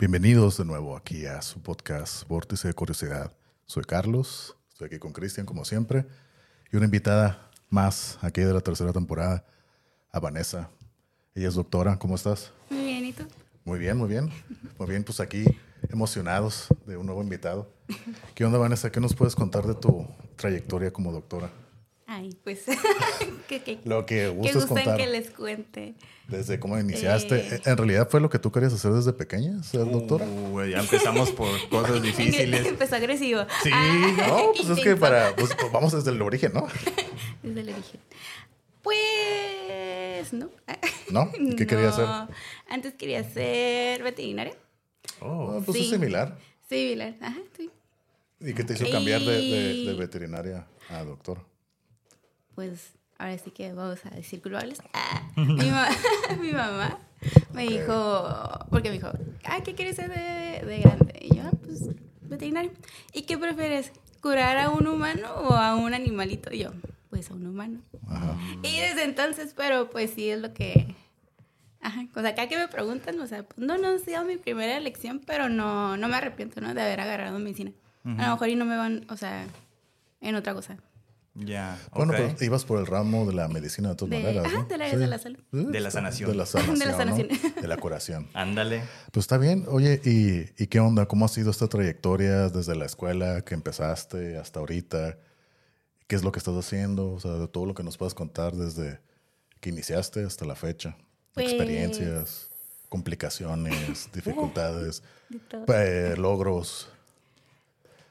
Bienvenidos de nuevo aquí a su podcast Vórtice de Curiosidad. Soy Carlos, estoy aquí con Cristian como siempre y una invitada más aquí de la tercera temporada, a Vanessa. Ella es doctora, ¿cómo estás? Muy bien, ¿y tú? Muy bien, muy bien. Muy bien, pues aquí emocionados de un nuevo invitado. ¿Qué onda, Vanessa? ¿Qué nos puedes contar de tu trayectoria como doctora? Ay, pues, ¿qué, qué, Lo que gustes gustan contar. que les cuente? Desde cómo iniciaste. Eh. ¿En realidad fue lo que tú querías hacer desde pequeña, ser doctora? Uh, ya empezamos por cosas difíciles. Empezó agresivo. Sí, Ah, no, pues es que para, pues vamos desde el origen, ¿no? Desde el origen. Pues, no. ¿No? ¿Y qué quería hacer? No, Antes quería ser veterinaria. Oh, pues es similar. Sí, Vilar. Ajá, sí. ¿Y qué te hizo cambiar de, de- Y- de veterinaria a doctor? Pues, ahora sí que vamos a decir culpables. Ah, mi, ma- mi mamá me dijo, porque me dijo, ah, ¿qué quieres ser de, de grande? Y yo, "Ah, pues, veterinario. ¿Y qué prefieres? ¿Curar a un humano o a un animalito? Y yo, pues a un humano. Y desde entonces, pero pues sí es lo que... Ajá, o sea, acá que me preguntan, o sea, pues no, no ha sido mi primera elección, pero no, no me arrepiento, ¿no? De haber agarrado medicina. A lo mejor y no me van, o sea, en otra cosa. Ya. Bueno, ok. pero ibas por el ramo de la medicina de todas De- maneras, ajá, ¿no? del área de la salud. Sí, De la sanación. De la sanación, De la ¿no? sanación. De la curación. Ándale. Pues está bien. Oye, ¿y, ¿y qué onda? ¿Cómo ha sido esta trayectoria desde la escuela que empezaste hasta ahorita? ¿Qué es lo que estás haciendo? O sea, de todo lo que nos puedas contar desde que iniciaste hasta la fecha. Pues- Experiencias, complicaciones, dificultades, De eh, logros.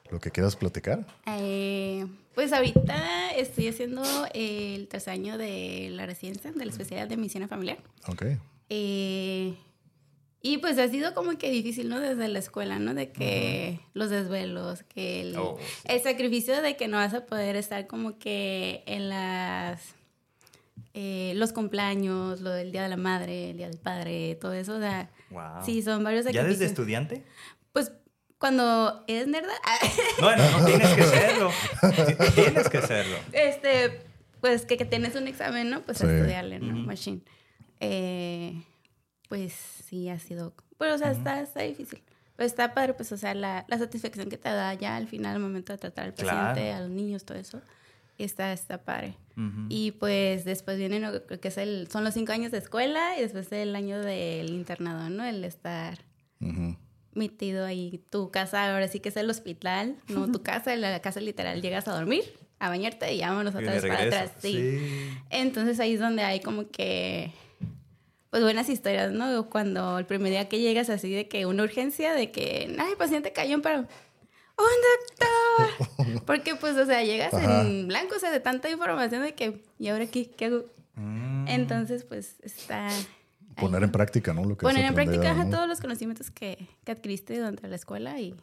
Lo que quieras platicar. Eh, pues ahorita estoy haciendo el tercer año de la residencia, de la especialidad de medicina familiar. Ok. Eh, y pues ha sido como que difícil, ¿no? Desde la escuela, ¿no? De que los desvelos, que el, Oh, el sacrificio de que no vas a poder estar como que en las... eh, los cumpleaños, lo del Día de la Madre, el Día del Padre, todo eso, o sea, Wow. sí, son varios ¿Ya sacrificios. desde estudiante? Pues cuando eres nerda, No, no, no tienes que serlo. Tienes que serlo. este, pues que, que tienes un examen, ¿no? Pues Sí. a estudiarle, ¿no? Ujú. Machine. Eh, pues sí ha sido, pero o sea, está, está difícil. Pero está padre, pues, o sea, la, la satisfacción que te da ya al final, al momento de tratar al Claro. paciente, a los niños, todo eso. Está, está padre. Ujú. Y pues después viene lo que es el, son los cinco años de escuela y después el año del internado, ¿no? El estar. Metido ahí. Tu casa ahora sí que es el hospital, no tu casa, la casa literal. Llegas a dormir, a bañarte y vámonos vez para atrás. Sí. Entonces ahí es donde hay como que, pues buenas historias, ¿no? Cuando el primer día que llegas así de que una urgencia, de que, ay, el paciente cayó en paro. ¡Un doctor! Porque pues, o sea, llegas Ajá. en blanco, o sea, de tanta información de que, ¿y ahora qué? ¿Qué hago? Mm. Entonces, pues, está... Poner en práctica, ¿no? Lo que Poner en práctica ¿no? todos los conocimientos que, que adquiriste durante la escuela y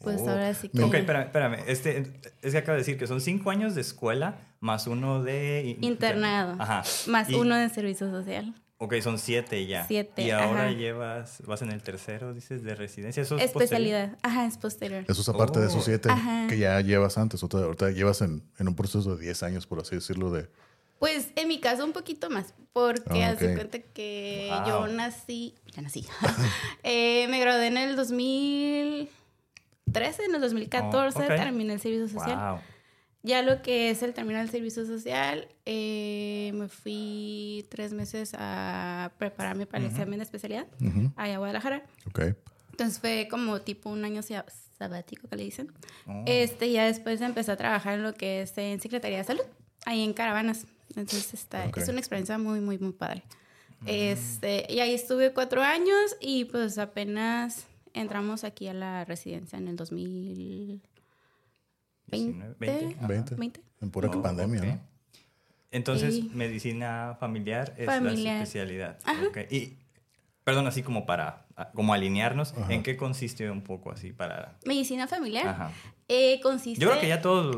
pues Oh. ahora sí que... Ok, espérame, espérame. Este, es que acaba de decir que son cinco años de escuela más uno de... in- Internado. Ajá. Más Y- uno de servicio social. Ok, son siete ya. Siete, Y ahora ajá. llevas, vas en el tercero, dices, de residencia. ¿Eso es posterior? Especialidad. Ajá, es posterior. Eso es aparte de esos Oh. siete Ajá. que ya llevas antes. Ahorita, llevas en, en un proceso de 10 años, por así decirlo, de... Pues en mi caso un poquito más, porque Ah, haz de ok. cuenta que Wow. yo nací, ya nací, Eh, me gradué en el 2013, en el 2014 Oh, ok. terminé el servicio social. Wow. Ya lo que es el terminar el servicio social, eh, me fui tres meses a prepararme para el examen de especialidad Ujú. allá a Guadalajara. Ok. Entonces fue como tipo un año sab- sabático que le dicen. Oh. Este, ya después empecé a trabajar en lo que es en Secretaría de Salud, ahí en Caravanas. Entonces está, es una experiencia muy, muy, muy padre. Este, y ahí estuve cuatro años y pues apenas entramos aquí a la residencia en el 2020. 19, 20, ajá. 20. 20. En pura Oh, pandemia. ¿no? Entonces, Y- medicina familiar es Familiar. la especialidad. Ajá. Ok. Y, perdón, así como para a- como alinearnos, Ajá. ¿en qué consiste un poco así para...? Medicina familiar Ajá. eh, consiste... Yo creo que ya todos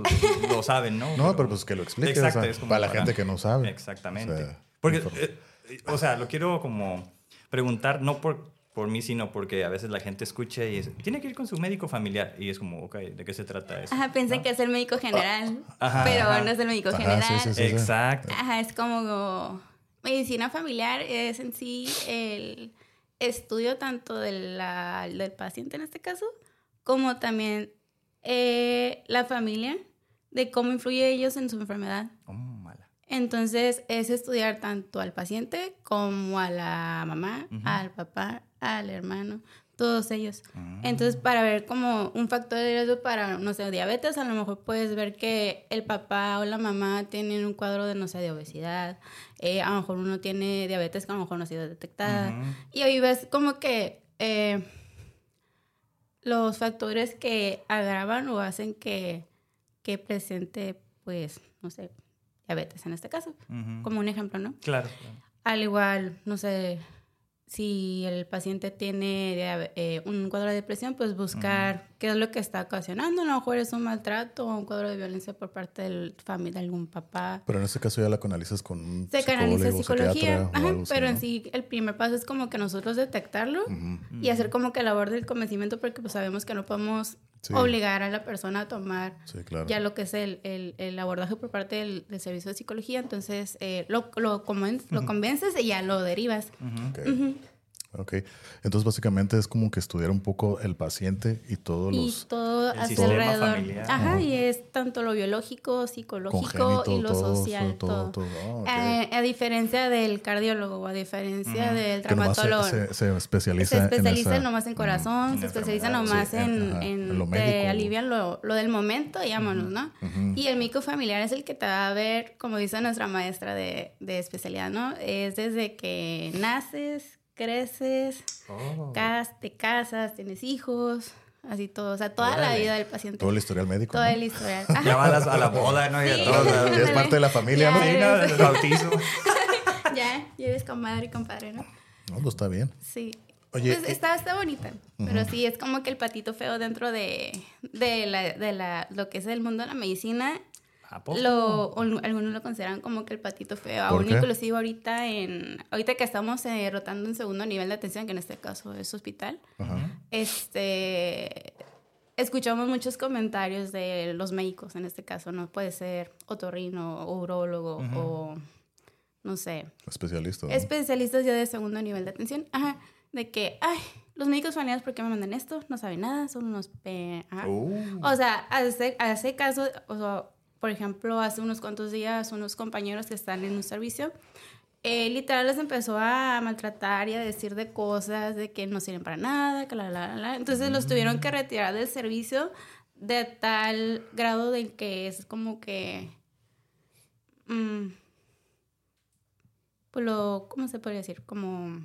lo saben, ¿no? No, pero pues que lo expliques. Exacto, o sea, es como para la para- gente que no sabe. Exactamente. O sea, Porque, eh, eh, o sea, lo quiero como preguntar, no por, por mí, sino porque a veces la gente escucha y es, tiene que ir con su médico familiar. Y es como, ok, ¿de qué se trata eso? Ajá, pensé ¿No? que es el médico general, Ajá, pero ajá. no es el médico Ajá, general. sí, sí, sí. Exacto. Ajá, es como medicina familiar, es en sí el, estudio tanto de la- del paciente en este caso, como también eh, la familia, de cómo influye ellos en su enfermedad. Oh, mala. Entonces es estudiar tanto al paciente como a la mamá, al papá, al hermano, todos ellos. Mm. Entonces para ver como un factor de riesgo para, no sé, diabetes, a lo mejor puedes ver que el papá o la mamá tienen un cuadro de, no sé, de obesidad, eh, a lo mejor uno tiene diabetes que a lo mejor no ha sido detectada. Y ahí ves como que eh, los factores que agravan o hacen que, que presente, pues, no sé, diabetes en este caso, como un ejemplo, ¿no? Claro. Al igual, no sé, si el paciente tiene eh, un cuadro de depresión, pues buscar qué es lo que está ocasionando. A lo mejor es un maltrato o un cuadro de violencia por parte del familia, de algún papá. Pero en este caso ya la canalizas con un Se canaliza psicología, ajá, algo pero en sí el primer paso es como que nosotros detectarlo y hacer como que labor del convencimiento porque pues sabemos que no podemos Sí. obligar a la persona a tomar Sí, claro. ya lo que es el, el- el abordaje por parte del, del servicio de psicología, entonces eh, lo, lo, conven- lo convences y ya lo derivas. Ok. Entonces, básicamente es como que estudiar un poco el paciente y todos Y los todo El hacia alrededor. familiar. Ajá, y es tanto lo biológico, psicológico y lo todo, social. todo, todo. Eh, a diferencia del cardiólogo o a diferencia del traumatólogo. se- se especializa, se especializa en esa... nomás en corazón, en se especializa nomás sí, en, en- ajá, en- en lo te alivian lo, lo del momento y vámonos, ¿no? Y el mico familiar es el que te va a ver, como dice nuestra maestra de, de especialidad, ¿no? Es desde que naces, creces, Oh. cas- te casas, tienes hijos, así todo, o sea, toda la vida del paciente. Todo el historial médico. Todo ¿no? el historial. Ya va a, la boda, ¿no? Y a Sí. todos lados. Ya es parte de la familia, Ya, ¿no? Sí, el bautizo. ya, ya eres comadre y compadre, ¿no? No, pues está bien. Sí. Oye, pues está, está bonita, pero sí es como que el patito feo dentro de, de, la, de la, lo que es el mundo de la medicina. ¿A poco? Lo, algunos lo consideran como que el patito feo. ¿Por Aún qué? inclusive ahorita en ahorita que estamos eh, rotando en segundo nivel de atención, que en este caso es hospital, Ajá. este escuchamos muchos comentarios de los médicos en este caso, no puede ser otorrino, o urólogo Ujú. o no sé, Especialista. ¿no? especialistas ya de segundo nivel de atención, ajá, de que, ay, los médicos familiares, ¿por qué me mandan esto? No saben nada, son unos... pe-". Ajá. Uh. O sea, hace, hace caso, o sea, por ejemplo, hace unos cuantos días, unos compañeros que están en un servicio, eh, literal les empezó a maltratar y a decir de cosas de que no sirven para nada, que la, la, la. Entonces los tuvieron que retirar del servicio de tal grado de que es como que... mm, pues lo, ¿cómo se podría decir? Como...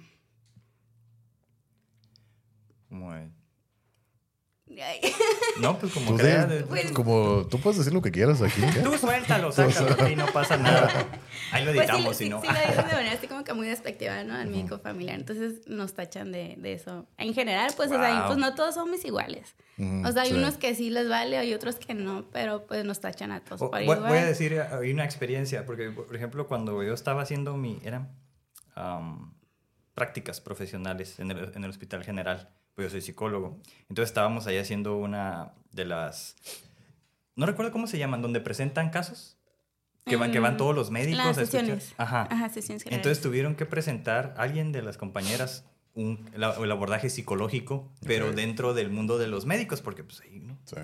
Como, No, pues como Tú, de- Pues- como, tú puedes decir lo que quieras aquí. ¿eh? Tú suéltalo, sácalo y no pasa nada. Ahí lo Pues sí, editamos, sí, si no. sí lo dicen de manera así como que muy despectiva, ¿no? Al médico familiar. Entonces nos tachan de, de eso. En general, pues, o sea, Wow. pues no todos somos iguales. O sea, hay sí. unos que sí les vale, hay otros que no, pero pues nos tachan a todos O- por voy, igual. voy a decir, eh, hay una experiencia, porque por ejemplo, cuando yo estaba haciendo mi, eran prácticas profesionales en el, en el Hospital General, pues yo soy psicólogo, entonces estábamos ahí haciendo una de las, no recuerdo cómo se llaman, donde presentan casos, que van, que van Mm, todos los médicos Las a sesiones. Ajá. Ajá, sesiones generales. Entonces tuvieron que presentar alguien de las compañeras un, el, el abordaje psicológico, pero dentro del mundo de los médicos, porque pues ahí, ¿no? Sí.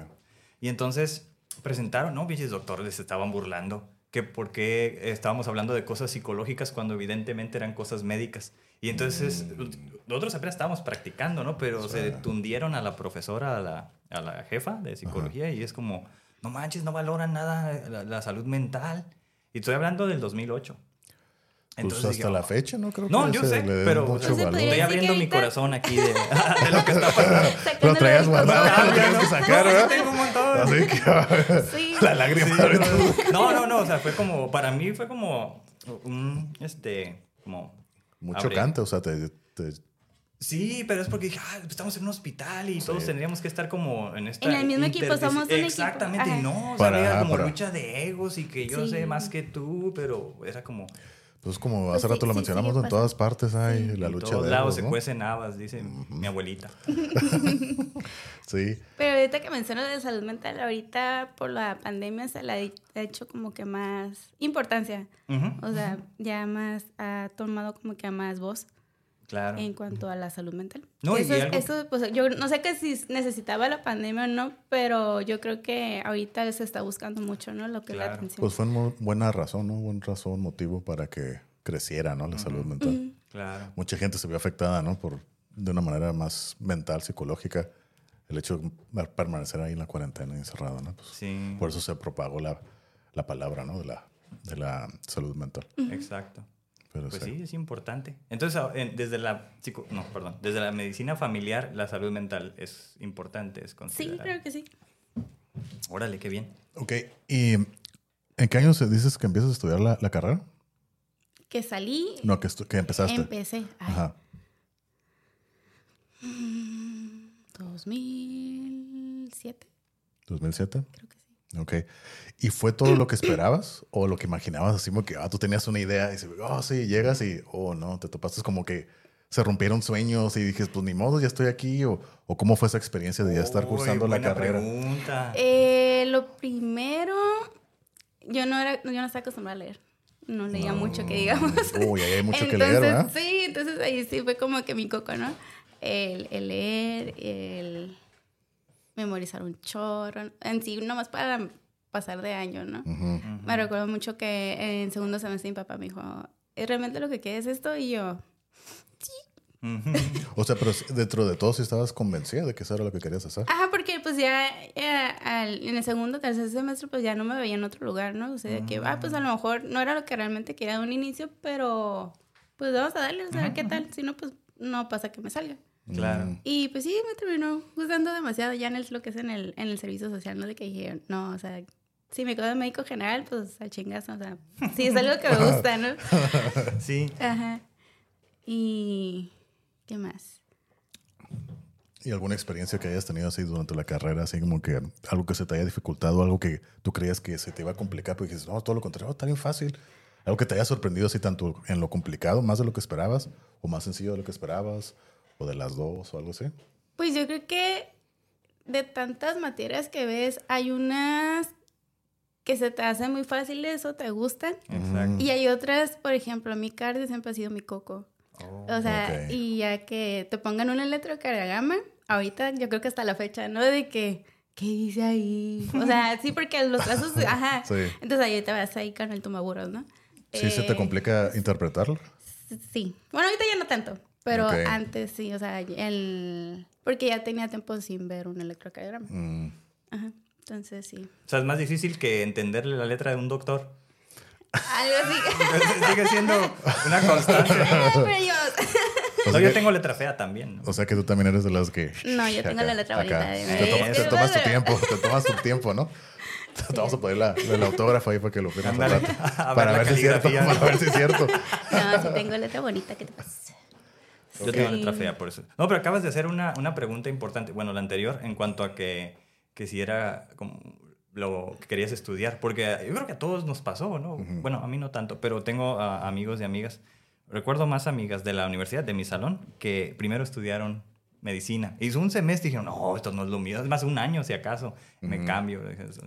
Y entonces presentaron, ¿no? Pinches doctores se estaban burlando. Que por qué estábamos hablando de cosas psicológicas cuando evidentemente eran cosas médicas. Y entonces nosotros apenas estábamos practicando, ¿no? Pero se tundieron a la profesora, a la, a la jefa de psicología y es como, no manches, no valoran nada la, la salud mental. Y estoy hablando del 2008. Pues hasta dije, la fecha, ¿no? Creo No, que yo se sé, le den pero mucho se valor. estoy abriendo mi corazón aquí de, de lo que está pasando. Lo traías guardado, corazón. lo tienes que sacar, No, sí ¿verdad? tengo un montón. Así que Sí. la lágrima Sí, no, no, no, o sea, fue como, para mí fue como un, este, como... Muy abre- chocante, o sea, te, te- Sí, pero es porque dije, ah, estamos en un hospital y todos tendríamos que estar como en esta... En el mismo equipo, somos un equipo. Exactamente, y Ajá. no, o sea, Para- había como para- lucha de egos y que yo Sí. sé más que tú, pero era como... pues como Pues hace sí, rato lo sí, mencionamos, en todas partes hay Sí. la en lucha todos de lados egos, se ¿no? cuecen habas, dice mi abuelita. Sí, Pero ahorita que mencionas de salud mental, ahorita por la pandemia se le ha hecho como que más importancia. O sea, ya más ha tomado como que a más voz. Claro. en cuanto a la salud mental. No, eso, algo- eso, pues, yo no sé que si necesitaba la pandemia o no, pero yo creo que ahorita se está buscando mucho, ¿no? Lo que es la atención. Pues fue una buena razón, ¿no? Buena razón, motivo para que creciera, ¿no? La salud mental. Claro. Mucha gente se vio afectada, ¿no? Por, de una manera más mental, psicológica, el hecho de permanecer ahí en la cuarentena encerrado, ¿no? Pues, Sí. Por eso se propagó la, la palabra, ¿no? De la, de la salud mental. Exacto. Pero Pues sí. sí, es importante. Entonces, desde la psico- no, perdón, desde la medicina familiar, la salud mental es importante, es Sí, considerable. creo que sí. Órale, qué bien. Ok, ¿y en qué años dices que empiezas a estudiar la, la carrera? Que salí, No, que, que empezaste. empecé. Ay, Ajá. 2007, 2007. creo que sí. Ok. ¿Y fue todo lo que esperabas o lo que imaginabas? Así como que ah, tú tenías una idea y dices, oh, sí, llegas y, oh, no, te topaste como que se rompieron sueños y dijes, pues ni modo, ya estoy aquí. O, o cómo fue esa experiencia de ya estar Uy, cursando la carrera. pregunta. Eh, lo primero, yo no era, yo no estaba acostumbrada a leer. No leía mucho, que digamos. Uy, ahí hay mucho que leer, ¿verdad? Sí, entonces ahí sí fue como que mi coco, ¿no? El, el leer, el memorizar un chorro, en sí, nomás para pasar de año, ¿no? Me recuerdo mucho que en segundo semestre mi papá me dijo, ¿es realmente lo que quieres esto? Y yo, Ujú. O sea, pero dentro de todo sí estabas convencida de que eso era lo que querías hacer. Ajá, porque pues ya eh, al- en el segundo, tercer semestre, pues ya no me veía en otro lugar, ¿no? O sea, de que, ah, pues a lo mejor no era lo que realmente quería de un inicio, pero pues vamos a darle, a ver qué tal. Si no, pues no pasa que me salga. Claro. Mm. Y pues sí, me terminó gustando demasiado ya en el, lo que es en el, en el servicio social, ¿no? De que dije, no, o sea, si me quedo de médico general, pues al chingazo, o sea, sí, es algo que me gusta, ¿no? Sí. Ajá. Y, ¿qué más? ¿Y alguna experiencia que hayas tenido así durante la carrera? Así como que algo que se te haya dificultado, algo que tú creías que se te iba a complicar, pero dices, no, todo lo contrario, está bien fácil. Algo que te haya sorprendido así tanto en lo complicado, más de lo que esperabas, o más sencillo de lo que esperabas, o de las dos, o algo así. Pues yo creo que de tantas materias que ves, hay unas que se te hacen muy fáciles o te gustan. Exacto. Y hay otras, por ejemplo, mi cardio siempre ha sido mi coco. Oh. O sea, y ya que te pongan un electrocardiograma, ahorita yo creo que hasta la fecha, ¿no? De que, ¿qué dice ahí? O sea, sí, porque los trazos, ajá. Sí. Entonces ahí te vas ahí con el ¿no? Sí, se te Eh, complica interpretarlo. Sí. Bueno, ahorita ya no tanto, pero antes sí, o sea, el... Porque ya tenía tiempo sin ver un electrocardiograma. Mm. Ajá. Entonces sí. O sea, es más difícil que entenderle la letra de un doctor. Algo así. Sigue siendo una constante. pero yo... O No, yo tengo letra fea también. ¿no? O sea que tú también eres de las que... No, yo tengo la letra bonita de- Te, tomas- te eso tomas tu tiempo, te tomas tu tiempo, ¿no? Te vamos a poner la, el autógrafo ahí para que lo firmes Para la ver si es cierto, para ver si es cierto. No, sí tengo letra bonita, ¿qué te pasa? Yo tengo Sí. letra fea por eso. No, pero acabas de hacer una, una pregunta importante. Bueno, la anterior, en cuanto a que, que si era como lo que querías estudiar. Porque yo creo que a todos nos pasó, ¿no? Bueno, a mí no tanto, pero tengo amigos y amigas. Recuerdo más amigas de la universidad, de mi salón, que primero estudiaron medicina. Hizo un semestre y dijeron, no, esto no es lo mío. Es más, un año si acaso. Me Ujú. cambio.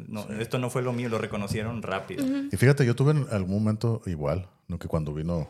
No, Esto no fue lo mío, lo reconocieron rápido. Y fíjate, yo tuve en algún momento igual, ¿no? Que cuando vino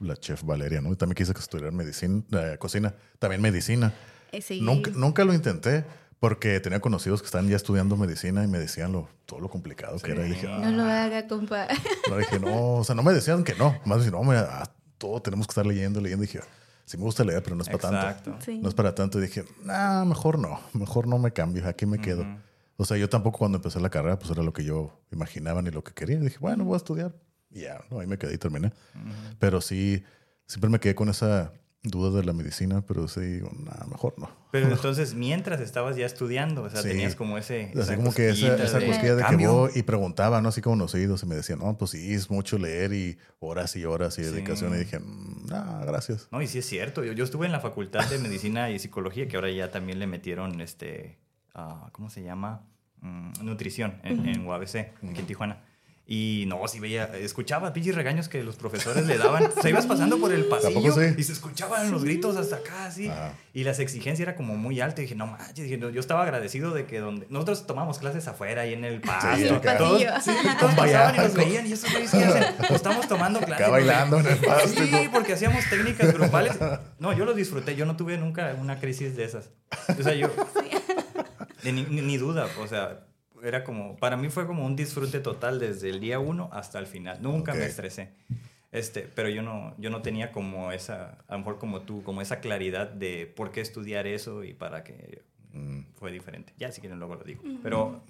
la chef Valeria, ¿no? Y también quise que estudiar medicina, eh, cocina, también medicina. Eh, sí. Nunca, nunca lo intenté porque tenía conocidos que están ya estudiando medicina y me decían lo, todo lo complicado que era. Y dije, No lo haga, compa. no, dije, no, o sea, no me decían que no. Más bien, no, me, ah, todo tenemos que estar leyendo, leyendo. Y dije, sí me gusta leer, pero no es para tanto. Exacto. Sí. No es para tanto. Y dije, nah, mejor no, mejor no me cambio, aquí me quedo. Ujú. O sea, yo tampoco cuando empecé la carrera, pues era lo que yo imaginaba ni lo que quería. dije, bueno, voy a estudiar. Y ya, no, ahí me quedé y terminé. Pero sí, siempre me quedé con esa duda de la medicina, pero sí digo, nah, mejor no. Pero entonces, mientras estabas ya estudiando, o sea, Sí. tenías como ese... Así como que esa, cosquillita esa de cosquilla de que cambio. voy y preguntaba, ¿no? Así como los oídos y me decían, no, pues sí, es mucho leer y horas y horas y Sí. dedicación. Y dije, "Mm, ah, gracias. No, y sí es cierto. Yo, yo estuve en la Facultad de Medicina y Psicología, que ahora ya también le metieron, este, ah, ¿cómo se llama? Mm, nutrición en, en UABC, aquí en Tijuana. Y no, si veía, escuchaba pinches regaños que los profesores le daban. O sea, ibas pasando por el ¿Tampoco pasillo sí? y se escuchaban los gritos hasta acá, así. Ajá. Y las exigencias era como muy alta. Y dije, no manches, dije, no, yo estaba agradecido de que donde nosotros tomamos clases afuera y en el pasto. que todos, sí, todos pasaban y nos veían y eso güeyes, ¿qué hacen? Pues estamos tomando clases. Acá bailando en el pasto. Sí, porque hacíamos técnicas grupales. No, yo lo disfruté. Yo no tuve nunca una crisis de esas. O sea, yo. ni- ni duda. O sea, era como. Para mí fue como un disfrute total desde el día uno hasta el final. Nunca Ok. me estresé. Este, pero yo no, yo no tenía como esa, a lo mejor como tú, como esa claridad de por qué estudiar eso y para qué Mm, fue diferente. Ya si quieren luego lo digo. Pero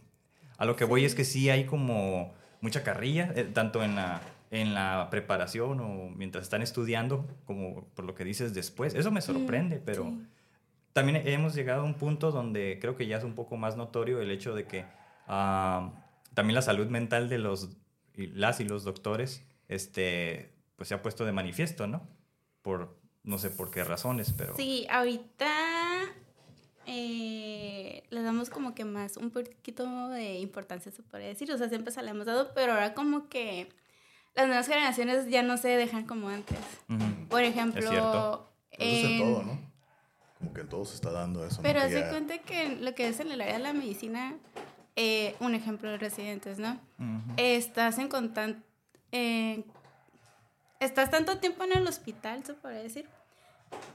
a lo que voy es que sí hay como mucha carrilla, eh, tanto en la, en la preparación o mientras están estudiando, como por lo que dices después. Eso me sorprende, pero sí. también hemos llegado a un punto donde creo que ya es un poco más notorio el hecho de que ah, también la salud mental de los y las y los doctores este pues se ha puesto de manifiesto, ¿no? Por no sé por qué razones, pero Sí, ahorita eh, le damos como que más, un poquito de importancia, se podría decir. O sea, siempre se le hemos dado, pero ahora como que las nuevas generaciones ya no se dejan como antes. Por ejemplo, Es cierto. Eso es en en- todo, ¿no? Como que en todo se está dando eso. ¿no? Pero de ya- cuenta que lo que es en el área de la medicina, eh, un ejemplo de residentes, ¿no? Estás en en- estás tanto tiempo en el hospital, se podría decir,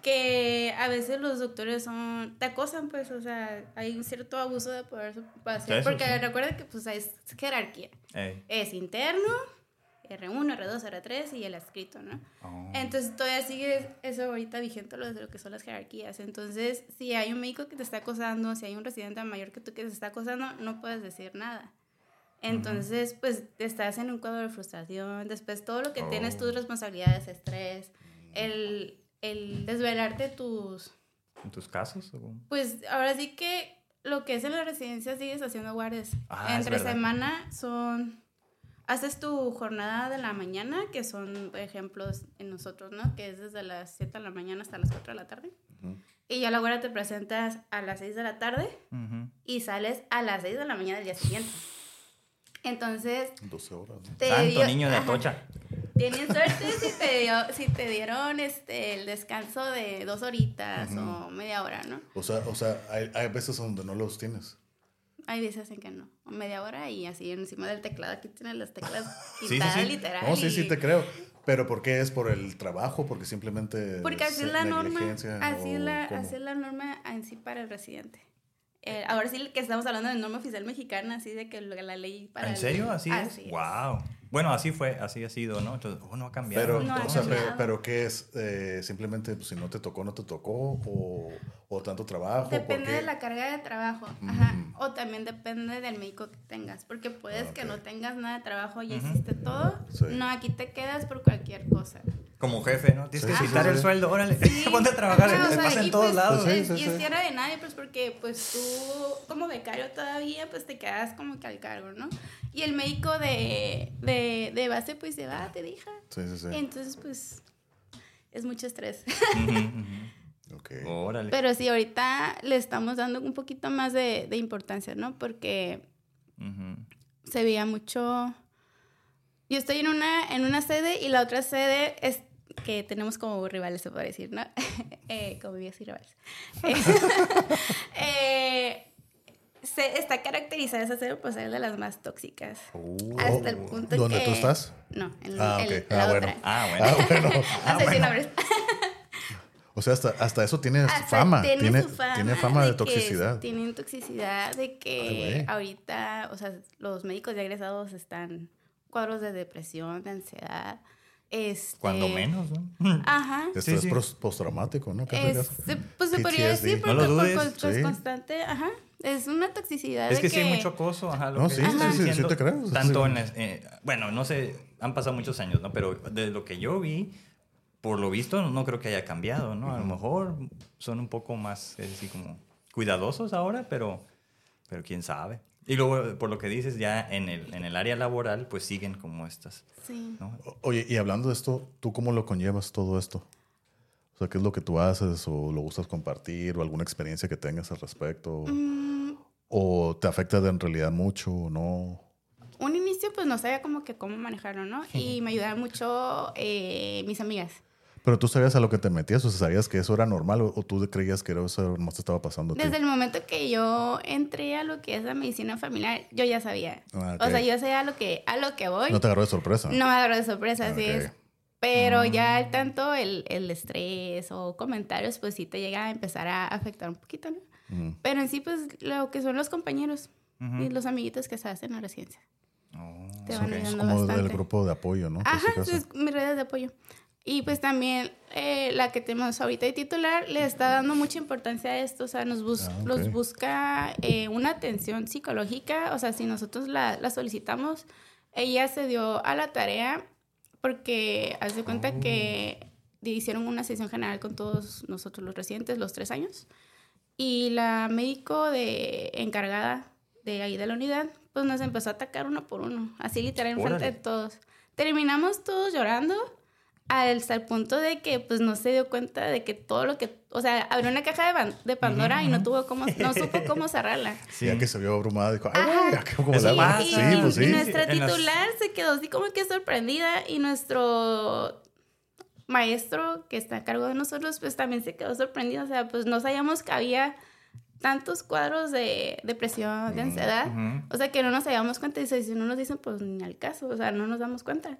que a veces los doctores son te acosan, pues, o sea, hay un cierto abuso de poder hacer, porque sí. recuerda que pues es jerarquía. Ey. Es interno, R1, R2, R3 y el adscrito, ¿no? Oh. Entonces todavía sigue eso ahorita vigente lo de lo que son las jerarquías. Entonces, si hay un médico que te está acosando, si hay un residente mayor que tú que te está acosando, no puedes decir nada. Entonces, pues estás en un cuadro de frustración, después todo lo que tienes Oh. tus responsabilidades, estrés, el, el desvelarte tus... ¿En tus casos? o? Pues ahora sí que lo que es en la residencia sigues haciendo guardias. Ah, Entre semana son... Haces tu jornada de la mañana, que son por ejemplos en nosotros, ¿no? Que es desde las 7 de la mañana hasta las 4 de la tarde. Ujú. Y ya la guardia te presentas a las 6 de la tarde y sales a las 6 de la mañana del día siguiente. Entonces, 12 horas. ¿no? te Santo dio- niño de. Atocha. Tienes suerte si te, dio- si te dieron este, el descanso de dos horitas o media hora, ¿no? O sea, o sea hay, hay veces donde no los tienes. Hay veces en que no. Media hora y así encima del teclado. Aquí tienes las teclas Sí, sí, quitadas sí. literal. No, sí, sí te creo. Pero ¿por qué es por el trabajo? Porque simplemente. Porque así es la norma. Así la, así es la norma en sí para el residente. Eh, ahora sí que estamos hablando de norma oficial mexicana, así de que la ley para... ¿En el- serio? ¿Así, Así es? es. Wow. Bueno, así fue, así ha sido, ¿no? Entonces, oh, no ha cambiado. Pero, No, o sea, pero, pero ¿qué es? Eh, simplemente, pues, si no te tocó, no te tocó, o, o tanto trabajo. Depende de la carga de trabajo. Ajá. Mm. O también depende del médico que tengas. Porque puedes que Ok. no tengas nada de trabajo, Ujú. hiciste todo. Sí. No, aquí te quedas por cualquier cosa. Como jefe, ¿no? Tienes Sí, que quitar sí, el sí. sueldo, órale, Sí. ponte a trabajar, Ajá, o te sea, pasa y en todos pues, lados. Sí, es- sí, y sí. es tierra de nadie, pues porque pues tú como becario todavía pues te quedas como que al cargo, ¿no? Y el médico de, de, de base pues se va, te deja. Sí, sí, sí. Entonces pues es mucho estrés. Ujú, ujú. Ok. Órale. Pero sí, ahorita le estamos dando un poquito más de, de importancia, ¿no? Porque se veía mucho... Yo estoy en una, en una sede y la otra sede es que tenemos como rivales, se puede decir, ¿no? eh, como vivías y rivales. Eh, se, está caracterizada esa sede por ser de las más tóxicas. Uh, Hasta el punto ¿Dónde que... tú estás? No, en, Ah, en ok. la Ah, otra. bueno. Ah, bueno. Ah, bueno. No sé si nombres. O sea, hasta, hasta eso tiene Hasta fama. Tiene, Tiene, su fama. tiene fama de, toxicidad. Tienen toxicidad de que ahorita, o sea, los médicos ya egresados están cuadros de depresión, de ansiedad. Este, Cuando menos, ¿no? Ajá. Estrés sí. pos- postraumático, ¿no? Es, pues se podría decir, No porque lo por- dudes, por- pues, sí. constante, ajá. Es una toxicidad Es de que, sí hay mucho acoso, ajá. Lo No, que sí, sí, sí, sí te creo, sí. Tanto en, las- eh, bueno, no sé, han pasado muchos años, ¿no? Pero de lo que yo vi, por lo visto, no creo que haya cambiado, ¿no? A lo mejor son un poco más, es decir, como cuidadosos ahora, pero, pero quién sabe. Y luego, por lo que dices, ya en el, en el área laboral, pues siguen como estas, Sí. Oye, y hablando de esto, ¿tú cómo lo conllevas todo esto? O sea, ¿qué es lo que tú haces o lo gustas compartir o alguna experiencia que tengas al respecto? Mm, ¿O te afecta en realidad mucho o no? un inicio, pues no sabía como que cómo manejarlo, ¿no? Y me ayudaban mucho eh, mis amigas. Pero tú sabías a lo que te metías, o sea, sabías que eso era normal, o, o tú creías que eso más te estaba pasando. a ti? Desde el momento que yo entré a lo que es la medicina familiar, yo ya sabía. Ah. O sea, yo sabía a lo que, a lo que voy. No te agarró de sorpresa. No me agarró de sorpresa, así Ok. Mm. es. Pero ya tanto el, el estrés o comentarios, pues sí te llega a empezar a afectar un poquito, ¿no? Mm. Pero en sí, pues lo que son los compañeros y los amiguitos que se hacen en la residencia. Oh, Te van Es ayudando como bastante. del grupo de apoyo, ¿no? Por Ajá, es mis redes de apoyo. Y pues también eh, la que tenemos ahorita de titular le está dando mucha importancia a esto, o sea, nos, bus- Ah, ok. nos busca eh, una atención psicológica, o sea, si nosotros la, la solicitamos, ella se dio a la tarea porque hace cuenta Oh. que hicieron una sesión general con todos nosotros los residentes, los tres años, y la médico de encargada de ahí de la unidad, pues nos empezó a atacar uno por uno, así literal enfrente de todos. Terminamos todos llorando hasta el punto de que pues no se dio cuenta de que todo lo que, o sea, abrió una caja de, de Pandora y no tuvo cómo, no supo cómo cerrarla. Sí. Ya que se vio abrumada, dijo, ay, Ajá. güey, ¿a qué- ¿cómo Eso le hago? pasa. Sí, y, pues y nuestra las- titular se quedó así como que sorprendida y nuestro maestro que está a cargo de nosotros pues también se quedó sorprendido, o sea, pues no sabíamos que había tantos cuadros de depresión, de ansiedad, o sea que no nos habíamos cuenta y si no nos dicen pues ni al caso, o sea, no nos damos cuenta.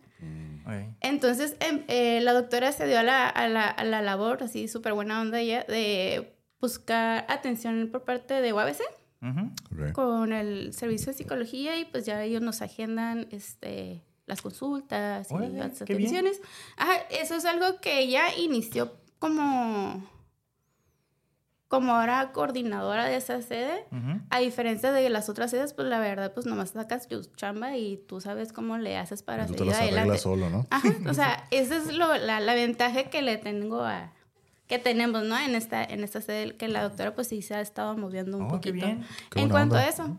Entonces, em, eh, la doctora se dio a la, a la, a la labor, así súper buena onda ella, de buscar atención por parte de UABC con el servicio de psicología y pues ya ellos nos agendan este, las consultas y las atenciones. Ajá, eso es algo que ella inició como, como ahora coordinadora de esa sede. A diferencia de las otras sedes, pues la verdad, pues nomás sacas tu chamba y tú sabes cómo le haces para Tú te seguir las adelante. arreglas solo, ¿no? Ajá, o sea, esa es lo, la, la ventaja que le tengo a que tenemos, ¿no? En esta en esta sede que la doctora pues sí se ha estado moviendo un Oh, qué poquito. bien. Qué En buena cuanto onda. a eso.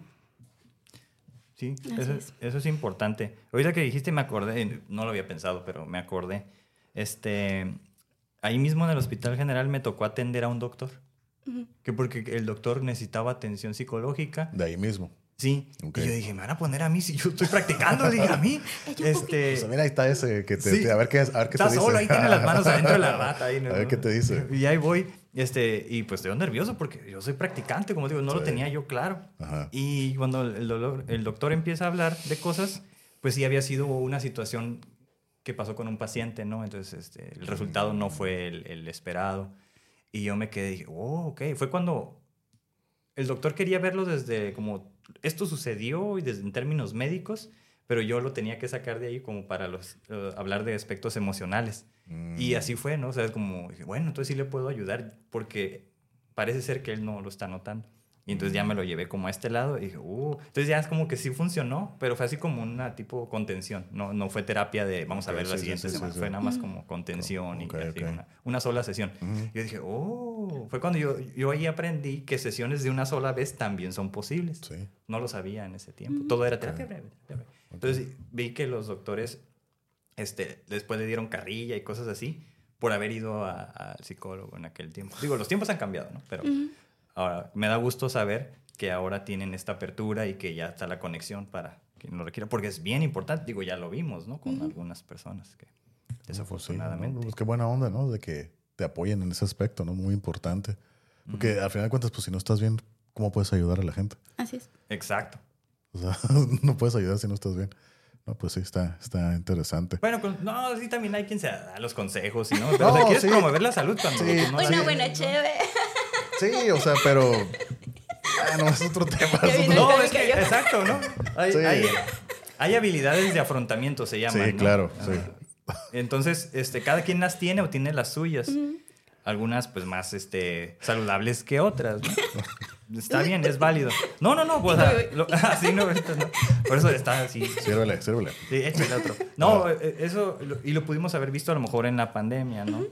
Sí, eso, es. eso es importante. Ahorita que dijiste me acordé, no lo había pensado, pero me acordé. Este, ahí mismo en el Hospital General me tocó atender a un doctor. Que porque el doctor necesitaba atención psicológica. De ahí mismo. Sí. Ok. Y yo dije, me van a poner a mí si yo estoy practicando, le dije a mí. Este, sea, mira, ahí está ese que te, Sí. te- a ver qué, a ver qué está te dice. solo, ahí tiene las manos adentro de la bata. Ahí, ¿no? A ver qué te dice. Y ahí voy. Este, y pues estoy nervioso porque yo soy practicante, como digo, no lo Sí. tenía yo claro. Ajá. Y cuando el, dolor- el doctor empieza a hablar de cosas, pues sí había sido una situación que pasó con un paciente, ¿no? Entonces este, el resultado no fue el, el esperado. Y yo me quedé y dije, oh, ok. Fue cuando el doctor quería verlo desde como, esto sucedió y desde en términos médicos, pero yo lo tenía que sacar de ahí como para los, eh, hablar de aspectos emocionales. Mm. Y así fue, ¿no? O sea, es como, dije, bueno, entonces sí le puedo ayudar porque parece ser que él no lo está notando. Y entonces ya me lo llevé como a este lado y dije, uh, entonces ya es como que sí funcionó, pero fue así como una tipo contención, no, no fue terapia de vamos a Ok, ver la sí, sí, siguiente sí, sí, semana, sí. fue nada más como contención Ok, y así, una, una sola sesión. Ujú. Yo dije, oh, fue cuando yo, yo ahí aprendí que sesiones de una sola vez también son posibles. Sí. No lo sabía en ese tiempo. Todo era terapia breve. terapia breve. Entonces vi que los doctores este, después le dieron carrilla y cosas así por haber ido a- al psicólogo en aquel tiempo. Digo, los tiempos han cambiado, ¿no? Pero ahora me da gusto saber que ahora tienen esta apertura y que ya está la conexión para quien lo requiera, porque es bien importante. Digo, ya lo vimos, ¿no? Con algunas personas que Pues sí, desafortunadamente. ¿no? Pues qué buena onda, ¿no? De que te apoyen en ese aspecto, ¿no? Muy importante. Porque al final de cuentas, pues si no estás bien, ¿cómo puedes ayudar a la gente? Así es. Exacto. O sea, no puedes ayudar si no estás bien. No, pues sí, está, está interesante. Bueno, con- no, sí también hay quien se da los consejos, y no, pero o sea, No, quieres sí. promover la salud cuando Sí. no Una la- buena chévere. Sí, o sea, pero... Ah, no, es otro tema. Es otro- No, es que, exacto, ¿no? Hay, Sí. hay- hay habilidades de afrontamiento, se llaman. Sí, ¿no? claro, Ah, sí. Entonces, este, cada quien las tiene o tiene las suyas. Algunas, pues, más este, saludables que otras, ¿no? Está bien, es válido. No, no, no, pues, lo- así no, esto no. Por eso está así. Sírvele, sírvele. Sí, échale otro. No, eh, eso, y lo pudimos haber visto a lo mejor en la pandemia, ¿no?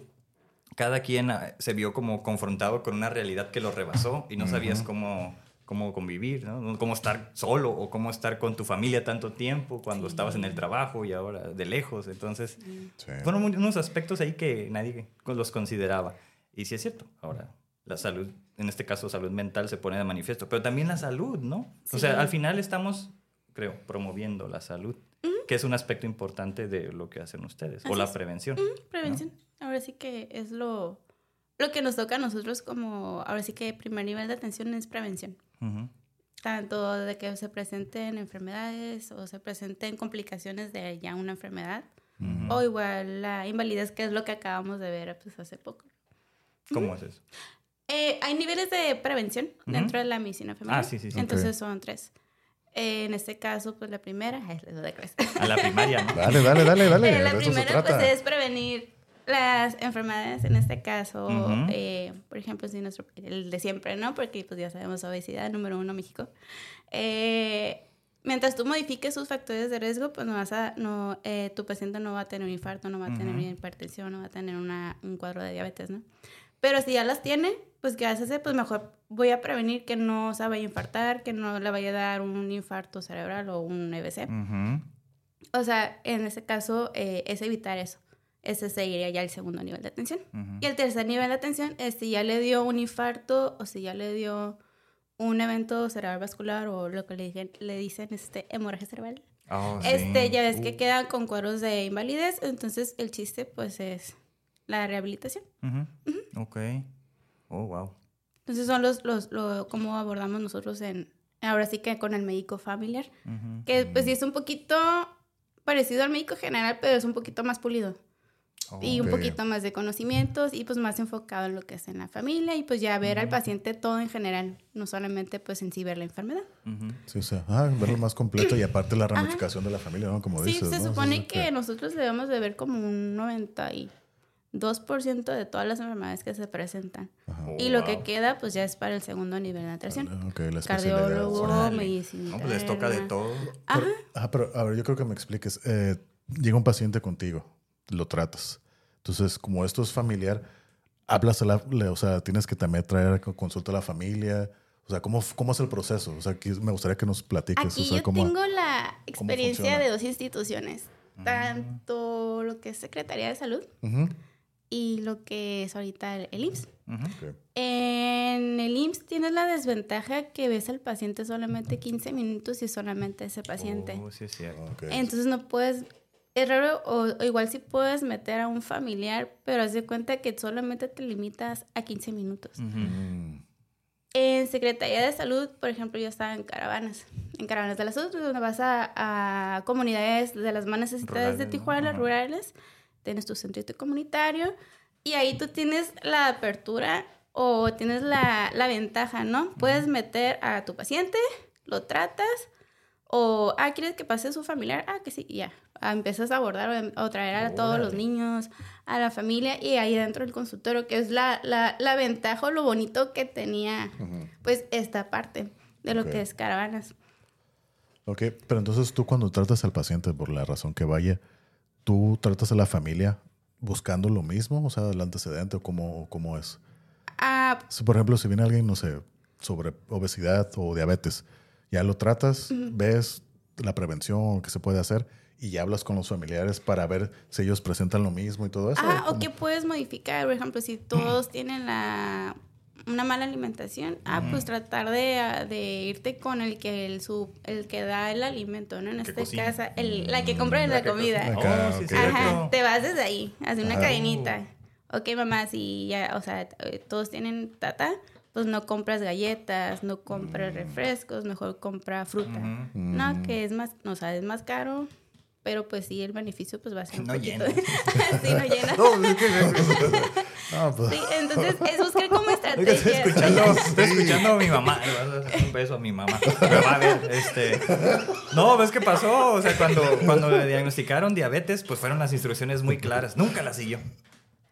Cada quien ah, se vio como confrontado con una realidad que lo rebasó y no sabías cómo, cómo convivir, ¿no? Cómo estar solo o cómo estar con tu familia tanto tiempo cuando estabas en el trabajo y ahora de lejos. Entonces, Sí. fueron unos aspectos ahí que nadie los consideraba. Y sí es cierto, ahora la salud, en este caso salud mental, se pone de manifiesto, pero también la salud, ¿no? O Sí. sea, al final estamos, creo, promoviendo la salud. Que es un aspecto importante de lo que hacen ustedes, o la es. prevención. Prevención. Ahora sí que es lo, lo que nos toca a nosotros como, ahora sí que primer nivel de atención es prevención. Tanto de que se presenten enfermedades o se presenten complicaciones de ya una enfermedad. O igual la invalidez, que es lo que acabamos de ver pues, hace poco. ¿Cómo es eso? Eh, hay niveles de prevención dentro de la medicina familiar. Ah, sí, sí, sí. Entonces son tres. Eh, en este caso, pues la primera, doy de. A la primaria, ¿no? Dale, dale, dale, dale. Eh, la primera pues es prevenir las enfermedades, en este caso, Ujú. eh, por ejemplo, si nuestro, el de siempre, ¿no? Porque pues ya sabemos obesidad, número uno, México. Eh, mientras tú modifiques sus factores de riesgo, pues no vas a, no, eh, tu paciente no va a tener un infarto, no va a tener Ujú. una hipertensión, no va a tener una, un cuadro de diabetes, ¿no? Pero si ya las tiene, pues ¿qué vas a hacer? Pues mejor voy a prevenir que no se vaya a infartar, que no le vaya a dar un infarto cerebral o un EBC. Ujú. O sea, en ese caso eh, es evitar eso. Ese sería ya el segundo nivel de atención. Ujú. Y el tercer nivel de atención es si ya le dio un infarto o si ya le dio un evento cerebral vascular o lo que le, dije- le dicen este, hemorragia cerebral. Oh, sí. Este, ya ves Uh. que quedan con cuadros de invalidez, entonces el chiste pues es la rehabilitación. Ujú. Ok. Oh, wow. Entonces son los, los, lo, cómo abordamos nosotros en, ahora sí que con el médico familiar, Ujú. que pues sí es un poquito parecido al médico general, pero es un poquito más pulido. y un poquito más de conocimientos y pues más enfocado en lo que es en la familia y pues ya ver al paciente todo en general, no solamente pues en sí ver la enfermedad. Sí, o sea, ah, verlo más completo y aparte la ramificación de la familia, ¿no? Como Sí, dices, se ¿no? supone Eso es que nosotros debemos de ver como un 92% de todas las enfermedades que se presentan. Oh, y lo que queda pues ya es para el segundo nivel de atención. Ok, la especialidad. Cardiólogo, medicina. No, pues les toca de todo. Ajá. Ah, pero a ver, yo creo que me expliques. Eh, llega un paciente contigo, lo tratas. Entonces, como esto es familiar, hablas a la, le- o sea, tienes que también traer consulta a la familia. O sea, ¿cómo, cómo es el proceso? O sea, aquí me gustaría que nos platiques. Aquí o sea, yo cómo, tengo la experiencia de dos instituciones, tanto lo que es Secretaría de Salud Ujú, y lo que es ahorita el, el IMSS. En el IMSS tienes la desventaja que ves al paciente solamente 15 minutos y solamente ese paciente. Oh, sí, es cierto. Entonces no puedes, es raro, o, o igual sí puedes meter a un familiar, pero haz de cuenta que solamente te limitas a 15 minutos. En Secretaría de Salud, por ejemplo, yo estaba en caravanas, en caravanas de la salud, donde vas a, a comunidades de las más necesitadas de. Tijuana, Ajá. rurales, tienes tu centrito comunitario y ahí tú tienes la apertura o tienes la, la ventaja, ¿no? Puedes meter a tu paciente, lo tratas o, ah, ¿quieres que pase su familiar? Ah, que sí, y ya. Empiezas a abordar o, o traer a todos los niños, a la familia y ahí dentro del consultorio, que es la, la, la ventaja o lo bonito que tenía pues esta parte de lo que es caravanas. Ok, pero entonces tú cuando tratas al paciente, por la razón que vaya, ¿tú tratas a la familia buscando lo mismo? O sea, el antecedente o cómo, o cómo es. Ah, Si, por ejemplo, si viene alguien, no sé, sobre obesidad o diabetes, ya lo tratas, ves la prevención que se puede hacer y ya hablas con los familiares para ver si ellos presentan lo mismo y todo eso. ah, o ¿cómo? que puedes modificar, por ejemplo, si todos tienen la una mala alimentación, ah, pues tratar de, ah, de irte con el que el, su, el que da el alimento, ¿no? En cocina. caso, el, la que compra la La que co- comida. Acá, Oh, sí. Ajá, te vas desde ahí, hace una Ajá. cadenita. Ok, mamá, si ya, o sea, eh, todos tienen tata, pues no compras galletas, no compras refrescos, mejor compra fruta. No, Mm. que es más, o sea, es más caro, pero pues sí, el beneficio pues va a ser un No poquito. llena. sí, no llena. No, es que- Ah, pues, Sí, entonces es buscar como Oiga, estoy estrategia. escuchando, estoy escuchando a mi mamá. Le vas a hacer un beso a mi mamá. Me va a ver, este. No, ¿ves qué pasó? O sea, cuando, cuando le diagnosticaron diabetes, pues fueron las instrucciones muy claras. Nunca las siguió.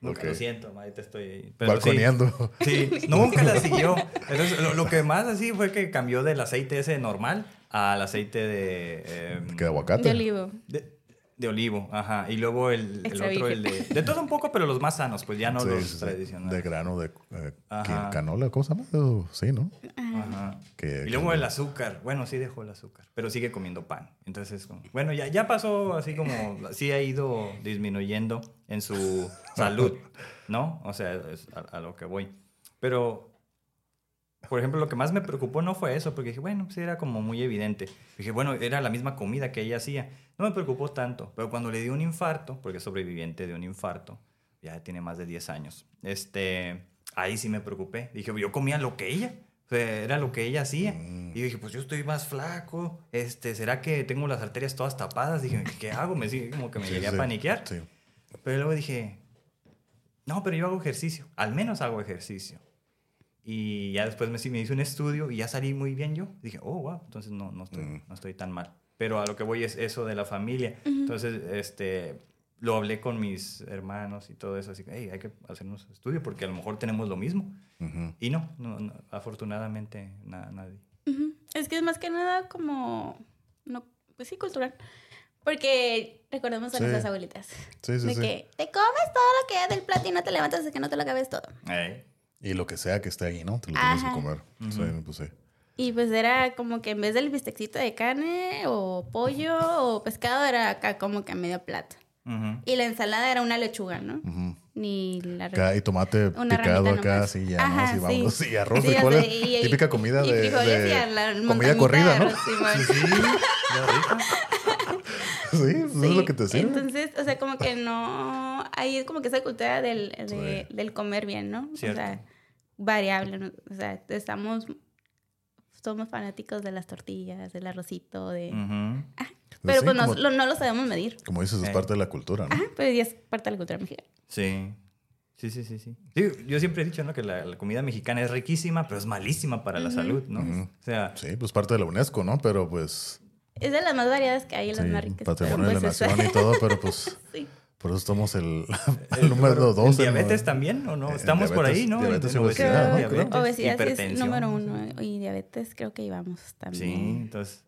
Nunca, lo siento, ma, te estoy. pero sí. balconeando. Sí, nunca la siguió. Entonces, lo, lo que más así fue que cambió del aceite ese normal al aceite de. em, ¿Qué aguacate? De olivo. de, de olivo, ajá. Y luego el, otro, el de. De todo un poco, pero los más sanos, pues ya no Sí, los sí, tradicionales. De grano, de eh, Ajá. canola, ¿cómo se llama? Oh, Sí, ¿no? Ajá. Que- y luego el azúcar. Bueno, sí dejó el azúcar, pero sigue comiendo pan. Entonces, como, bueno, ya, ya pasó así como, sí ha ido disminuyendo en su salud, ¿no? O sea, es a, a lo que voy. Pero por ejemplo, lo que más me preocupó no fue eso, porque dije, bueno, pues era como muy evidente. Dije, bueno, era la misma comida que ella hacía. No me preocupó tanto, pero cuando le dio un infarto, porque es sobreviviente de un infarto, ya tiene más de 10 años, este, ahí sí me preocupé. Dije, yo comía lo que ella. O sea, era lo que ella hacía. Mm. Y dije, pues yo estoy más flaco. Este, ¿Será que tengo las arterias todas tapadas? Dije, ¿qué hago? Me sigue como que me Sí, llegué sí, a paniquear. Sí. Pero luego dije, no, pero yo hago ejercicio. Al menos hago ejercicio. Y ya después me, me hice un estudio y ya salí muy bien yo. Dije, oh, wow, entonces no, no, estoy, Mm. no estoy tan mal. Pero a lo que voy es eso de la familia. Entonces, este, lo hablé con mis hermanos y todo eso. Así que, hey, hay que hacernos estudio porque a lo mejor tenemos lo mismo. Ujú. Y no, no, no, afortunadamente na- nadie. Ujú. Es que es más que nada como, no, pues sí, cultural. Porque recordemos a Sí. nuestras abuelitas. Sí, sí, de sí. que te comes todo lo que es del plato y no te levantas hasta que no te lo acabes todo. Eh, Y lo que sea que esté ahí, ¿no? Te lo tienes que comer. Sí, pues sí. Y pues era como que en vez del bistecito de carne o pollo o pescado era acá como que medio plato. ujú. Y la ensalada era una lechuga, ¿no? Ni la Acá, y tomate Una picado acá, nomás. sí, ya, Ajá, ¿no? Sí, sí. Sí, arroz, Sí, y- y- típica comida y de, frijoles de y a la comida corrida, de ¿no? arroz, Simón. Sí, sí. Sí, eso es lo que te sirve. Entonces, o sea, como que no. Ahí es como que esa cultura del, de- Sí. del comer bien, ¿no? Cierto. O sea, variable. ¿no? O sea, estamos. Somos fanáticos de las tortillas, del arrocito, de. Ujú. Pero Sí, pues no, como, lo- no lo sabemos medir. como dices, es parte de la cultura, ¿no? Ajá, pero ya es parte de la cultura mexicana. Sí. Sí, sí, sí, sí. Sí, yo siempre he dicho, ¿no? Que la, la comida mexicana es riquísima, pero es malísima para la salud, ¿no? O sea, Sí, pues parte de la UNESCO, ¿no? Pero pues. Es de las más variadas que hay, las Sí, más ricas. patrimonio de la pues, nación y todo, pero pues. sí. Por eso estamos el, el el número dos. ¿El en- diabetes también o no? Estamos por ahí, ¿no? diabetes y obesidad, ¿no? Creo- Creo. diabetes, Obesidad sí es hipertensión. número uno y diabetes creo que íbamos también. Sí, entonces...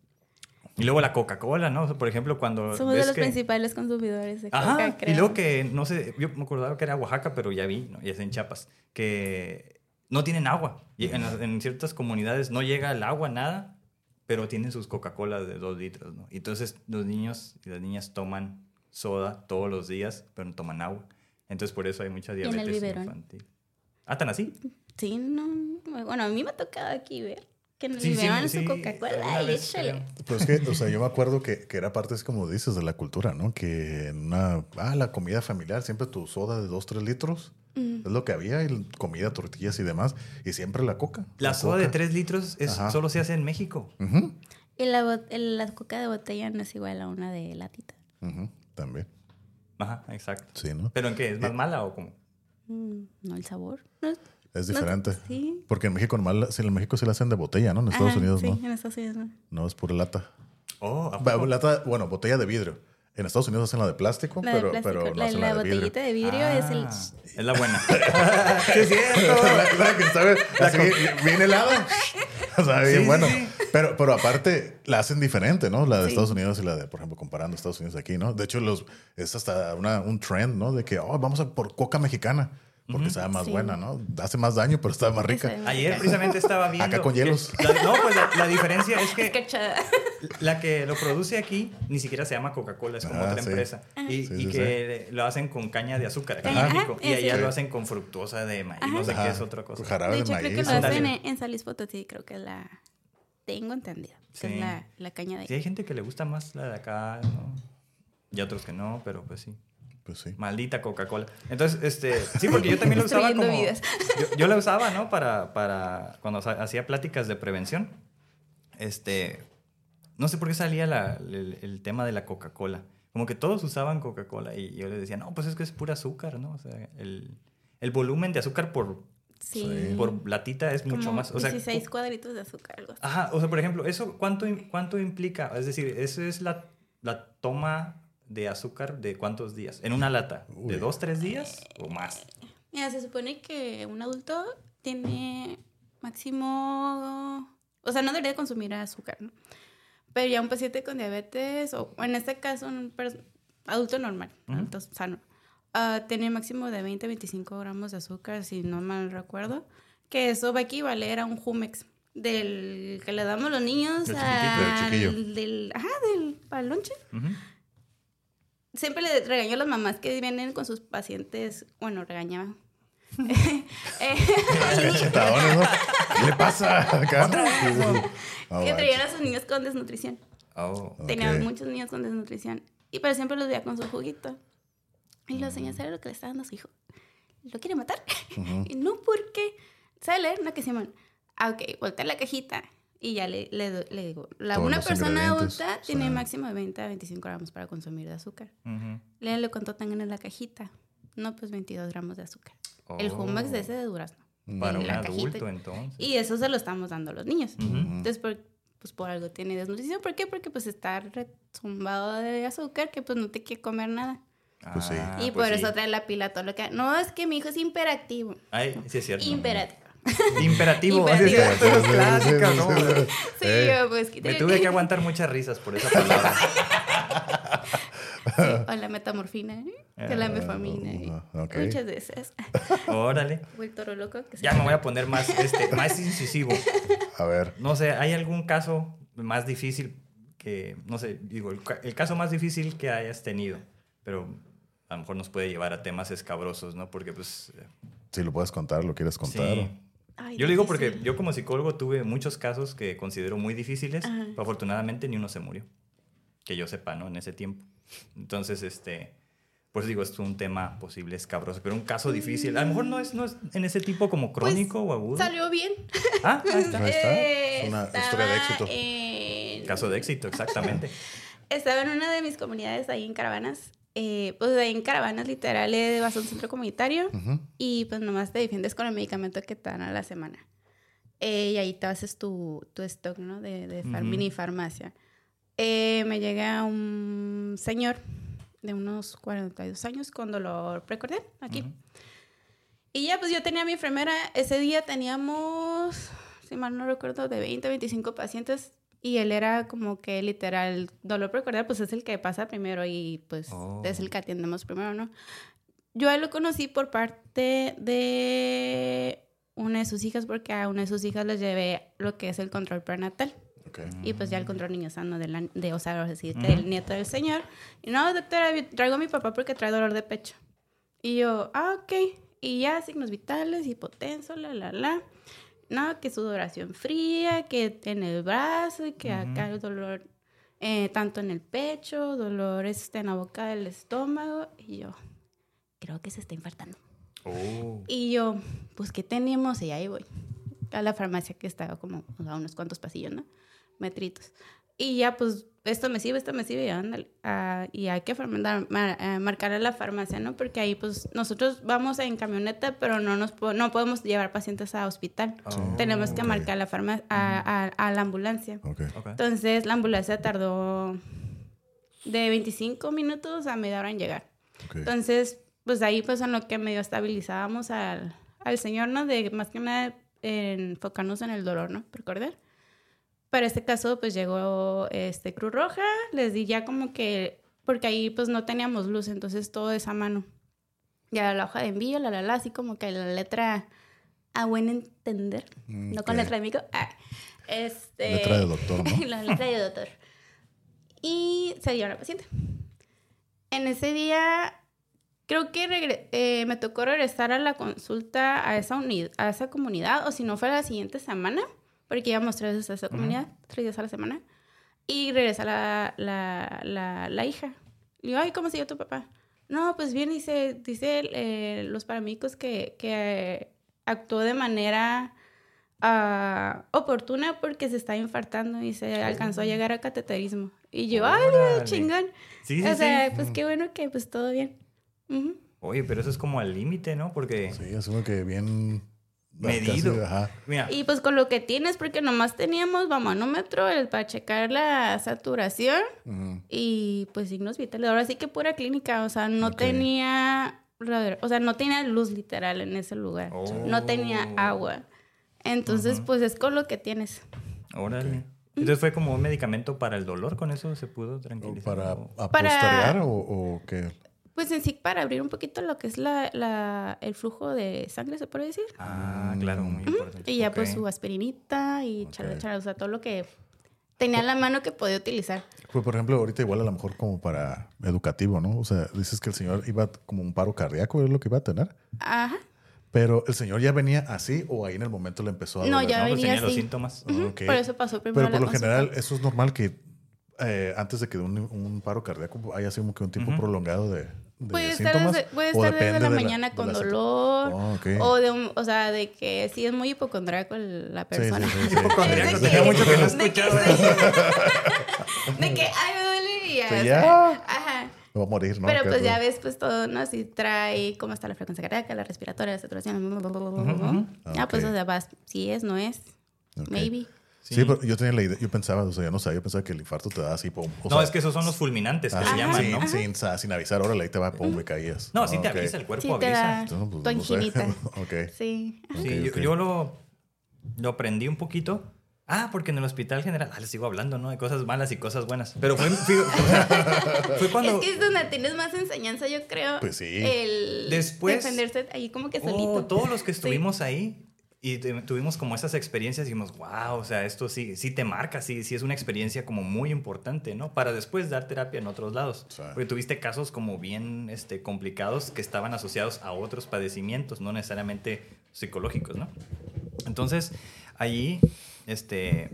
Y luego la Coca-Cola, ¿no? O sea, por ejemplo, cuando Somos de los que... principales consumidores de Ajá, coca, y creo. luego que, no sé, yo me acordaba que era Oaxaca, pero ya vi, ¿no? ya es en Chiapas, que no tienen agua. Y en, en ciertas comunidades no llega el agua, nada, pero tienen sus Coca-Cola de dos litros, ¿no? Y entonces los niños y las niñas toman soda todos los días, pero no toman agua. Entonces por eso hay mucha en el diabetes infantil. ¿Ah, tan así? Sí, no. Bueno, a mí me ha tocado aquí ver que en el Sí, sí, biberón sí, su Coca-Cola. vez échale. Pues es que, o sea, yo me acuerdo que, que era parte, es como dices, de la cultura, ¿no? Que en una. Ah, la comida familiar, siempre tu soda de 2, 3 litros. Mm. Es lo que había, y comida, tortillas y demás. Y siempre la coca. La soda de coca. 3 litros es, Ajá. solo se hace en México. Y la, la coca de botella no es igual a una de latita. También. Ajá, exacto. Sí, ¿no? ¿Pero en qué? ¿Es más Eh, mala o cómo? Mm, no, el sabor. No, Es no- diferente. sí. Porque en México normal, sí, en México sí la hacen de botella, ¿no? En Estados Ajá, Unidos sí, no. en Estados Unidos no. No, es pura lata. Oh, ¿a poco? Lata, bueno, botella de vidrio. En Estados Unidos hacen la de plástico, La de pero, plástico. pero no la, hacen la la, de vidrio. botellita de vidrio es el... Ah, Es la buena. sí, es cierto. la, la que sabe así, bien helada. O sea, bien Sí, sí, bueno. sí. Pero, pero aparte la hacen diferente, ¿no? La de Sí. Estados Unidos y la de, por ejemplo, comparando Estados Unidos aquí, ¿no? De hecho, los, es hasta una, un trend, ¿no? De que, oh, vamos a por coca mexicana. Porque sabe más Sí. buena, ¿no? Hace más daño, pero está más rica. Ayer precisamente estaba viendo. Acá con hielos. la- no, pues la, la diferencia es que la que lo produce aquí ni siquiera se llama Coca-Cola, es como Ah, otra sí. empresa. Y, Sí, y sí, que lo hacen con caña de azúcar aquí en México. ajá, Y allá sí. lo hacen con fructosa de maíz, no sé Ajá. qué es otra cosa. Jarabe De de, hecho, creo que lo hacen en, en San Luis Potosí, creo que la... Tengo entendido. Que Sí. es la, la caña de... Sí, hay gente que le gusta más la de acá, ¿no? Y otros que no, pero pues sí. Pues sí. Maldita Coca-Cola. Entonces, este, sí, porque yo también lo usaba como... Vidas. Yo, yo la usaba, ¿no? Para, para cuando hacía pláticas de prevención. Este, no sé por qué salía la- el, el tema de la Coca-Cola. Como que todos usaban Coca-Cola y yo les decía, no, pues es que es pura azúcar, ¿no? O sea, el, el volumen de azúcar por, Sí. Por latita es mucho Como más. O sea, 16 cuadritos de azúcar, algo así. Ajá, o sea, por ejemplo, ¿eso cuánto, cuánto implica? Es decir, eso es la, la toma de azúcar de cuántos días? ¿En una lata? ¿De Uy. dos, tres días o más? Mira, se supone que un adulto tiene máximo... O sea, no debería consumir azúcar, ¿no? Pero ya un paciente con diabetes, o en este caso un adulto normal, Ujú. adulto sano, ah, tiene máximo de 20 a 25 gramos de azúcar, si no mal recuerdo, que eso va a equivaler a un Jumex del que le damos a los niños Del al- chiquillo. del, ajá, del para el lonche. Siempre le regaño a las mamás que vienen con sus pacientes, bueno, regañaban. Eh, ¿no? ¿Qué le pasa, que manches. traían a sus niños con desnutrición. Oh. Tenía Ok. muchos niños con desnutrición. Y pero siempre los veía con su juguito. Y los señores, ¿sabe lo que le está dando a su hijo? ¿Lo quiere matar? Y no, ¿por qué? ¿Sabe leer? No, que Simón. Ah, ok, voltea la cajita. Y ya le, le, digo, la, Todos una persona adulta o tiene máximo de 20 a 25 gramos para consumir de azúcar. Ujú. Léale cuánto tengan en la cajita. No, pues 22 gramos de azúcar. El. Jumex de ese de durazno. Para en un la adulto, cajita. entonces. Y eso se lo estamos dando a los niños. Entonces, por, pues por algo tiene desnutrición. ¿Por qué? Porque pues está retumbado de azúcar que pues no te quiere comer nada. Pues sí. Ah, y pues por sí. eso trae la pila todo lo que... No, es que mi hijo es imperativo. Ay, sí es cierto. Imperativo. Imperativo. así es es clásica, ¿no? Sí, yo, pues... Me tuve que aguantar muchas risas por esa palabra. Sí, o la metamorfina, ¿eh? que la mefamina. Muchas veces. Órale. O el toro loco. Que se Ya me voy a poner más, este, más incisivo. A ver. No sé, ¿hay algún caso más difícil que, no sé, digo, el caso más difícil que hayas tenido? Pero a lo mejor nos puede llevar a temas escabrosos, ¿no? Porque pues... eh, Si lo puedes contar, lo quieres contar. sí. Ay, Yo lo digo porque yo como psicólogo tuve muchos casos que considero muy difíciles, Ajá. pero afortunadamente ni uno se murió. Que yo sepa, ¿no? En ese tiempo. Entonces, este... Pues digo, esto es un tema posible escabroso, pero un caso difícil. A lo mejor no es, no es en ese tipo como Pues, crónico o agudo. Salió bien. Ah, ahí está. Eh, Es una estaba historia de éxito. en- Caso de éxito, exactamente. Estaba en una de mis comunidades ahí en Caravanas. Eh, pues ahí en Caravanas literal eh, vas a un centro comunitario Ujú. y pues nomás te defiendes con el medicamento que te dan a la semana. Eh, y ahí te haces tu, tu stock, ¿no? De, de far- Ujú. mini farmacia. Eh, me llega un señor de unos 42 años con dolor precordial aquí. Ujú. Y ya, pues yo tenía a mi enfermera. Ese día teníamos, si mal no recuerdo, de 20 a 25 pacientes. Y él era como que literal, dolor precordial, pues es el que pasa primero y pues Oh. es el que atendemos primero, ¿no? Yo a él lo conocí por parte de una de sus hijas, porque a una de sus hijas les llevé lo que es el control prenatal. Ok. Y pues ya el control niño sano de, la, de o sea, sí, Ujú. del nieto del señor. Y no, doctora, traigo a mi papá porque trae dolor de pecho. Y yo, ah, ok. Y ya, signos vitales, hipotenso, la, la, la. No, que sudoración fría, que en el brazo, y que acá el dolor, eh, tanto en el pecho, dolor este, en la boca del estómago. Y yo, creo que se está infartando. Oh. Y yo, pues, ¿qué tenemos? Y ahí voy. A la farmacia que estaba como a unos cuantos pasillos, ¿no? Metritos. Y ya, pues, esto me sirve, esto me sirve, y ándale. Ah, y hay que formar- mar- eh, marcar a la farmacia, ¿no? Porque ahí, pues, nosotros vamos en camioneta, pero no, nos, po- no podemos llevar pacientes a hospital. Oh, Tenemos que ok. marcar a la, farma- a, a- a la ambulancia. Entonces, la ambulancia tardó de 25 minutos a media hora en llegar. Entonces, pues ahí pues en lo que medio estabilizábamos al, al señor, ¿no? De más que nada enfocarnos en el dolor, ¿no? Recordar. Para este caso, pues llegó este Cruz Roja, les di ya como que, porque ahí pues no teníamos luz, entonces todo es a mano. Ya la hoja de envío, la la la, así como que la letra a buen entender, no con letra de micro. Ah, este, Letra de doctor, ¿no? la letra de doctor. Y se dio a la paciente. En ese día, creo que eh, me tocó regresar a la consulta a esa, a esa comunidad, o si no fue la siguiente semana, porque íbamos tres veces a esa comunidad, tres días a la semana, y regresa la, la, la, la hija. Le digo, ay, ¿cómo se llama tu papá? No, pues bien, dice, dice eh, los paramédicos que, que actuó de manera ah, oportuna porque se está infartando y se alcanzó a llegar a cateterismo. Y yo, ay, Órale. chingón. Sí, sí, o sea, sí. pues qué bueno que pues todo bien. Ujú. Oye, pero eso es como al límite, ¿no? Porque, Sí, asumo que bien. Medido. casi, ajá. mira, Y pues con lo que tienes, porque nomás teníamos manómetro el, para checar la saturación y pues signos vitales. Ahora sí que pura clínica, o sea, no tenía, o sea, no tenía luz literal en ese lugar. No tenía Oh. agua. Entonces, pues es con lo que tienes. órale. Entonces fue como un medicamento para el dolor, con eso se pudo ¿O tranquilizar. ¿Para o, o qué? Pues en sí, para abrir un poquito lo que es la, la- el flujo de sangre, se puede decir. Ah, claro, muy importante. Y ya pues Ok. su aspirinita y Ok. chala, chala, o sea, todo lo que tenía a la mano que podía utilizar. Pues, por ejemplo, ahorita igual a lo mejor como para educativo, ¿no? O sea, dices que el señor iba como un paro cardíaco, ¿es lo que iba a tener? Ajá. Pero el señor ya venía así o ahí en el momento le empezó a No, doler? ya No, pues venía tenía los así. síntomas. Ujú, Ok. Por eso pasó primero Pero por la lo consulta. general, eso es normal que eh, antes de que un, un paro cardíaco haya sido como que un tiempo Ujú. prolongado de, de Puede estar, desde, puede estar desde la de mañana de con la dolor. Oh, ok. O, de un- o sea, de que sí es muy hipocondríaco el- la persona. sí, sí, sí. Tenía mucho que no de que escuchaba. sí. De que, ay, me duele y ya. Sí, o sea, ajá. Me va a morir, ¿no? Pero pues ya ves, pues todo, ¿no? Si trae cómo está la frecuencia cardíaca, la respiratoria, la saturación. bla, bla. Ah, pues, o sea, vas, si es, no es. Ok. Maybe. Sí. Sí. pero yo tenía la idea, yo pensaba, o sea, yo no sabía, yo pensaba que el infarto te da así, pum. o No, sea, es que esos son los fulminantes que se llaman, sin, ¿no? sin, sa- sin avisar, órale, ahí te va, pum, me caías. No, sí Ah, te ok. avisa, el cuerpo Sí te avisa. da pues, tu no sé. anginita. ok. Sí. Sí, Ok, yo, yo lo, lo aprendí un poquito. Ah, porque en el hospital general, ah, les sigo hablando, ¿no? De cosas malas y cosas buenas. Pero fue, fue, fue cuando... Es que es donde tienes más enseñanza, yo creo. Pues sí. El Después- defenderse ahí como que Oh, solito. todos los que Sí. estuvimos ahí y tuvimos como esas experiencias, dijimos, wow, o sea, esto sí, sí te marca, sí, sí es una experiencia como muy importante, ¿no? Para después dar terapia en otros lados. Sí. Porque tuviste casos como bien este, complicados que estaban asociados a otros padecimientos, no necesariamente psicológicos, ¿no? Entonces, allí, este,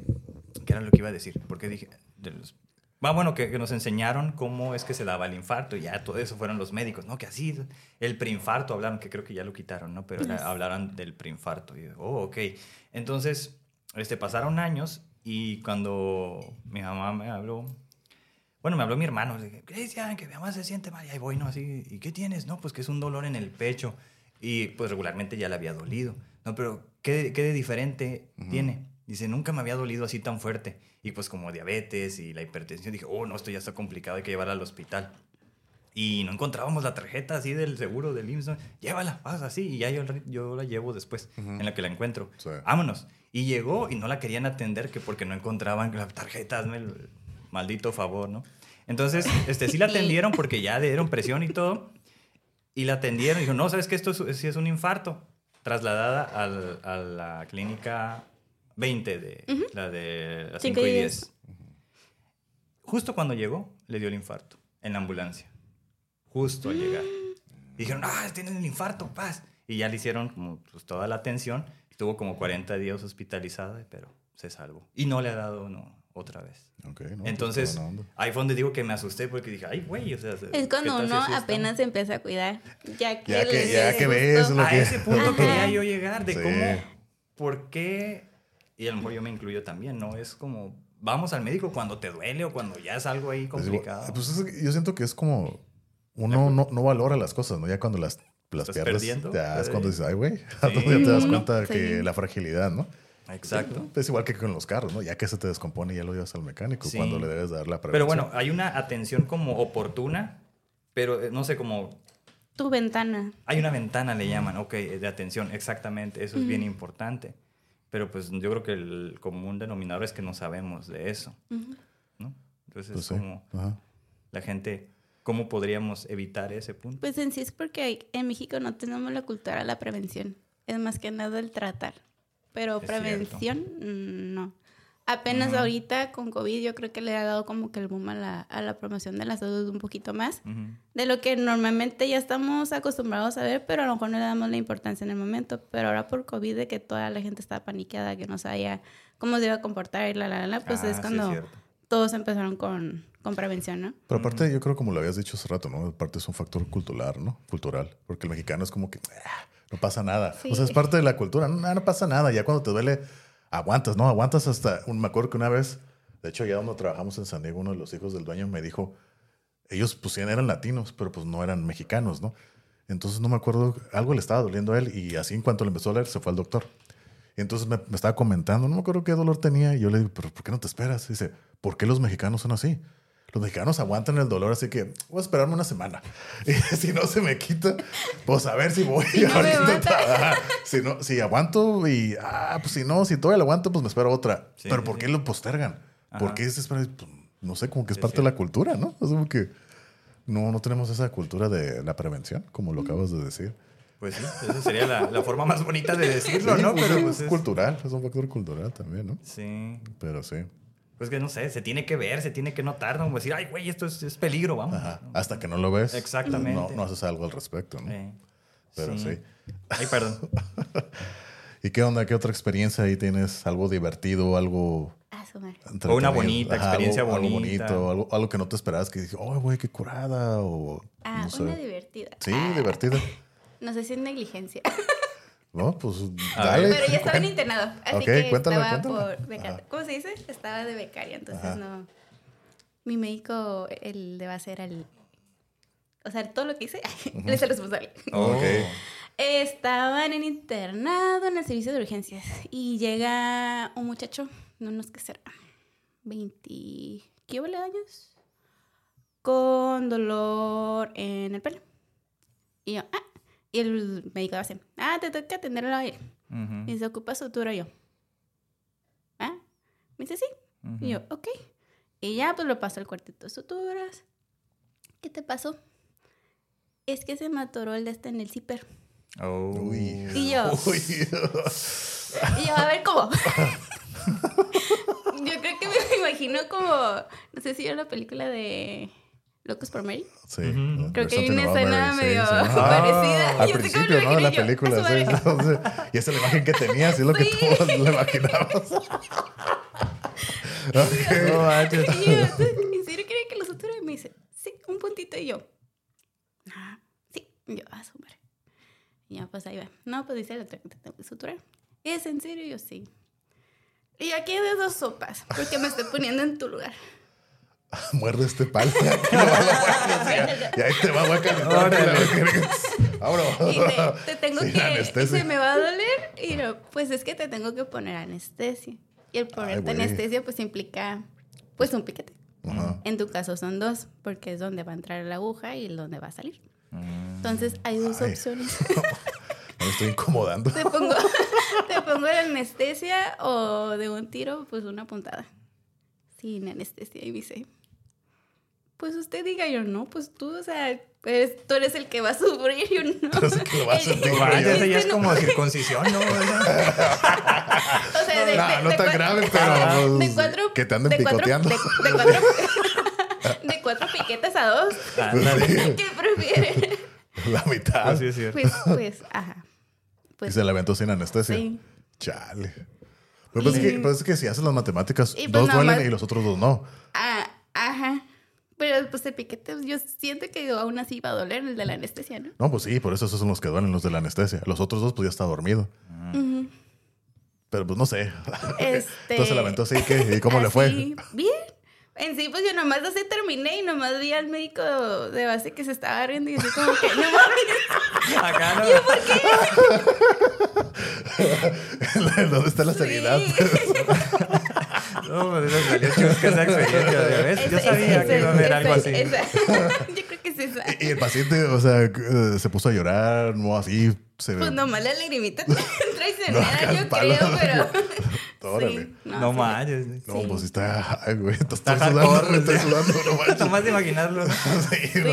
¿qué era lo que iba a decir? Porque dije, de los- Ah, bueno, que, que nos enseñaron cómo es que se daba el infarto y ya todo eso fueron los médicos, ¿no? Que así, el preinfarto hablaron, que creo que ya lo quitaron, ¿no? Pero era- hablaron del preinfarto. Y, yo, oh, ok. Entonces, este, pasaron años y cuando mi mamá me habló, bueno, me habló mi hermano, le dije, Cristian, que mi mamá se siente mal, y ahí voy, ¿no? Así, ¿y qué tienes? No, pues que es un dolor en el pecho. Y pues regularmente ya le había dolido. No, pero ¿qué, qué de diferente tiene? Dice, nunca me había dolido así tan fuerte. Y pues como diabetes y la hipertensión, dije, oh, no, esto ya está complicado, hay que llevarla al hospital. Y no encontrábamos la tarjeta así del seguro del IMSS. Llévala, vas así. Y ya yo, yo la llevo después, en la que la encuentro. Sí. Vámonos. Y llegó y no la querían atender que porque no encontraban la tarjeta, hazme el maldito favor, ¿no? Entonces, este, sí la atendieron porque ya le dieron presión y todo. Y la atendieron y dijo, no, ¿sabes que Esto es, sí es un infarto. Trasladada al- a la clínica 20 de la de las 5 y 10. Justo cuando llegó, le dio el infarto en la ambulancia. Justo al llegar. Y dijeron, ah, tienes el infarto, paz. Y ya le hicieron como pues, toda la atención. Estuvo como 40 días hospitalizada, pero se salvó. Y no le ha dado no, otra vez. Ok, no, pues, Entonces, ahí fue donde digo que me asusté porque dije, ay, güey, o sea... Es cuando ¿qué tal si uno está? apenas se empieza a cuidar. Ya que, Ya que- ya que ves lo A que- ese punto Ajá. quería yo llegar, de Sí. cómo, por qué, y a lo mejor yo me incluyo también, ¿no? Es como, vamos al médico cuando te duele o cuando ya es algo ahí complicado. Pues yo siento que es como uno no, no valora las cosas, ¿no? Ya cuando las, las ¿Estás pierdes, perdiendo? ya es Sí. cuando dices, ay, güey, Sí. ya te das cuenta Sí. que la fragilidad, ¿no? Exacto. Es igual que con los carros, ¿no? Ya que se te descompone, ya lo llevas al mecánico Sí. cuando le debes dar la Pero prevención. bueno, hay una atención como oportuna, pero eh, no sé, como Tu ventana. Hay una ventana, le llaman, ok, de atención, exactamente, eso es bien importante. Pero pues yo creo que el común denominador es que no sabemos de eso, ¿no? Entonces Pues es como Ajá. la gente, ¿cómo podríamos evitar ese punto? Pues en sí es porque en México no tenemos la cultura de la prevención. Es más que nada el tratar. Pero Es prevención, mm, no. Apenas ahorita con COVID yo creo que le ha dado como que el boom a la, a la promoción de la salud un poquito más. De lo que normalmente ya estamos acostumbrados a ver, pero a lo mejor no le damos la importancia en el momento. Pero ahora por COVID, de que toda la gente está paniqueada, que no sabía cómo se iba a comportar y la, la, la, pues Ah, es sí, cuando todos empezaron con, con prevención, ¿no? Pero aparte, yo creo como lo habías dicho hace rato, ¿no? Aparte es un factor cultural, ¿no? Cultural. Porque el mexicano es como que "Ah, no pasa nada. Sí. O sea, es parte de la cultura. No, no pasa nada. Ya cuando te duele, aguantas, ¿no? Aguantas hasta... Me acuerdo que una vez, de hecho, allá donde trabajamos en San Diego, uno de los hijos del dueño me dijo, ellos pues eran latinos, pero pues no eran mexicanos, ¿no? Entonces no me acuerdo, algo le estaba doliendo a él y así en cuanto le empezó a doler, se fue al doctor. Y entonces me, me estaba comentando, no me acuerdo qué dolor tenía. Y yo le digo, pero ¿por qué no te esperas? Y dice, ¿por qué los mexicanos son así? Los mexicanos aguantan el dolor, así que voy a esperarme una semana. Y si no se me quita, pues a ver si voy. Si no me ahorita. si, no, si aguanto y, ah, pues si no, si todavía lo aguanto, pues me espero otra. Sí, pero sí, ¿por sí. qué lo postergan? ¿Por Ajá. qué se espera? Pues, no sé, como que es Sí, parte sí. de la cultura, ¿no? Es como que no, no tenemos esa cultura de la prevención, como lo acabas de decir. Pues sí, esa sería la, la forma más bonita de decirlo, Sí, ¿no? pues Pero pues es es- cultural, es un factor cultural también, ¿no? Sí. Pero sí. Pues que no sé, se tiene que ver, se tiene que notar, ¿no? Como decir, ay, güey, esto es, es peligro, vamos. Ajá. Hasta que no lo ves, Exactamente. No, no haces algo al respecto, ¿no? Eh, pero sí. Sí. Ay, perdón. ¿Y qué onda? ¿Qué otra experiencia ahí tienes? ¿Algo divertido? ¿Algo Ah, entretenido? una bonita experiencia algo, algo bonita. bonito, algo, algo que no te esperabas que dices, oh, güey, qué curada. O Ah, no sé. una divertida. Sí, Ah, divertida. No sé si es negligencia. No, pues dale. Pero ya estaba en internado. Así que estaba por becaria. ¿Cómo se dice? Estaba de becaria, entonces Ajá. no. Mi médico, el de base era el. O sea, todo lo que hice, él es el responsable. Oh. Ok. Estaban en internado en el servicio de urgencias y llega un muchacho, no nos que será, 20, ¿qué vale años? Con dolor en el pelo. Y yo, ah, y el médico hace, ah, te toca atenderlo a él. Ujú, Y se ocupa sutura yo. ¿Ah? Me dice, sí. Y yo, ok. Y ya, pues lo paso al cuartito de suturas. ¿Qué te pasó? Es que se me atoró el de este en el zipper. Oh. Uy. Y yo, Uy. y yo, a ver, ¿cómo? yo creo que me imagino como, no sé si era la película de Locos por Mary. Sí. Ujú. ¿no? Creo que hay una escena Mary, sí, medio sí. Ah, parecida. Al principio, ¿no? De la película, sí. Entonces, y esa es la imagen que tenías, y es lo que Sí. todos lo imaginamos. Ok. No manches. Y yo, ¿en serio quería que lo suture? Y me dice, sí, un puntito. Y yo, ah, sí. Y yo, ah, su madre. Y ya, pues ahí va. No, pues dice el doctor que te tengo que suturar. ¿Es en serio? Y yo, sí. Y aquí hay de dos sopas, porque me estoy poniendo en tu lugar. Muerde este palo. y ahí te va a calentar. Ahora. Y te tengo Sin que... anestesia. Dice, me va a doler. Y yo, pues es que te tengo que poner anestesia. Y el ponerte anestesia, pues implica, pues un piquete. Ajá. En tu caso son dos, porque es donde va a entrar la aguja y donde va a salir. Entonces hay dos Ay. opciones. Me estoy incomodando. te, pongo, te pongo la anestesia o de un tiro, pues una puntada. Sin anestesia. Y me dice, pues usted diga, yo no, pues tú, o sea, pues tú eres el que va a sufrir, yo no. Tú eres el que va a yo. esa ya es como circuncisión, ¿no? O sea, de, No, de- no de tan grave, pero, de pues, cuatro, que te anden de cuatro- picoteando. De, de cuatro, de cuatro piquetes a dos. Ándale. ¿Qué prefiere? La mitad. Así es cierto. Pues, pues, ajá. y Pues, se la aventó sin anestesia. sí. Chale. Pero pues, es que, pues es que si haces las matemáticas, Y pues dos duelen más- y los otros dos no. Ah, ajá. Pero pues el piquete, yo siento que aún así va a doler el de la anestesia, ¿no? No, pues sí, por eso esos son los que duelen, los de la anestesia. Los otros dos, pues ya está dormido. Pero pues no sé. Este, Entonces se la aventó así, ¿qué? ¿Y cómo le fue? Bien. En sí, pues yo nomás así terminé y nomás vi al médico de base que se estaba riendo y así como que, no mames. Acá no. ¿Dónde está la seriedad? No, pues esa salió chusca esa experiencia, ¿ya ves? Yo sabía que iba a haber algo así. esa. Yo creo que es esa. Y, y el paciente, o sea, eh, se puso a llorar, no así. Se, Pues nomás la lagrimita traicionera, No, yo creo, pero. Órale. Sí, No sí. manches. no, sí. pues está. Ay, güey, te Está estoy sudando, hardcore, sudando, no manches. Nomás de imaginarlo. Sí, no.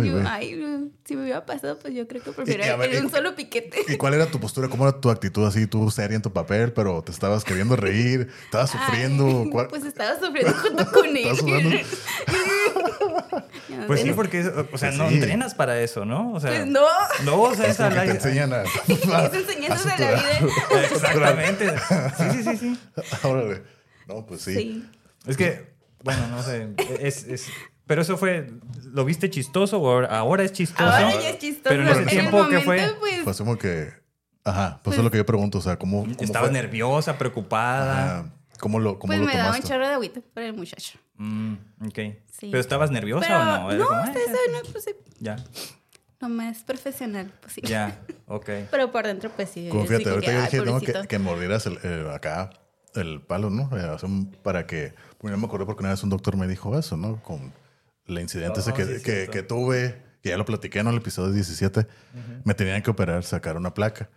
Ay, yo- güey. ay, no. si me hubiera pasado, pues yo creo que prefiero ver, un solo piquete. ¿Y cuál era tu postura? ¿Cómo era tu actitud así? Tú seria en tu papel, pero te estabas queriendo reír, estabas sufriendo. Ay, ¿Cuál- Pues estaba sufriendo junto con él. Pues sí, porque, o sea, Pues no sí. entrenas para eso, ¿no? O sea, Pues no. No, o sea, Es es como al que te enseñan a. Es enseñanzas de la vida. Exactamente. Sí, sí, sí, sí. Órale. No, pues sí. Sí. Es que, bueno, no sé. Es, es, pero eso fue, ¿lo viste chistoso o ahora- es chistoso? Ahora ya es chistoso. Pero en ese el tiempo, ¿qué momento, fue? Pues, Pues como que. Ajá, pues, Pues- eso es lo que yo pregunto. O sea, ¿cómo. cómo Estabas fue? nerviosa, preocupada. Ajá. ¿Cómo lo, cómo pues lo me daba un tomaste? chorro de agüita por el muchacho. Mm, ok. Sí. ¿Pero estabas nerviosa Pero, o no? Era no, como, "Ay, hasta eso no, pues sí, Ya, lo más profesional posible. ya, ok. Pero por dentro, pues sí. Como sí, fíjate, ahorita que, yo dije no, que, que mordieras el, el- acá el palo, ¿no? Eh, Para que. Bueno, me acordé porque una vez un doctor me dijo eso, ¿no? Con el incidente ese Oh, que, sí, que tuve, que ya lo platiqué en el episodio 17, me tenían que operar, sacar una placa.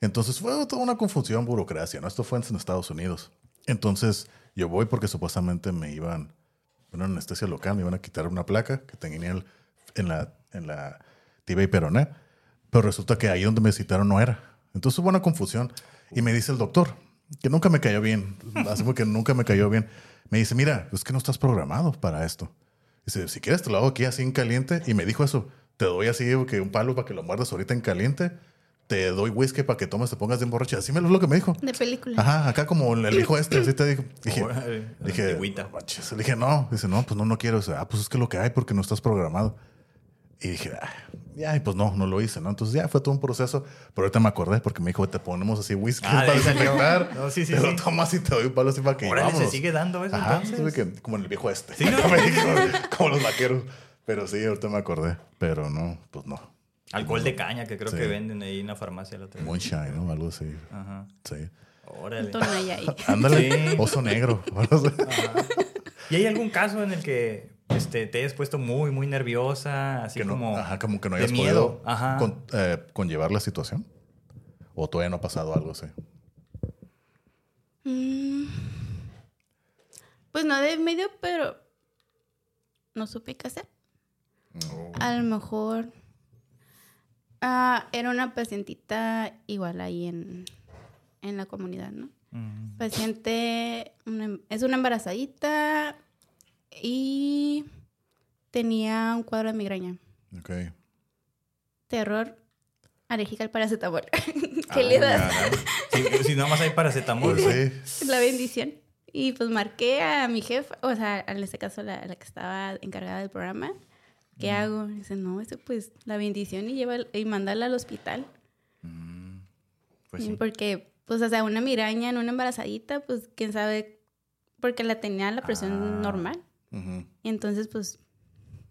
Entonces fue toda una confusión, burocracia, ¿no? Esto fue en Estados Unidos. Entonces yo voy porque supuestamente me iban, una anestesia local, me iban a quitar una placa que tenía el- en la, en la tibia y peroné. Pero resulta que ahí donde me citaron no era. Entonces hubo una confusión. Y me dice el doctor, que nunca me cayó bien, así que nunca me cayó bien. Me dice, mira, es que no estás programado para esto. Dice, si quieres te lo hago aquí así en caliente. Y me dijo eso, te doy así que un palo para que lo muerdas ahorita en caliente, te doy whisky para que tomes, te pongas bien borracha. Así me lo es lo que me dijo. De película. Ajá, acá como el viejo este, así te dijo. Dije, Órale, dije. Le dije, no, dice, no, pues no, no quiero. Dice, ah, pues es que lo que hay porque no estás programado. Y dije, ah, ya, y pues no, no lo hice, ¿no? Entonces ya fue todo un proceso. Pero ahorita me acordé porque me dijo, te ponemos así whisky Ah, de para desinfectar. No, sí, sí, te sí. lo tomas y te doy un palo así para que Órale, se sigue dando eso Ajá, entonces. tuve que- como en el viejo este. Sí, ¿no? Me dijo, como los vaqueros. Pero sí, ahorita me acordé. Pero no, pues no. Alcohol de caña que creo Sí. que venden ahí en la farmacia la otra vez. Moonshine, ¿no? Algo así. Ajá. Sí. Órale. Un tonalla ahí. Ándale, Sí. oso negro. sé. ¿Y hay algún caso en el que este, te hayas puesto muy, muy nerviosa? Así que no, como. ajá, como que no de hayas miedo? podido Ajá. con- eh, conllevar la situación. O todavía no ha pasado algo así. Mm. Pues no de medio, pero no supe qué hacer. Oh. A lo mejor ah, era una pacientita igual ahí en, en la comunidad, ¿no? Mm. Paciente una em- es una embarazadita y tenía un cuadro de migraña. Ok. Terror alérgica al paracetamol. ¿Qué Ay, le das? Si, si nada más hay paracetamol. Pues sí. La bendición. Y pues marqué a mi jefa, o sea, en este caso la, la que estaba encargada del programa. ¿Qué hago? Dice, no, eso pues la bendición y, lleva, y mandarla al hospital. Mm, Pues sí. Porque, pues, o sea, una miraña en una embarazadita, pues, quién sabe, porque la tenía la presión Ah. normal. Y entonces, pues,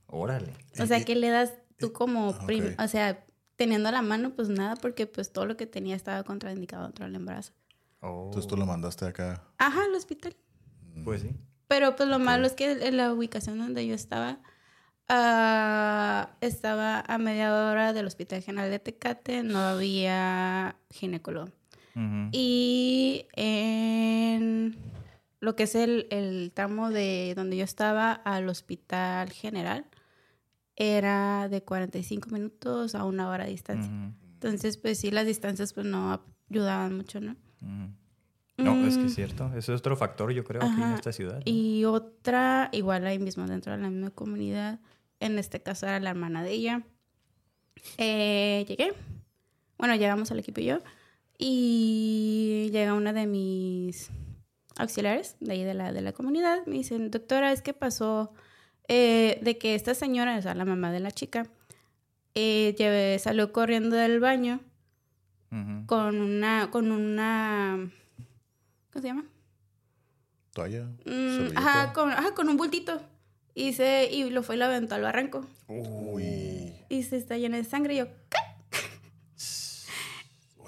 Órale. o sea, ¿qué le das tú como, ah, prim- ok. o sea, teniendo a la mano, pues nada, porque pues todo lo que tenía estaba contraindicado dentro del embarazo. Oh. Entonces tú lo mandaste acá. Ajá, al hospital. Pues sí. Pero pues lo malo es que en la ubicación donde yo estaba, ah, estaba a media hora del Hospital General de Tecate, no había ginecólogo. Y en lo que es el, el tramo de donde yo estaba al Hospital General, era de 45 minutos a una hora de distancia. Entonces, pues sí, las distancias pues no ayudaban mucho, ¿no? No, es que Mm. es cierto. Eso es otro factor, yo creo, aquí en esta ciudad. ¿no? Y otra, igual ahí mismo dentro de la misma comunidad, en este caso era la hermana de ella. Eh, llegué, bueno, llegamos al equipo y yo, y llega una de mis auxiliares de ahí de la, de la comunidad, me dicen, doctora, es que pasó eh, de que esta señora, o sea, la mamá de la chica, eh, lleve- salió corriendo del baño con una, con una, ¿cómo se llama? Toalla. Mm, ajá, con, ajá, con un bultito. Y, se, y lo fue y lo aventó al barranco. Uy. Y se está llena de sangre. Y yo, ¿qué?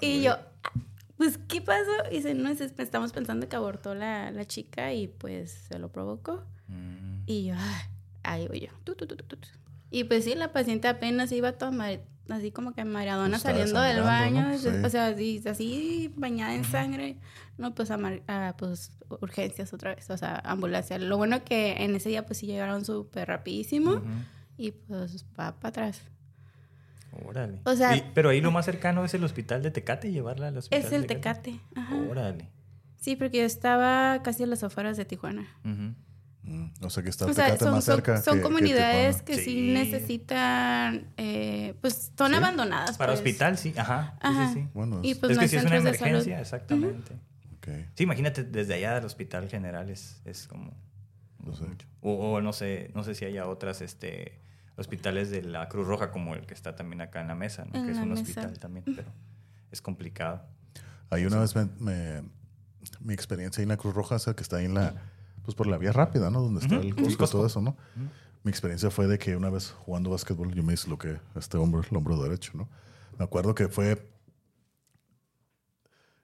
Y yo, "Ah, pues, ¿qué pasó? Y dice, no, es- estamos pensando que abortó la, la chica y pues se lo provocó. Mm. Y yo, "Ah", ahí voy yo. tu, tu, tu, tu, tu. Y pues sí, la paciente apenas iba toda mare- así como que mareadona Estaba saliendo del baño. ¿no? Sí. O sea, así, así bañada en sangre. No, pues a, mar- a, pues urgencias otra vez, o sea, ambulancia. Lo bueno que en ese día pues sí llegaron súper rapidísimo y pues va para atrás. Órale. O sea- Y- pero ahí lo más cercano es el hospital de Tecate, llevarla al hospital. Es el de Tecate. Ajá. Órale. Sí, porque yo estaba casi a las afueras de Tijuana. Ujú. Mm, O sea que está O sea, son, más son- cerca. son que- que comunidades Tijuana. que sí, Sí. necesitan, eh, pues son ¿Sí? abandonadas. Para pues. hospital, sí. Ajá. Sí, Ajá. sí, sí. Bueno, Y es- pues es no que si es una emergencia, exactamente. ok, Sí, imagínate desde allá del hospital general es, es como no sé. o, o no sé, no sé si haya otras este hospitales de la Cruz Roja como el que está también acá en la mesa, ¿no? En que es un mesa. hospital también, pero es complicado. Ahí una vez me, me- mi experiencia ahí en la Cruz Roja, o sea, que está ahí en la, pues por la vía rápida, ¿no? Donde está Ujú, el el Costco y Costco. todo eso, ¿no? Mi experiencia fue de que una vez jugando básquetbol yo me disloqué este hombro, el hombro derecho, ¿no? Me acuerdo que fue...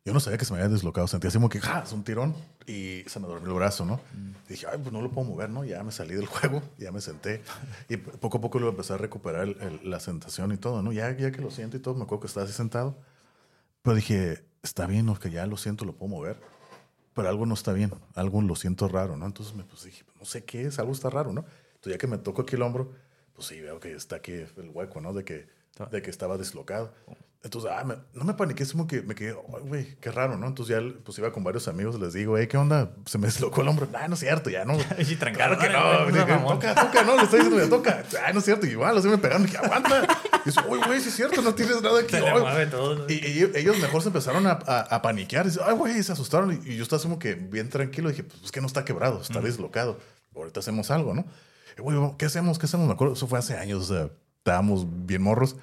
Yo no sabía que se me había deslocado, sentía así como que, ¡ja! Es un tirón y se me durmió el brazo, ¿no? Dije, ay, pues no lo puedo mover, ¿no? Ya me salí del juego, ya me senté y poco a poco lo empecé a recuperar el- el- la sensación y todo, ¿no? Ya, ya que lo siento y todo, me acuerdo que estaba así sentado. Pero dije, está bien, ¿no? que ya lo siento, lo puedo mover. Pero algo no está bien, algo lo siento raro, ¿no? Entonces me pues, dije, no sé qué es, algo está raro, ¿no? Entonces ya que me toco aquí el hombro, pues sí, veo que está aquí el hueco, ¿no? De que de que estaba dislocado. Entonces, ah, me- no me paniqué, es como que me quedé, "Ay, güey, qué raro, ¿no? Entonces ya pues iba con varios amigos, les digo, hey, ¿qué onda? Se me dislocó el hombro. Ah, no es cierto, ya no. Y trancaron, Claro que "Órale, no. güey, Dije, mamón". toca, toca, no, le estoy diciendo, ya toca. Ah, no es cierto. Y igual, así me pegaron. Dije, aguanta. Dice, uy, güey, sí es cierto, no tienes nada aquí. Y, y ellos- mejor se empezaron a, a, a paniquear. Dice, ay, güey, se asustaron. Y, yo estaba como que bien tranquilo. Dije, pues es que no está quebrado, está dislocado. Ahorita hacemos algo, ¿no? Y, güey, ¿qué hacemos? ¿Qué hacemos? Me acuerdo, eso fue hace años. O sea, estábamos bien morros.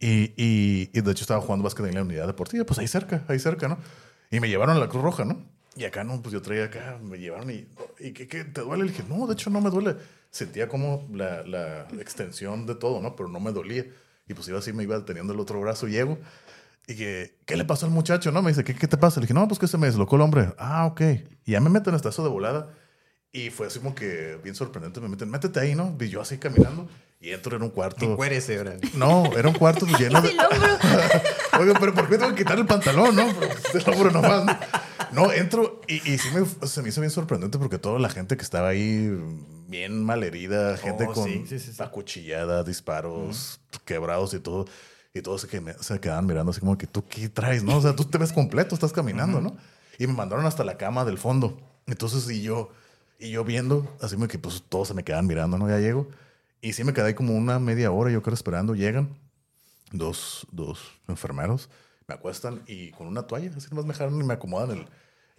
Y, y, y de hecho estaba jugando básquet en la unidad deportiva, pues ahí cerca, ahí cerca, ¿no? Y me llevaron a la Cruz Roja, ¿no? Y acá, no, pues yo traía acá, me llevaron y, ¿y qué, qué, te duele? Le dije, no, de hecho no me duele. Sentía como la, la extensión de todo, ¿no? Pero no me dolía. Y pues iba así, me iba deteniendo el otro brazo y llego. Y que, ¿qué le pasó al muchacho? No, me dice, ¿qué, qué te pasa? Le dije, no, pues que se me deslocó el hombre. Ah, ok. Y ya me meten hasta eso de volada. Y fue así como que bien sorprendente. Me meten, métete ahí, ¿no? Y yo así caminando. Y entro en un cuarto. Encuérese, órale. No, era un cuarto lleno de. Oiga, pero ¿por qué tengo que quitar el pantalón? No, Pero el hombro nomás. No, No, entro y, y sí me, se me hizo bien sorprendente porque toda la gente que estaba ahí bien malherida, gente Oh, con sí, sí, sí, sí. acuchillada, disparos, quebrados y todo. Y todos se, se quedaban mirando así como que tú qué traes, ¿no? O sea, tú te ves completo, estás caminando, ¿no? Y me mandaron hasta la cama del fondo. Entonces, y yo, y yo viendo, así como que pues todos se me quedan mirando, ¿no? Ya llego. Y sí me quedé ahí como una media hora, yo creo, esperando. Llegan dos, dos enfermeros, me acuestan y con una toalla, así nomás me dejaron y me acomodan el,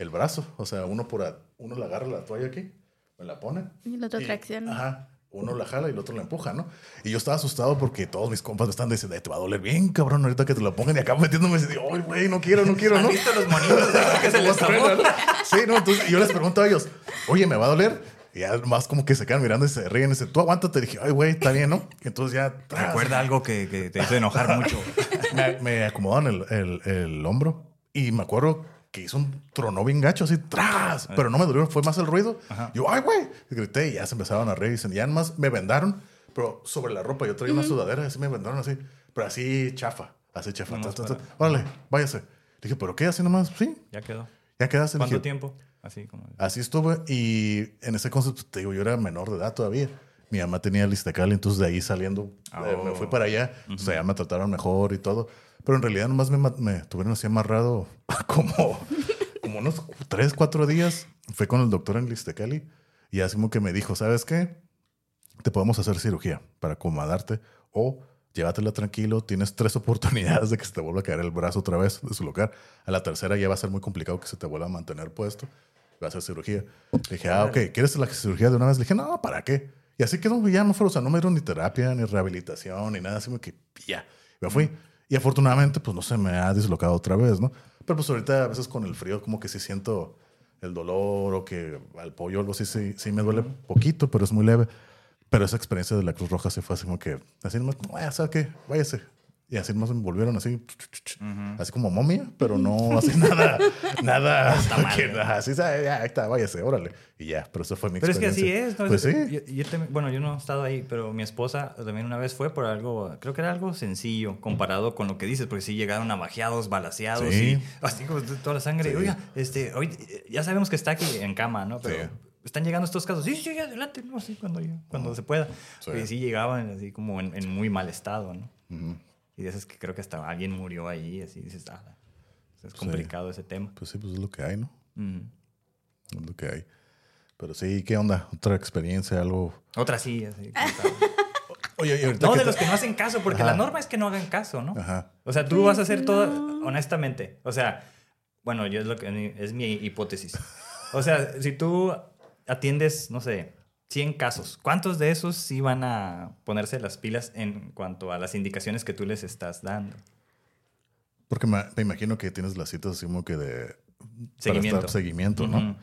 el brazo. O sea, uno por a- uno le agarra la toalla aquí, me la pone. Y el otro y- tracciona. Ajá. Uno la jala y el otro la empuja, ¿no? Y yo estaba asustado porque todos mis compas me están diciendo, "Ay, te va a doler bien, cabrón, ahorita que te la pongan. Y acabo metiéndome y digo, ay, güey, no quiero, no quiero, ¿Has ¿no? visto los monitos que se les? Sí, no, entonces yo les pregunto a ellos, oye, ¿me va a doler? Y ya más como que se quedan mirando y se ríen y dicen, tú aguántate. dije, ay, güey, está bien, ¿no? Y entonces ya... tras, Recuerda algo que, que te hizo enojar mucho. me, me acomodan el, el, el hombro y me acuerdo que hizo un trono bien gacho, así, tras, pero no me dolió, fue más el ruido. Ajá. Yo, ay, güey, y grité y ya se empezaron a reír y dicen, ya más me vendaron, pero sobre la ropa, yo traía una sudadera, así me vendaron así, pero así chafa, así chafa. Nomás ta, ta, ta. para- Órale, váyase. Dije, ¿pero qué? Así nomás, sí, Ya quedó. ya quedaste. ¿Cuánto Dije, tiempo? Así como. Así estuve y en ese concepto, te digo, yo era menor de edad todavía. Mi mamá tenía listacal, entonces de ahí saliendo eh, me fui Oh. para allá. O sea, ya me trataron mejor y todo. Pero en realidad nomás me, me tuvieron así amarrado como, como unos tres, cuatro días. Fue con el doctor en Listecali y así como que me dijo, ¿sabes qué? Te podemos hacer cirugía para acomodarte o llévatela tranquilo. Tienes tres oportunidades de que se te vuelva a caer el brazo otra vez de su lugar. A la tercera ya va a ser muy complicado que se te vuelva a mantener puesto. Va a ser cirugía. Le dije, ah, ok, ¿quieres la cirugía de una vez? Le dije, no, ¿para qué? Y así quedó, ya no fue, o sea, no me dieron ni terapia, ni rehabilitación, ni nada, así como que ya, me fui. Y afortunadamente, pues no se me ha dislocado otra vez, ¿no? Pero pues ahorita a veces con el frío como que sí siento el dolor o que al pollo o algo así sí, sí me duele poquito, pero es muy leve. Pero esa experiencia de la Cruz Roja se fue así como que, así nomás, "Ah, ¿sabes qué? Váyase. Y así nomás me volvieron así, así como momia, pero no así nada, nada, que, así, "Ah, ya, está, váyase, órale. Y ya, pero eso fue mi Pero es que experiencia. así es, ¿no? Pues Es- sí. yo- yo también- bueno, yo no he estado ahí, pero mi esposa también una vez fue por algo, creo que era algo sencillo comparado con lo que dices, porque sí llegaron navajeados, balaseados Sí. y así como toda la sangre. Sí. Oiga, este, hoy, ya sabemos que está aquí en cama, ¿no? Pero están llegando estos casos. Sí, sí, adelante, no, sí, cuando, cuando se pueda. Sí. Y sí llegaban así como en, en muy mal estado, ¿no? Ujú. Y de esas que creo que hasta alguien murió ahí, así dices, ah, es complicado ese tema. Pues sí, pues es lo que hay, ¿no? Es lo que hay. Pero sí, ¿qué onda? ¿Otra experiencia, algo? Otra sí, así. Oye, ahorita No, de te- los que no hacen caso, porque Ajá. la norma es que no hagan caso, ¿no? Ajá. O sea, tú vas a hacer todo honestamente. O sea, bueno, yo es lo que es mi hipótesis. O sea, si tú atiendes, no sé, 100 casos, ¿cuántos de esos sí van a ponerse las pilas en cuanto a las indicaciones que tú les estás dando? Porque me, me imagino que tienes las citas así como que de... para Seguimiento. estar- seguimiento, ¿no?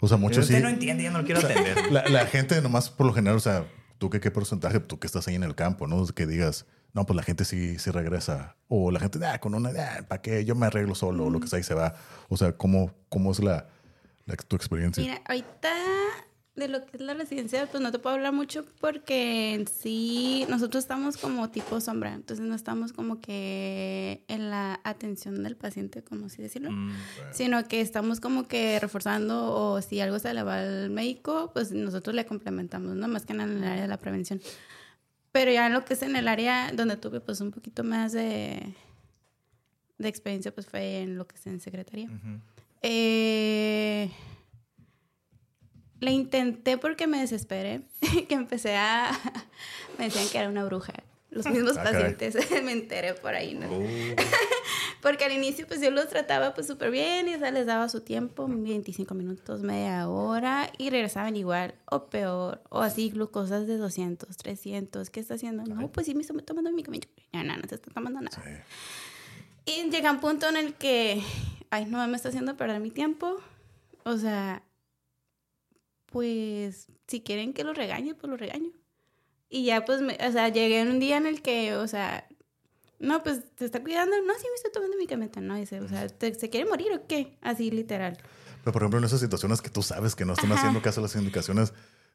O sea, muchos sí... usted no entiende, yo no lo quiero atender. La, la gente nomás por lo general, o sea, tú que qué porcentaje, tú que estás ahí en el campo, ¿no? Que digas, no, pues la gente sí, sí regresa. O la gente, ah, con una, ah, ¿para qué? Yo me arreglo solo, o lo que sea, y se va. O sea, ¿cómo, cómo es la, la- tu experiencia? Mira, ahorita de lo que es la residencia, pues no te puedo hablar mucho porque en sí nosotros estamos como tipo sombra, entonces no estamos como que en la atención del paciente, como así decirlo, Mm, sino que estamos como que reforzando o si algo se le va al médico, pues nosotros le complementamos, ¿no? Más que en el área de la prevención. Pero ya en lo que es en el área donde tuve pues un poquito más de, de experiencia, pues fue en lo que es en secretaría. Eh, le intenté porque me desesperé, que empecé a... me decían que era una bruja. Los mismos Ah, pacientes, me enteré por ahí, ¿no? Uh, Porque al inicio pues yo los trataba pues súper bien y o sea, les daba su tiempo, 25 minutos, media hora y regresaban igual o peor o así glucosas de 200, 300, ¿qué está haciendo? No, pues sí me estoy tomando mi medicamento. No, no, no se está tomando nada. Sí. Y llega un punto en el que, ay, no, me está haciendo perder mi tiempo. O sea, pues si quieren que lo regañe, pues lo regaño. Y ya pues, me- o sea, llegué en un día en el que, o sea, no, pues te está cuidando. No, sí me estoy tomando mi medicamento. No, dice, o sea, ¿te- ¿se quiere morir o qué? Así literal. Pero por ejemplo, en esas situaciones que tú sabes que no están Ajá. haciendo caso a las indicaciones,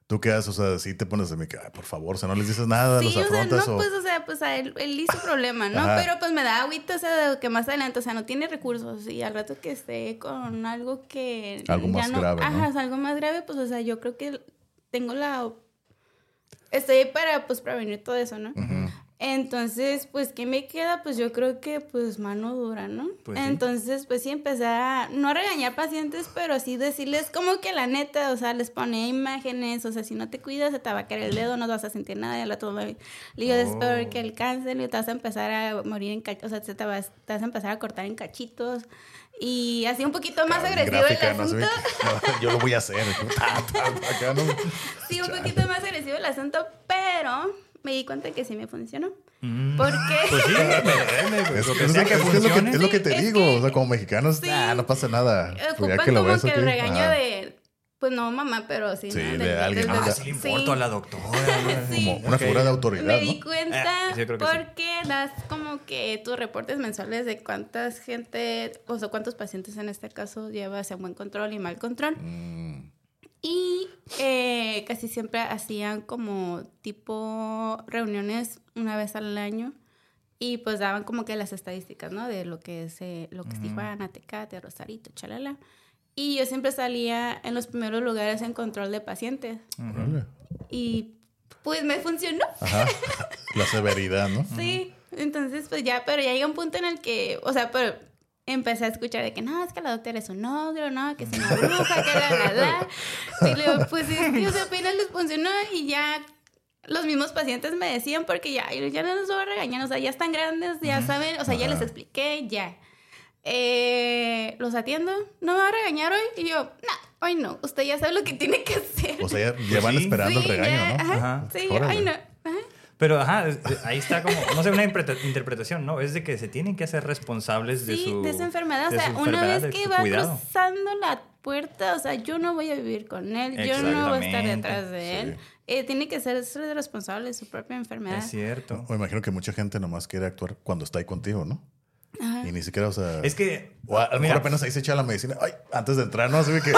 ¿tú qué haces? O sea, sí te pones de mí que, "Ay, por favor, o sea, no les dices nada, Sí, los o sea, no, afrontas o... pues, o sea, pues a él, él hizo problema, ¿no? Ajá. Pero pues me da agüita, o sea, de que más adelante, o sea, no tiene recursos y al rato que esté con algo que... Algo más grave, ¿no? Ajá, es algo más grave, pues, o sea, yo creo que tengo la... Estoy para, pues, prevenir todo eso, ¿no? Ujú. Entonces, pues, ¿qué me queda? Pues yo creo que, pues, mano dura, ¿no? Pues sí. Entonces, pues sí, empecé a, no a regañar pacientes, pero sí decirles como que la neta, o sea, les ponía imágenes, o sea, si no te cuidas, se te va a caer el dedo, no vas a sentir nada, y al rato le digo, es Oh. peor que el cáncer, y te vas a empezar a morir en cachos, o sea, te, te vas, te vas a empezar a cortar en cachitos, y así un poquito más agresivo gráfica, el asunto. que, "No, yo lo voy a hacer. Ta, ta, ta, acá, ¿no? Sí, un poquito más agresivo el asunto, pero me di cuenta que sí me funcionó. mm. Porque... Pues sí, me duele, Es, lo que es- es- que es lo que, funcione. es lo que Sí, te es digo. que- o sea, como mexicanos, Sí. "Ah, no pasa nada. Pues ocupan ya que lo como ves que el regaño ajá. de, pues no mamá, pero sí, Sí, ¿no? de alguien, Ah, ¿no? sí le importo a la doctora. ¿no? Sí. Como una Ok. figura de Me autoridad, di ¿no? cuenta Eh, sí, sí. porque das como que tus reportes mensuales de cuántas gente, o sea, cuántos pacientes en este caso llevas en buen control y mal control. Mm, Y eh, casi siempre hacían como tipo reuniones una vez al año y pues daban como que las estadísticas, ¿no? De lo que es, eh, lo que es. Tijuana, Tecate, Rosarito, chalala. Y yo siempre salía en los primeros lugares en control de pacientes. órale. Y pues me funcionó. Ajá. La severidad, ¿no? Sí, entonces pues ya, pero ya llega un punto en el que, o sea, pero empecé a escuchar de que no, es que la doctora es un ogro, no, que es una bruja, que la, la, la. Y luego, pues es que, o sea, apenas les funcionó y ya los mismos pacientes me decían porque ya, ya no los voy a regañar, o sea, ya están grandes, ya saben, o sea, ya les expliqué, ya. Eh, los atiendo, no me va a regañar hoy. Y yo, no, hoy no, usted ya sabe lo que tiene que hacer. O sea, ya, ya van esperando Sí, el regaño, ya, ¿no? Ajá, Ajá. sí, ay no. Pero, ajá, ahí está como, no sé, una interpreta- interpretación, ¿no? Es de que se tienen que hacer responsables de Sí, su... de esa enfermedad. O sea, una vez que va cuidado. cruzando la puerta, o sea, yo no voy a vivir con él, yo no voy a estar detrás de él. Eh, tiene que ser ser responsable de su propia enfermedad. Es cierto. O imagino que mucha gente nomás quiere actuar cuando está ahí contigo, ¿no? Ajá. Y ni siquiera, o sea. Es que, O a, a lo mira, mejor apenas ahí se echa la medicina. Ay, antes de entrar, ¿no? Así que.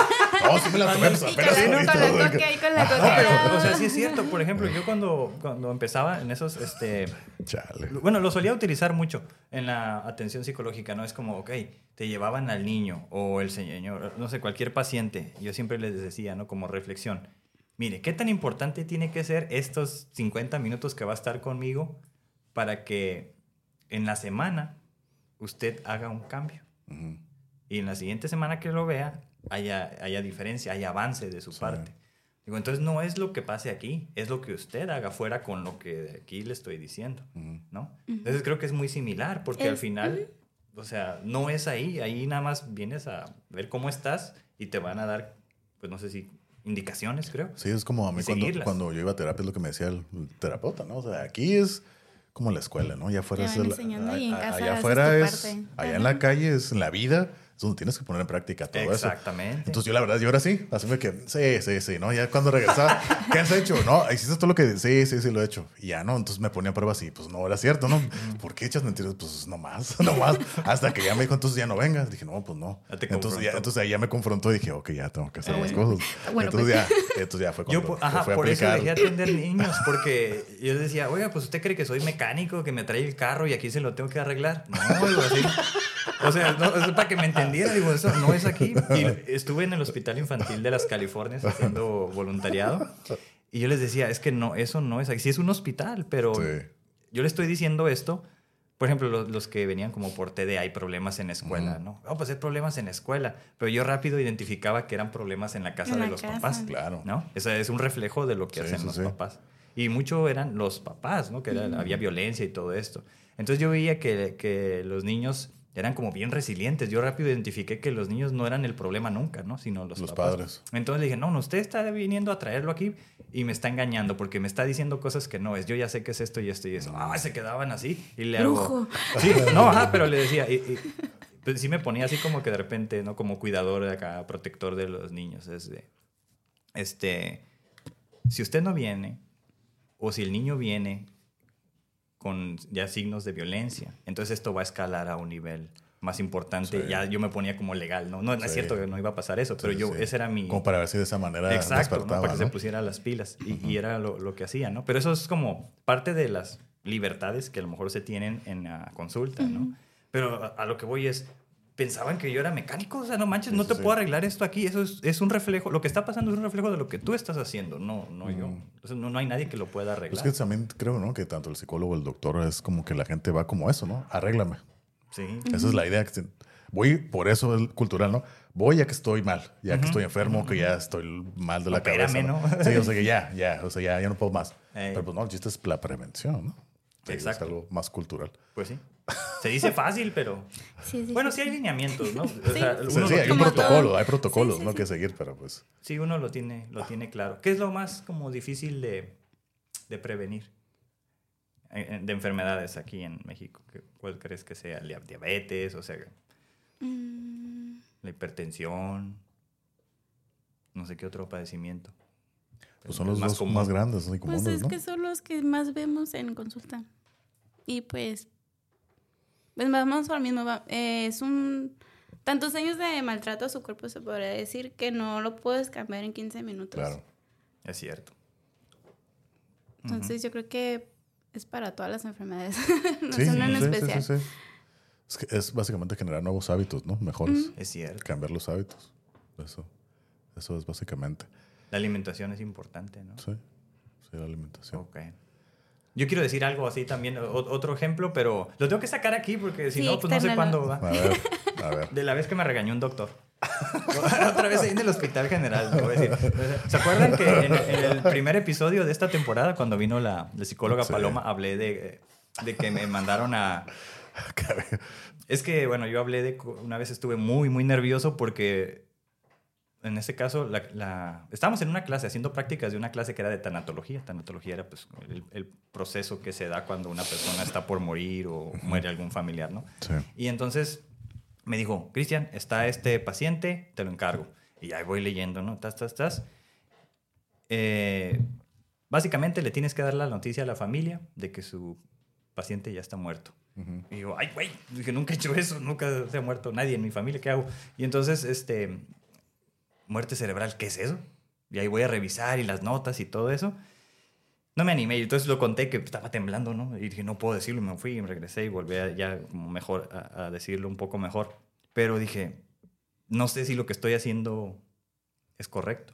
Oh, sí me la tomé, pues apenas con la ¿no? Coca con la No, coca. o sea, sí es cierto. Por ejemplo, yo cuando, cuando empezaba en esos, este, Chale. bueno, lo solía utilizar mucho en la atención psicológica, ¿no? Es como, ok, te llevaban al niño o el señor, no sé, cualquier paciente. Yo siempre les decía, ¿no? Como reflexión. Mire, ¿qué tan importante tiene que ser estos 50 minutos que va a estar conmigo para que en la semana usted haga un cambio? Ujú. Y en la siguiente semana que lo vea, haya, haya diferencia, haya avance de su Sí. parte. Digo, entonces no es lo que pase aquí, es lo que usted haga fuera con lo que de aquí le estoy diciendo, Ujú. ¿no? Entonces creo que es muy similar, porque al Es- final, o sea, no es ahí, ahí nada más vienes a ver cómo estás y te van a dar, pues no sé si indicaciones, creo. Sí, es como a mí cuando, cuando yo iba a terapia, es lo que me decía el terapeuta, ¿no? O sea, aquí es como la escuela, ¿no? Allá afuera Te es. a- allá afuera es. parte. Allá en la calle es en la vida, es donde tienes que poner en práctica todo eso. Exactamente. Entonces yo la verdad, yo era así, así me que sí, sí, sí, ¿no? Ya cuando regresaba, ¿qué has hecho? No, hiciste todo lo que, sí, sí, sí, lo he hecho. Y ya, ¿no? Entonces me ponía a prueba así, pues no era cierto, ¿no? ¿Por qué echas mentiras? Pues no más, no más. Hasta que ya me dijo, entonces ya no vengas. Dije, no, pues no. Ya te entonces, ya, entonces ahí ya me confrontó y dije, ok, ya tengo que hacer Ah, las bueno. cosas. Bueno, entonces, pues. ya, entonces ya fue Yo, cuando por- lo ajá, fui a por eso dejé atender niños, porque yo les decía, oiga, pues usted cree que soy mecánico, que me trae el carro y aquí se lo tengo que arreglar. No, digo así. O sea, no, es para que me entendiera, digo, eso no es aquí. Y estuve en el Hospital Infantil de las Californias haciendo voluntariado. Y yo les decía, es que no, eso no es aquí. Sí es un hospital, pero Sí. yo le estoy diciendo esto. Por ejemplo, los, los que venían como por TD, hay problemas en la escuela, Ujú. ¿no? Oh, pues hay problemas en la escuela. Pero yo rápido identificaba que eran problemas en la casa En de la los casa. papás. Claro. ¿no? Eso es un reflejo de lo que Sí, hacen los sí. papás. Y mucho eran los papás, ¿no? Que era- había violencia y todo esto. Entonces yo veía que, que los niños eran como bien resilientes. Yo rápido identifiqué que los niños no eran el problema nunca, ¿no? Sino los, Los papás. padres. Entonces le dije, no, no, usted está viniendo a traerlo aquí y me está engañando porque me está diciendo cosas que no es. Yo ya sé que es esto y esto y eso. Ah, se quedaban así. Y le hago... Brujo. Sí, no, ajá, pero le decía, y, y- pues sí me ponía así como que de repente, ¿no? Como cuidador de acá, protector de los niños. Es de, este, si usted no viene, o si el niño viene con ya signos de violencia, entonces esto va a escalar a un nivel más importante. Sí. Ya yo me ponía como legal, ¿no? No, no es Sí. cierto que no iba a pasar eso, pero Sí, yo, sí. ese era mi... Como para ver si de esa manera Exacto, ¿no? para que ¿no? se pusiera las pilas. Y, y era lo, lo que hacía, ¿no? Pero eso es como parte de las libertades que a lo mejor se tienen en la consulta, ¿no? Pero a, a lo que voy es, pensaban que yo era mecánico, o sea, no manches, no te sí. puedo arreglar esto aquí, eso es, es un reflejo, lo que está pasando es un reflejo de lo que tú estás haciendo, no, no yo. Mm. Entonces no, no hay nadie que lo pueda Es arreglar. que también creo, ¿no? Que tanto el psicólogo, el doctor, es como que la gente va como eso, ¿no? Arréglame. Sí. Esa es la idea. que Voy, por eso es cultural, ¿no? Voy ya que estoy mal, ya que estoy enfermo, que ya estoy mal de la Opérame, cabeza. ¿no? Sí, o sea que ya, ya, o sea, ya, ya no puedo más. Ey. Pero pues no, el chiste es la prevención, ¿no? Sí, Exacto. Es algo más cultural. Pues sí. Se dice fácil, pero... Sí, sí, Bueno, sí. sí hay lineamientos, ¿no? O sea, Sí. Hay un protocolo, todo. hay protocolos, Sí, sí, ¿no? sí. Que seguir, pero pues. Sí, uno lo tiene, lo tiene claro. ¿Qué es lo más como difícil de, de prevenir eh, eh, de enfermedades aquí en México? ¿Qué- ¿Cuál crees que sea? ¿La diabetes? O sea, Mm, la hipertensión. No sé qué otro padecimiento. Pues son los dos común. más grandes ¿no? y Pues comunes, es ¿no? que son los que más vemos en consulta. Y pues, pues vamos al mismo. va- eh, es un... Tantos años de maltrato a su cuerpo se podría decir que no lo puedes cambiar en 15 minutos. Claro. Es cierto. Entonces yo creo que es para todas las enfermedades. no Sí, es una en sí, especial. sí, sí. Es, que es básicamente generar nuevos hábitos, ¿no? Mejores. Es cierto. Cambiar los hábitos. Eso. Eso es básicamente. La alimentación es importante, ¿no? Sí. Sí, la alimentación. Ok. Yo quiero decir algo así también, o- otro ejemplo, pero lo tengo que sacar aquí porque si Sí, no, pues no sé cuándo va. A ver, a ver. De la vez que me regañó un doctor. Otra vez ahí en el hospital general. lo voy a decir. ¿Se acuerdan que en, en el primer episodio de esta temporada, cuando vino la, la psicóloga Sí. Paloma, hablé de, de que me mandaron a... Es que, bueno, yo hablé de... Una vez estuve muy, muy nervioso porque en ese caso, la, la- estábamos en una clase, haciendo prácticas de una clase que era de tanatología. Tanatología era pues, el, el proceso que se da cuando una persona está por morir o muere algún familiar, ¿no? Sí. Y entonces me dijo, Cristian, está este paciente, te lo encargo. Y ahí voy leyendo, ¿no? Tas, tas, tas. Eh, básicamente le tienes que dar la noticia a la familia de que su paciente ya está muerto. Ujú. Y digo, ay, güey, dije, nunca he hecho eso, nunca se ha muerto nadie en mi familia, ¿qué hago? Y entonces, este, muerte cerebral, ¿qué es eso? Y ahí voy a revisar y las notas y todo eso. No me animé y entonces lo conté que estaba temblando, ¿no? Y dije, no puedo decirlo, y me fui y me regresé y volví a ya como mejor a, a decirlo un poco mejor. Pero dije, no sé si lo que estoy haciendo es correcto.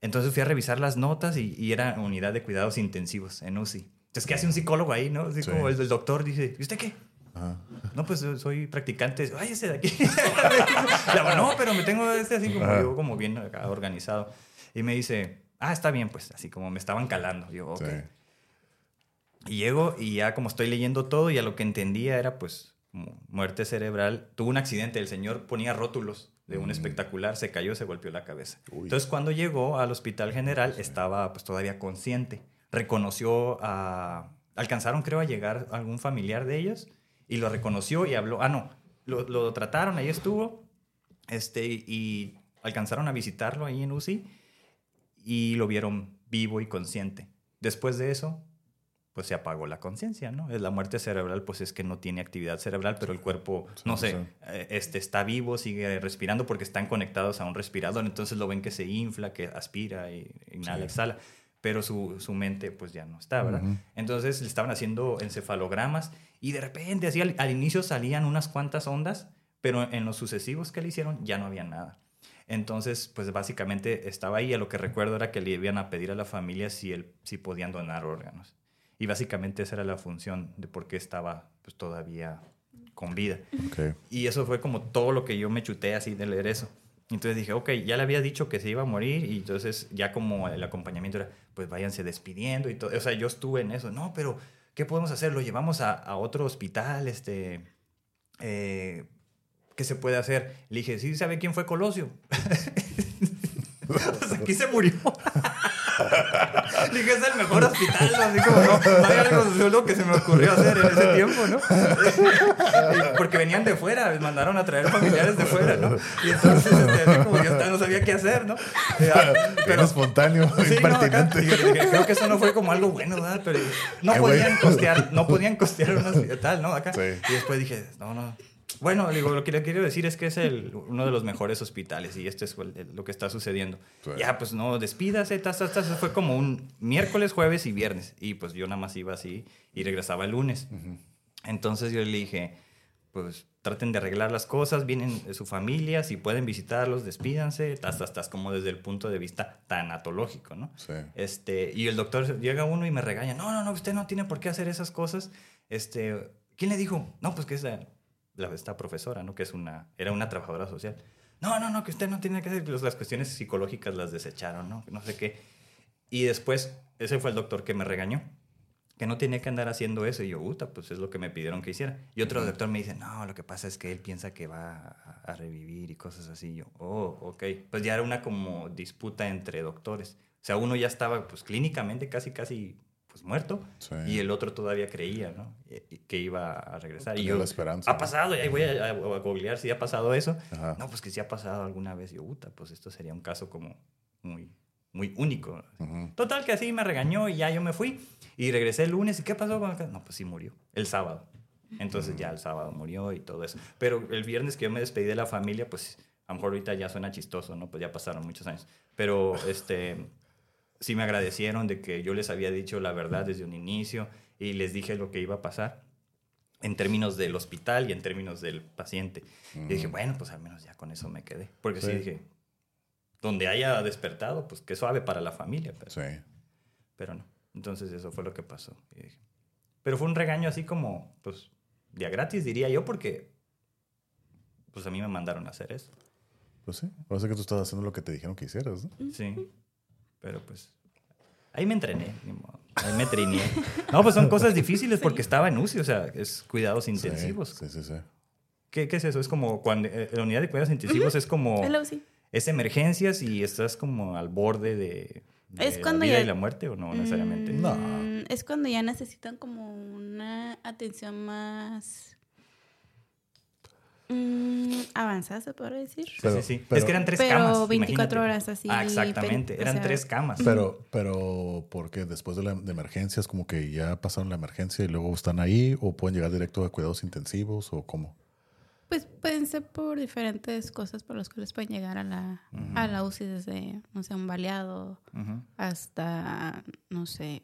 Entonces fui a revisar las notas y, y era unidad de cuidados intensivos en UCI. Entonces, ¿qué hace un psicólogo ahí, no? Así Sí. como el, el doctor dice, ¿y usted qué? Ajá. No, pues soy practicante. Ay, ese de aquí. No, pero me tengo este así como yo, como bien acá organizado. Y me dice, ah, está bien, pues así como me estaban calando. Yo, ok. Sí. Y llego y ya como estoy leyendo todo, ya lo que entendía era pues como muerte cerebral. Tuvo un accidente, el señor ponía rótulos de un Mm. espectacular, se cayó, se golpeó la cabeza. Uy. Entonces cuando llegó al hospital general estaba pues todavía consciente. Reconoció a... Alcanzaron creo a llegar algún familiar de ellos y lo reconoció y habló. Ah, no, lo, lo trataron, ahí estuvo. Este, y alcanzaron a visitarlo ahí en UCI y lo vieron vivo y consciente. Después de eso, pues se apagó la conciencia, ¿no? Es la muerte cerebral, pues es que no tiene actividad cerebral, pero el cuerpo, Sí, no sé, eh, este, está vivo, sigue respirando porque están conectados a un respirador, entonces lo ven que se infla, que aspira, y, inhala, Sí. exhala, pero su, su mente pues ya no está. Entonces le estaban haciendo encefalogramas y de repente, así al, al inicio salían unas cuantas ondas, pero en los sucesivos que le hicieron ya no había nada. Entonces, pues básicamente estaba ahí. A lo que recuerdo era que le iban a pedir a la familia si, él, si podían donar órganos. Y básicamente esa era la función de por qué estaba pues, todavía con vida. Y eso fue como todo lo que yo me chuté así de leer eso. Entonces dije, ok, ya le había dicho que se iba a morir y entonces ya como el acompañamiento era, pues váyanse despidiendo y todo. O sea, yo estuve en eso. No, pero ¿qué podemos hacer? Lo llevamos a, otro hospital, este... eh, ¿Qué se puede hacer? Le dije, ¿sí sabe quién fue Colosio? pues aquí se murió. Dije, es el mejor hospital, ¿no? así como, no, no hay algo solo que se me ocurrió hacer en ese tiempo, ¿no? Porque venían de fuera, les mandaron a traer familiares de fuera, ¿no? Y entonces, este, así como yo no sabía qué hacer, ¿no? Eh, Bien espontáneo, Sí, no, acá, impertinente. y yo dije, creo que eso no fue como algo bueno, ¿verdad? Pero no Ay, podían costear, no podían costear un hospital, ¿no? Acá. Sí. Y después dije, no, no. Bueno, digo, lo que le quiero decir es que es el, uno de los mejores hospitales y esto es lo que está sucediendo. Ya, pues no, despídase, tas, tas, tas. Fue como un miércoles, jueves y viernes. Y pues yo nada más iba así y regresaba el lunes. Entonces yo le dije, pues traten de arreglar las cosas, vienen de su familia, si pueden visitarlos, despídanse, tas, tas, tas, como desde el punto de vista tanatológico, ¿no? Sí. Este, y el doctor llega uno y me regaña, no, no, no, usted no tiene por qué hacer esas cosas. Este, ¿quién le dijo? No, pues que es la- esta profesora, ¿no? Que es una, era una trabajadora social. No, no, no, que usted no tiene que hacer, las cuestiones psicológicas las desecharon, ¿no? No sé qué. Y después, ese fue el doctor que me regañó, que no tenía que andar haciendo eso. Y yo, puta, pues es lo que me pidieron que hiciera. Y otro doctor me dice, no, lo que pasa es que él piensa que va a, a revivir y cosas así. Y yo, oh, ok. Pues ya era una como disputa entre doctores. O sea, uno ya estaba, pues clínicamente casi, casi, pues muerto. Sí. Y el otro todavía creía, ¿no? Y- y Que iba a regresar. y Tenía yo, la esperanza, ha ¿no? pasado, y ahí voy a, a, a googlear si ha pasado eso. Ajá. No, pues que si ha pasado alguna vez. Y yo, puta, pues esto sería un caso como muy, muy único. Ujú. Total que así me regañó y ya yo me fui. Y regresé el lunes. ¿Y qué pasó con acá? No, pues sí murió. El sábado. Entonces ya el sábado murió y todo eso. Pero el viernes que yo me despedí de la familia, pues a lo mejor ahorita ya suena chistoso, ¿no? Pues ya pasaron muchos años. Pero este, sí me agradecieron de que yo les había dicho la verdad desde un inicio y les dije lo que iba a pasar en términos del hospital y en términos del paciente. Y dije, bueno, pues al menos ya con eso me quedé. Porque sí, Sí. dije, donde haya despertado, pues qué suave para la familia. Pero, Sí. pero no. Entonces eso fue lo que pasó. Y dije- pero fue un regaño así como, pues, día gratis, diría yo, porque pues a mí me mandaron a hacer eso. Pues sí. Parece que tú estás haciendo lo que te dijeron que hicieras, ¿no? Sí. Pero pues, ahí me entrené, ni modo. ahí me trineé. No, pues son cosas difíciles porque estaba en UCI, o sea, es cuidados intensivos. Sí, sí, sí. ¿Qué, qué es eso? Es como cuando eh, la unidad de cuidados intensivos es como... Es la UCI. ¿Es emergencias y estás como al borde de, de Es cuando la vida ya- y la muerte o no necesariamente? Mm, No. Es cuando ya necesitan como una atención más mm, avanzada, se podría decir. Sí, Pero- sí, sí. pero- es que eran tres Pero camas. 24 imagínate. horas así, Ah, exactamente. o Eran sea, tres camas. Pero, pero, porque después de la de emergencias, como que ya pasaron la emergencia y luego están ahí, o pueden llegar directo a cuidados intensivos, o cómo. Pues pueden ser por diferentes cosas por las cuales pueden llegar a la, a la UCI desde, no sé, un baleado hasta, no sé,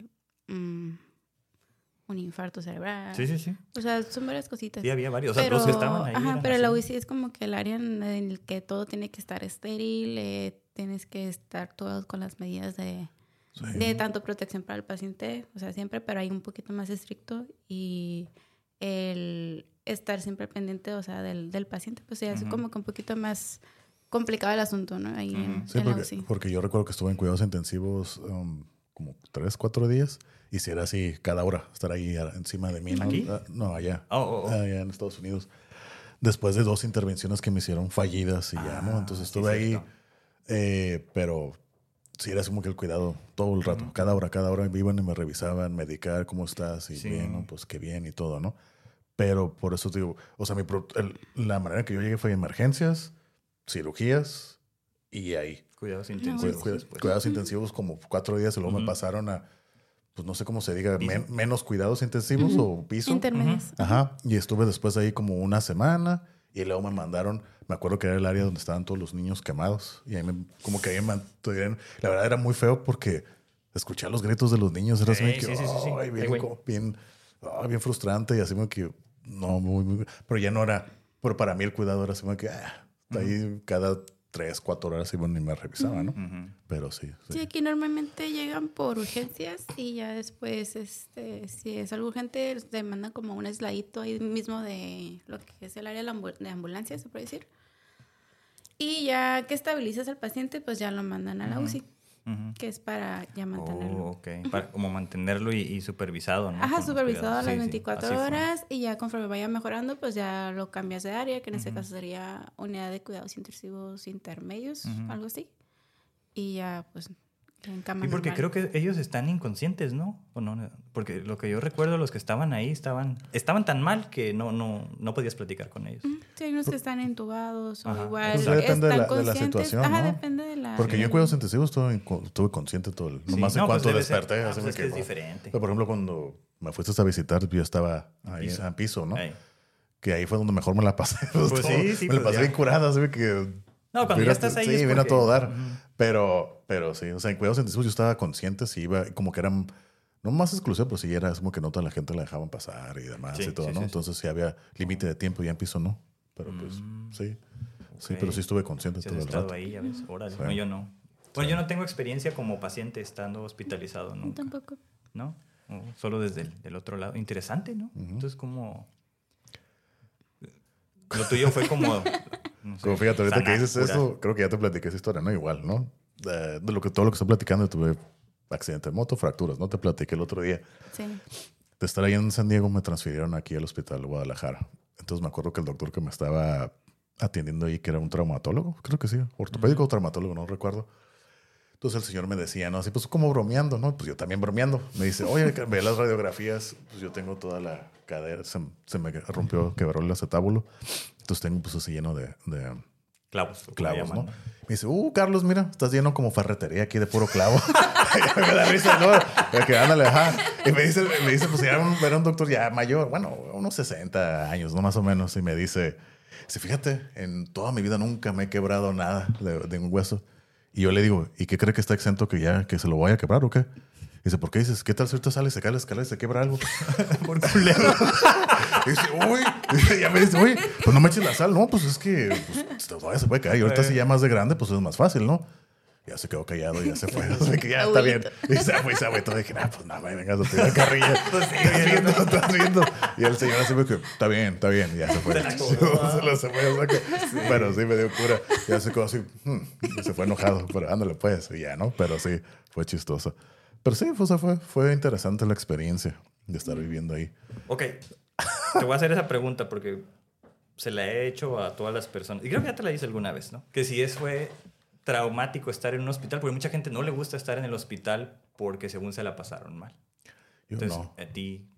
mm, un infarto cerebral. Sí, sí, sí. O sea, son varias cositas. Sí, había varios. O sea, los que estaban ahí. Ajá, pero la. UCI es como que el área en el que todo tiene que estar estéril, eh, tienes que estar todo con las medidas de, de tanto protección para el paciente, o sea, siempre, pero hay un poquito más estricto y el estar siempre pendiente, o sea, del, del paciente, pues ya es como que un poquito más complicado el asunto, ¿no? Ahí en. Sí, en la porque, UCI. porque yo recuerdo que estuve en cuidados intensivos um, como tres, cuatro días, y si era así cada hora, estar ahí encima de mí. ¿no? ¿Aquí? Ah, No, allá. Oh, oh, oh. Allá en Estados Unidos. Después de dos intervenciones que me hicieron fallidas y ya, ¿no? Ah, Entonces sí, estuve ahí, cierto. eh, pero sí era así como que el cuidado todo el rato, cada hora, cada hora iban y me revisaban, medicar, ¿cómo estás? Y Sí. bien, ¿no? Pues qué bien y todo, ¿no? Pero por eso te digo, o sea, mi pro- el- la manera que yo llegué fue emergencias, cirugías y ahí. Cuidados Cu- intensivos. cu- después. cuidados intensivos como cuatro días y luego me Ujú. pasaron a, pues no sé cómo se diga, men- menos cuidados intensivos o piso. Intermedios. Ajá. Y estuve después ahí como una semana y luego me mandaron, me acuerdo que era el área donde estaban todos los niños quemados y ahí me, como que ahí me mantuvieron. La verdad era muy feo porque escuchar los gritos de los niños era así Sí, que, sí, sí, ay, bien, como bien, ah, bien frustrante y así como que, no, muy, muy, pero ya no era, pero para mí el cuidado era así como que, ah, ahí cada tres, cuatro horas iban y me revisaban, ¿no? Pero sí, sí. Sí, aquí normalmente llegan por urgencias y ya después, este, si es algo urgente, te mandan como un aisladito ahí mismo de lo que es el área de, la ambu- de ambulancia, se puede decir. Y ya que estabilizas al paciente, pues ya lo mandan a la UCI, Ujú. que es para ya mantenerlo. Oh, ok. Para como mantenerlo y, y supervisado, ¿no? Ajá, Con supervisado a las Sí, sí, 24 así fue. horas y ya conforme vaya mejorando, pues ya lo cambias de área, que en este caso sería unidad de cuidados intensivos intermedios, algo así. Y ya, pues, en cama Y porque normal. creo que ellos están inconscientes, ¿no? ¿O no? Porque lo que yo recuerdo, los que estaban ahí estaban, estaban tan mal que no, no, no podías platicar con ellos. Sí, hay unos que están entubados o Ajá. igual Pues depende de la- de la situación, Ajá, ¿no? depende de la... Porque yo en cuidados intensivos estuve, estuve consciente todo el... Sí. Nomás en No, pues cuanto ser- desperté, ah, pues es que es diferente. Pero, por ejemplo, cuando me fuiste a visitar, yo estaba ahí Piso. en piso, ¿no? Ey. Que ahí fue donde mejor me la pasé. Pues sí, sí, Me la pues pasé ya. bien curada, así que... No, cuando vino ya estás ahí Sí, es vino a porque- todo dar. Pero, pero sí, o sea, en cuidados intensivos yo estaba consciente, sí iba, como que eran, no más exclusivo, pero sí era como que no toda la gente la dejaban pasar y demás Sí, y todo, sí, ¿no? sí. Entonces sí había límite de tiempo y ya en piso no. Pero pues Mm. sí, sí, pero sí estuve consciente todo el estado rato. ahí, ya ves. Órale. Sí. No, yo no. Bueno, yo no tengo experiencia como paciente estando hospitalizado nunca. Tampoco. ¿No? Oh, solo desde el del otro lado. Interesante, ¿no? Entonces, como... Lo tuyo fue como... no sé, Como fíjate, ahorita que dices curar. eso, creo que ya te platiqué esa historia, ¿no? Igual, ¿no? De, de lo que todo lo que estoy platicando, tuve accidente de moto, fracturas, ¿no? Te platiqué el otro día. Sí. de estar ahí en San Diego me transfirieron aquí al hospital de Guadalajara. Entonces me acuerdo que el doctor que me estaba atendiendo ahí, que era un traumatólogo, creo que sí, ortopédico o traumatólogo, no recuerdo. Entonces el señor me decía, ¿no? Así pues como bromeando, ¿no? Pues yo también bromeando. Me dice, oye, ve las radiografías, pues yo tengo toda la cadera, se, se me rompió, quebró el acetábulo. Entonces tengo pues así lleno de, de Clavos. clavos, llaman, ¿no? Me dice, uh, Carlos, mira, estás lleno como ferretería aquí de puro clavo. Me da risa, ¿no? Que ándale, ajá. Y me dice, me dice, pues un, era un doctor ya mayor, bueno, unos 60 años, ¿no? Más o menos. Y me dice, sí, fíjate, en toda mi vida nunca me he quebrado nada de, de un hueso. Y yo le digo, ¿y qué cree que está exento que ya, que se lo voy a quebrar o qué? Dice, ¿por qué dices? ¿Qué tal si ahorita sale, se cae la escalera y se quebra algo? Por culero. Y dice, uy, y ya me dice, uy, pues no me eches la sal. No, pues es que pues, todavía se puede caer. Y ahorita si ya más de grande, pues es más fácil, ¿no? Ya se quedó callado, ya se fue. Así que ya está bien. Y se fue, se agüitó. Dije, ah, pues nada, vengas a tirar carrilla. Pues sí, estás bien, viendo, estás viendo. Y el señor así me dijo, está bien, está bien. Y ya se fue. Se lo se fue. o sea que- Pero sí me dio cura. Ya se quedó así, hmm, y se fue enojado. Pero ándale, pues. Y ya, ¿no? Pero sí, fue chistoso. Pero sí, pues, fue, fue interesante la experiencia de estar viviendo ahí. Ok. Te voy a hacer esa pregunta porque se la he hecho a todas las personas. Y creo que ya te la hice alguna vez, ¿no? Que si es fue traumático estar en un hospital, porque mucha gente no le gusta estar en el hospital porque según se la pasaron mal. Yo Entonces, no. a ti...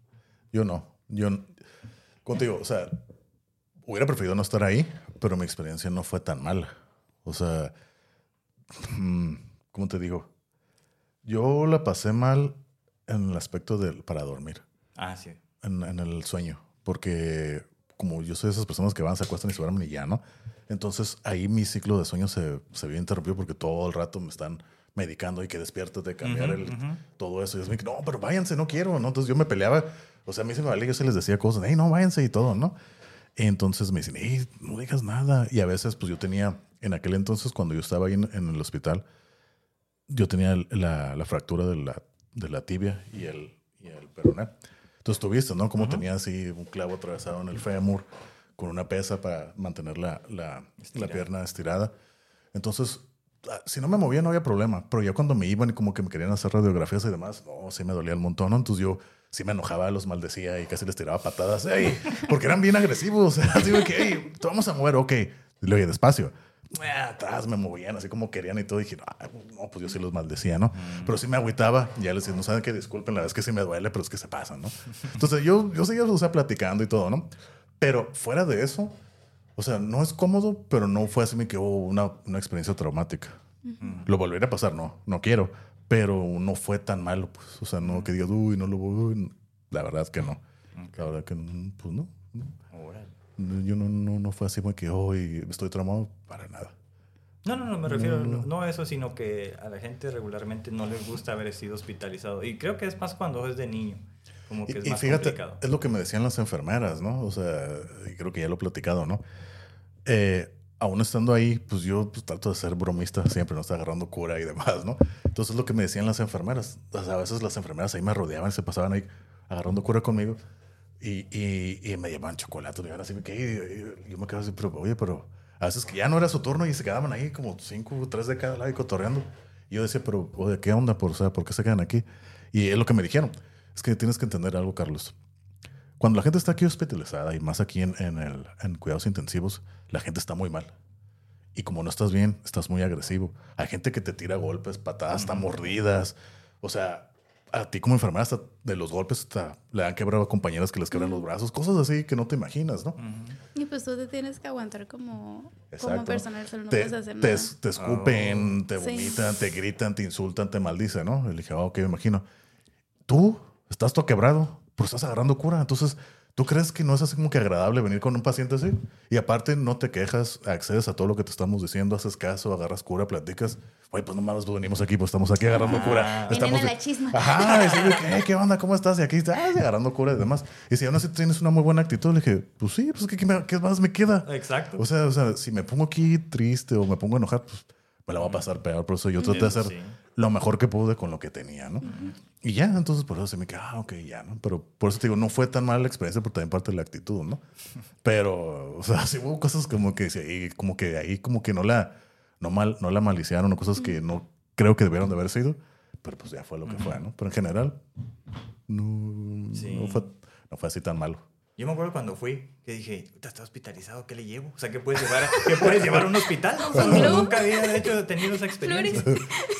Yo no. Yo, digo, o sea, hubiera preferido no estar ahí, pero mi experiencia no fue tan mala. O sea, mm, ¿cómo te digo? Yo la pasé mal en el aspecto del para dormir, Ah, sí. en, en el sueño, porque como yo soy de esas personas que van, se acuestan y se duermen y ya, ¿no? Entonces ahí mi ciclo de sueño se, se vio interrumpido porque todo el rato me están medicando y que despiertes de cambiar el, todo eso. Y yo me no, pero váyanse, no quiero, ¿no? Entonces yo me peleaba, o sea, a mí se me valía, yo se les decía cosas, hey, no, váyanse y todo, ¿no? Y entonces me dicen, hey, no digas nada. Y a veces, pues yo tenía, en aquel entonces, cuando yo estaba ahí en, en el hospital, yo tenía la, la fractura de la, de la tibia y el, y el peroné. Entonces tuviste, ¿no? Como tenía así un clavo atravesado en el fémur con una pesa para mantener la, la, la pierna estirada. Entonces, ah, si no me movía no había problema, pero ya cuando me iban y como que me querían hacer radiografías y demás, no, sí me dolía el montón, ¿no? Entonces yo sí me enojaba, los maldecía y casi les tiraba patadas, ey, porque eran bien agresivos, así que, hey, te vamos a mover, ok, y luego "Oye, despacio. Ah, Atrás me movían así como querían y todo. Y dije, "Ah, no, pues yo sí los maldecía, ¿no? Pero sí me agüitaba. Ya les decía, no saben que disculpen, la verdad es que sí me duele, pero es que se pasan, ¿no? Entonces yo, yo seguía, o sea, platicando y todo, ¿no? Pero fuera de eso, o sea, no es cómodo, pero no fue así que hubo una, una experiencia traumática. Lo volvería a pasar, no, no quiero, pero no fue tan malo, pues, o sea, no que digas, uy, no lo voy, la verdad que no. La verdad que, mm, pues no. no. Yo no, no, no fue así como que hoy estoy traumado para nada. No, no, no, me refiero no, no a eso, sino que a la gente regularmente no les gusta haber sido hospitalizado. Y creo que es más cuando es de niño, como que es Y, y más fíjate, complicado. es lo que me decían las enfermeras, ¿no? O sea, y creo que ya lo he platicado, ¿no? Eh, aún estando ahí, pues yo pues, trato de ser bromista siempre, no está agarrando cura y demás, ¿no? Entonces lo que me decían las enfermeras, o sea, a veces las enfermeras ahí me rodeaban y se pasaban ahí agarrando cura conmigo y, y, y me llevaban chocolate, me así, ¿qué? Y yo me quedaba así, pero oye, pero a veces que ya no era su turno y se quedaban ahí como cinco, tres de cada lado y cotorreando. Y yo decía, pero oye, ¿qué onda? Por, o sea, ¿por qué se quedan aquí? Y es lo que me dijeron. Es que tienes que entender algo, Carlos. Cuando la gente está aquí hospitalizada y más aquí en, en, el, en cuidados intensivos, la gente está muy mal. Y como no estás bien, estás muy agresivo. Hay gente que te tira golpes, patadas, hasta mordidas. O sea, a ti como enfermera hasta de los golpes hasta le han quebrado a compañeras que les quebran los brazos, cosas así que no te imaginas, ¿no? Y pues tú te tienes que aguantar como, como personal, solo no te, puedes hacer te, nada. te escupen, Oh. te Sí. vomitan, te gritan, te insultan, te maldicen, ¿no? Y le dije, ah, ok, me imagino. Tú estás todo quebrado, pero estás agarrando cura. Entonces, ¿tú crees que no es así como que agradable venir con un paciente así? Y aparte, no te quejas, accedes a todo lo que te estamos diciendo, haces caso, agarras cura, platicas. Oye, pues no mames, pues venimos aquí, pues estamos aquí agarrando Ah. cura. Estamos a la chisma. Ajá, de que, "Eh, ¿qué onda? ¿Cómo estás? Y aquí estás agarrando cura y demás. Y si aún así tienes una muy buena actitud, le dije, pues sí, pues ¿qué, qué me- qué más me queda? Exacto. O sea, o sea, si me pongo aquí triste o me pongo enojado, pues me la va a pasar peor. Por eso yo traté de hacer Sí. Lo mejor que pude con lo que tenía, ¿no? Y ya, entonces por eso se me queda, ah, ok, ya, ¿no? Pero por eso te digo, no fue tan mala la experiencia, pero también parte de la actitud, ¿no? Pero, o sea, sí hubo cosas como que, sí, como que ahí como que no la, no mal, no la maliciaron o cosas que no creo que debieron de haber sido, pero pues ya fue lo que fue, ¿no? Pero en general, no, Sí. no, fue, no fue así tan malo. Yo me acuerdo cuando fui, que dije, "Puta, está hospitalizado, ¿qué le llevo? O sea, ¿qué puedes llevar a, ¿qué puedes llevar a un hospital? no? O sea, nunca había, de hecho, tenido esa experiencia.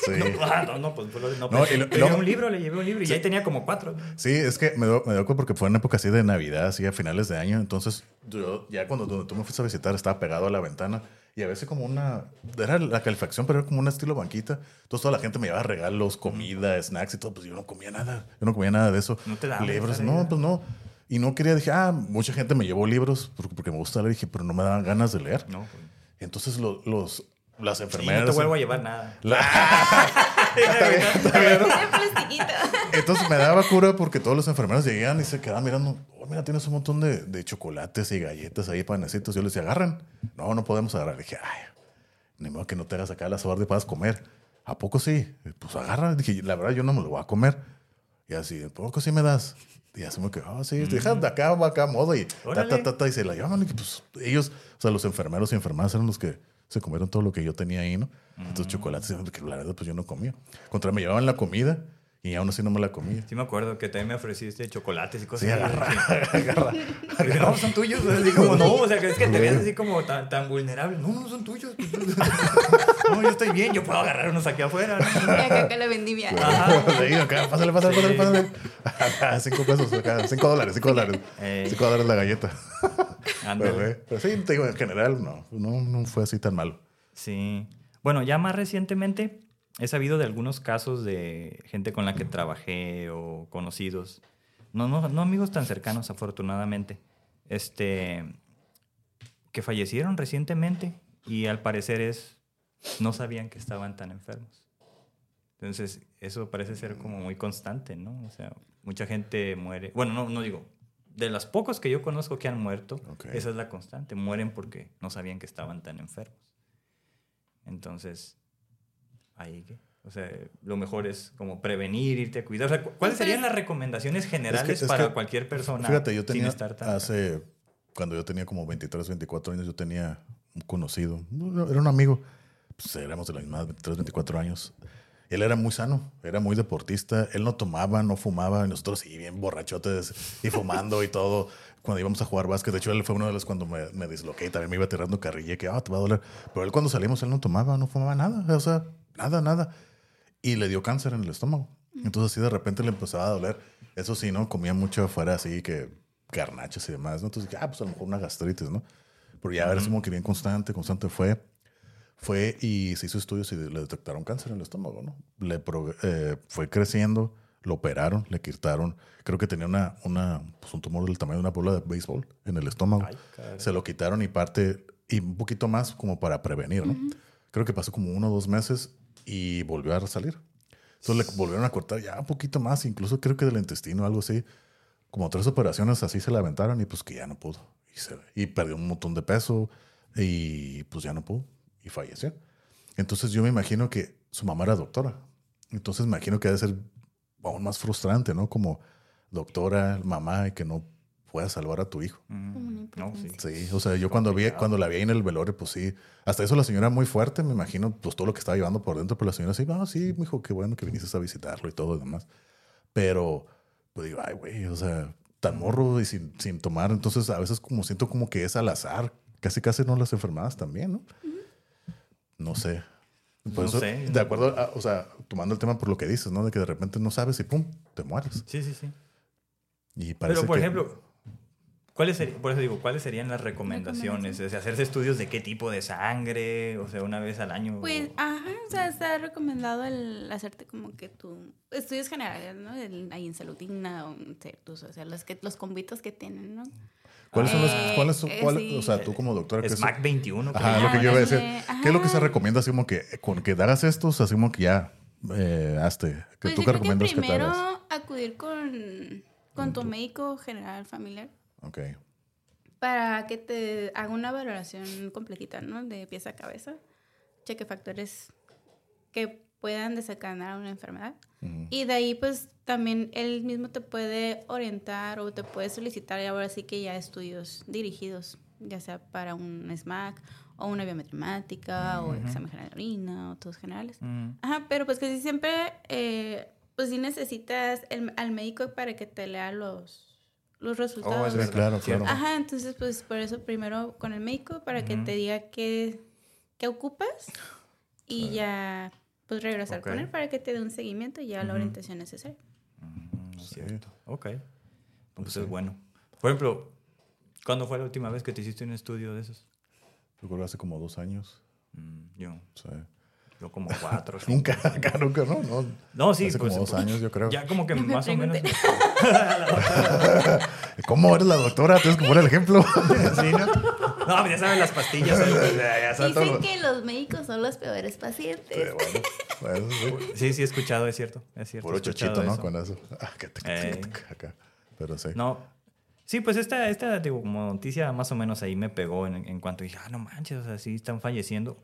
Sí. No, ah, no, no, pues flores no. No, pues, y lo- le llevé un libro, le llevé un libro y ahí tenía como cuatro. Sí, es que me dio, me dio cuenta porque fue en época así de Navidad, así a finales de año. Entonces, yo ya cuando donde tú me fuiste a visitar estaba pegado a la ventana y a veces como una. Era la calefacción, pero era como un estilo banquita. Entonces, toda la gente me llevaba regalos, comida, snacks y todo. Pues yo no comía nada. Yo no comía nada de eso. ¿No te daba Libros, no, pues no. Y no quería, dije, ah, mucha gente me llevó libros porque, me gusta leer. Dije, pero no me daban ganas de leer. No, pues, Entonces, lo- los, las sí, enfermeras. no te vuelvo a llevar nada. De plastiquito. Entonces me daba cura porque todos los enfermeros llegaban y se quedaban mirando. Oh, mira, tienes un montón de, de chocolates y galletas ahí, panecitos. Yo les decía, agarran. No, no podemos agarrar. Le dije, ay, ni modo que no te hagas acá la sabor de puedas comer. ¿A poco sí? Pues agarra. Dije, la verdad, yo no me lo voy a comer. Y así, ¿a poco sí me das? Y así me quedó, ah, sí, deja de acá, va acá, modo. Y ta, ta, ta, ta, y se la llevaban. Y pues ellos, o sea, los enfermeros y enfermeras eran los que se comieron todo lo que yo tenía ahí, ¿no? Entonces, chocolates, que la verdad, pues yo no comía. Contra me llevaban la comida y aún así no me la comía. Sí me acuerdo que también me ofreciste chocolates y cosas Sí, agarra, agarra. No, son tuyos. Así como, no, o sea, que es que te ves así como tan, tan vulnerable. No, no son tuyos. No, yo estoy bien, yo puedo agarrar unos aquí afuera. ¿no? Y acá, acá la vendimia. Ajá. Sí, acá, pásale, pásale, pásale, Sí. pásale. Acá, cinco pesos, acá, cinco dólares, cinco dólares. Ey. Cinco dólares la galleta. Ándale. Pero, eh, pero sí, te digo, en general, no, no, no fue así tan malo. Sí. Bueno, ya más recientemente he sabido de algunos casos de gente con la que trabajé o conocidos. No, no, no amigos tan cercanos, afortunadamente. Este. que fallecieron recientemente y al parecer es. No sabían que estaban tan enfermos. Entonces, eso parece ser como muy constante, ¿no? O sea, mucha gente muere. Bueno, no, no digo. De los pocos que yo conozco que han muerto, Ok. esa es la constante. Mueren porque no sabían que estaban tan enfermos. Entonces, ahí que. O sea, lo mejor es como prevenir, irte a cuidar. O sea, cu- ¿cuáles serían las recomendaciones generales es para que, cualquier persona Fíjate, yo sin tenía estar tan hace, cuando yo tenía como 23, 24 años, yo tenía un conocido, no, era un amigo, pues éramos de la misma edad, 23, 24 años. Él era muy sano, era muy deportista, él no tomaba, no fumaba, y nosotros sí, bien borrachotes y fumando y todo. Cuando íbamos a jugar básquet, de hecho él fue uno de los cuando me, me disloqué y también me iba tirando carrilla, que ah, te va a doler. Pero él cuando salimos, él no tomaba, no fumaba nada, o sea, nada, nada. Y le dio cáncer en el estómago. Entonces así de repente le empezaba a doler. Eso sí, ¿no? Comía mucho afuera así que garnachas y demás, ¿no? Entonces, ah, pues a lo mejor una gastritis, ¿no? Pero ya a ver, es como que bien constante, constante fue. Fue y se hizo estudios y le detectaron cáncer en el estómago, ¿no? Le pro- eh, fue creciendo, lo operaron, le quitaron. Creo que tenía una, una, pues un tumor del tamaño de una bola de béisbol en el estómago. Ay, se lo quitaron y parte, y un poquito más como para prevenir, ¿no? Creo que pasó como uno o dos meses y volvió a salir. Entonces le volvieron a cortar ya un poquito más, incluso creo que del intestino, algo así. Como tres operaciones así se la aventaron y pues que ya no pudo. Y, se- y perdió un montón de peso, y pues ya no pudo y falleció. Entonces yo me imagino que su mamá era doctora. Entonces me imagino que debe ser aún más frustrante, ¿no? Como doctora, mamá, y que no pueda salvar a tu hijo. Mm, No, sí. Sí, o sea, yo cuando vi, cuando la vi ahí en el velorio, pues sí, hasta eso la señora muy fuerte, me imagino, pues todo lo que estaba llevando por dentro, pero la señora sí, ah, sí, me dijo, qué bueno que viniste a visitarlo y todo y demás. Pero, pues digo, ay, güey, o sea, tan morro y sin, sin tomar, entonces a veces como siento como que es al azar, casi casi no las enfermadas también, ¿no? No sé. Por No eso, sé. de acuerdo, a- o sea, tomando el tema por lo que dices, ¿no? De que de repente no sabes y pum, te mueres. Sí, sí, sí. Y parece Pero, por que- ejemplo, ¿cuáles serían, por eso digo, ¿cuáles serían las recomendaciones? O sea, hacerse estudios de qué tipo de sangre, o sea, una vez al año. Pues, ajá, o sea, está recomendado el hacerte como que tu estudios generales, ¿no? El, ahí en salud digna, o, no sé, tus, o sea, los, que, los convitos que tienen, ¿no? ¿Cuáles son los, Eh, cuáles eh, cuáles- sí. o sea, tú como doctora, ¿qué es- SMAC 21. Ajá, creo. lo que yo iba a decir. ¿Qué es lo que se recomienda? Así como que con que hagas esto, así como que ya eh, hazte. Que Pues tú yo que creo recomiendas que, primero hagas. acudir con, con tu médico general familiar Ok. para que te haga una valoración completita, ¿no? De pieza a cabeza. Cheque factores que puedan desencadenar una enfermedad. Ujú. Y de ahí, pues, también él mismo te puede orientar o te puede solicitar y ahora sí que ya estudios dirigidos, ya sea para un SMAC o una biometremática o examen general de orina o todos generales. Mm, Ajá, pero pues que sí siempre, eh, pues sí necesitas el- al médico para que te lea los, los resultados. Oh, es verdad. claro, claro. Ajá, entonces pues por eso primero con el médico para que te diga qué, qué ocupas y ya pues regresar con él para que te dé un seguimiento y ya la orientación necesaria. Mm, es Sí. cierto. Ok. Pues es bueno. Por ejemplo, ¿cuándo fue la última vez que te hiciste un estudio de esos? Yo creo que hace como dos años. Mm, yo, sea, yo como cuatro. cinco. nunca, acá nunca, ¿no? No, No, sí, hace pues, como dos años, yo creo. Ya como que más o menos. ¿Cómo eres la doctora? Tienes que poner el ejemplo. Sí, ¿no? No, ya saben las pastillas. ya, ya saben Dicen todo. que los médicos son los peores Sí, pacientes. bueno, bueno, sí. Sí, sí, he escuchado, es cierto. Es cierto. Puro chochito, ¿no? eso. Con eso. Ah, Eh. acá. Pero sí. No. Sí, pues esta, esta digo, como noticia más o menos ahí me pegó en, en cuanto dije, ah, no manches, o sea, sí están falleciendo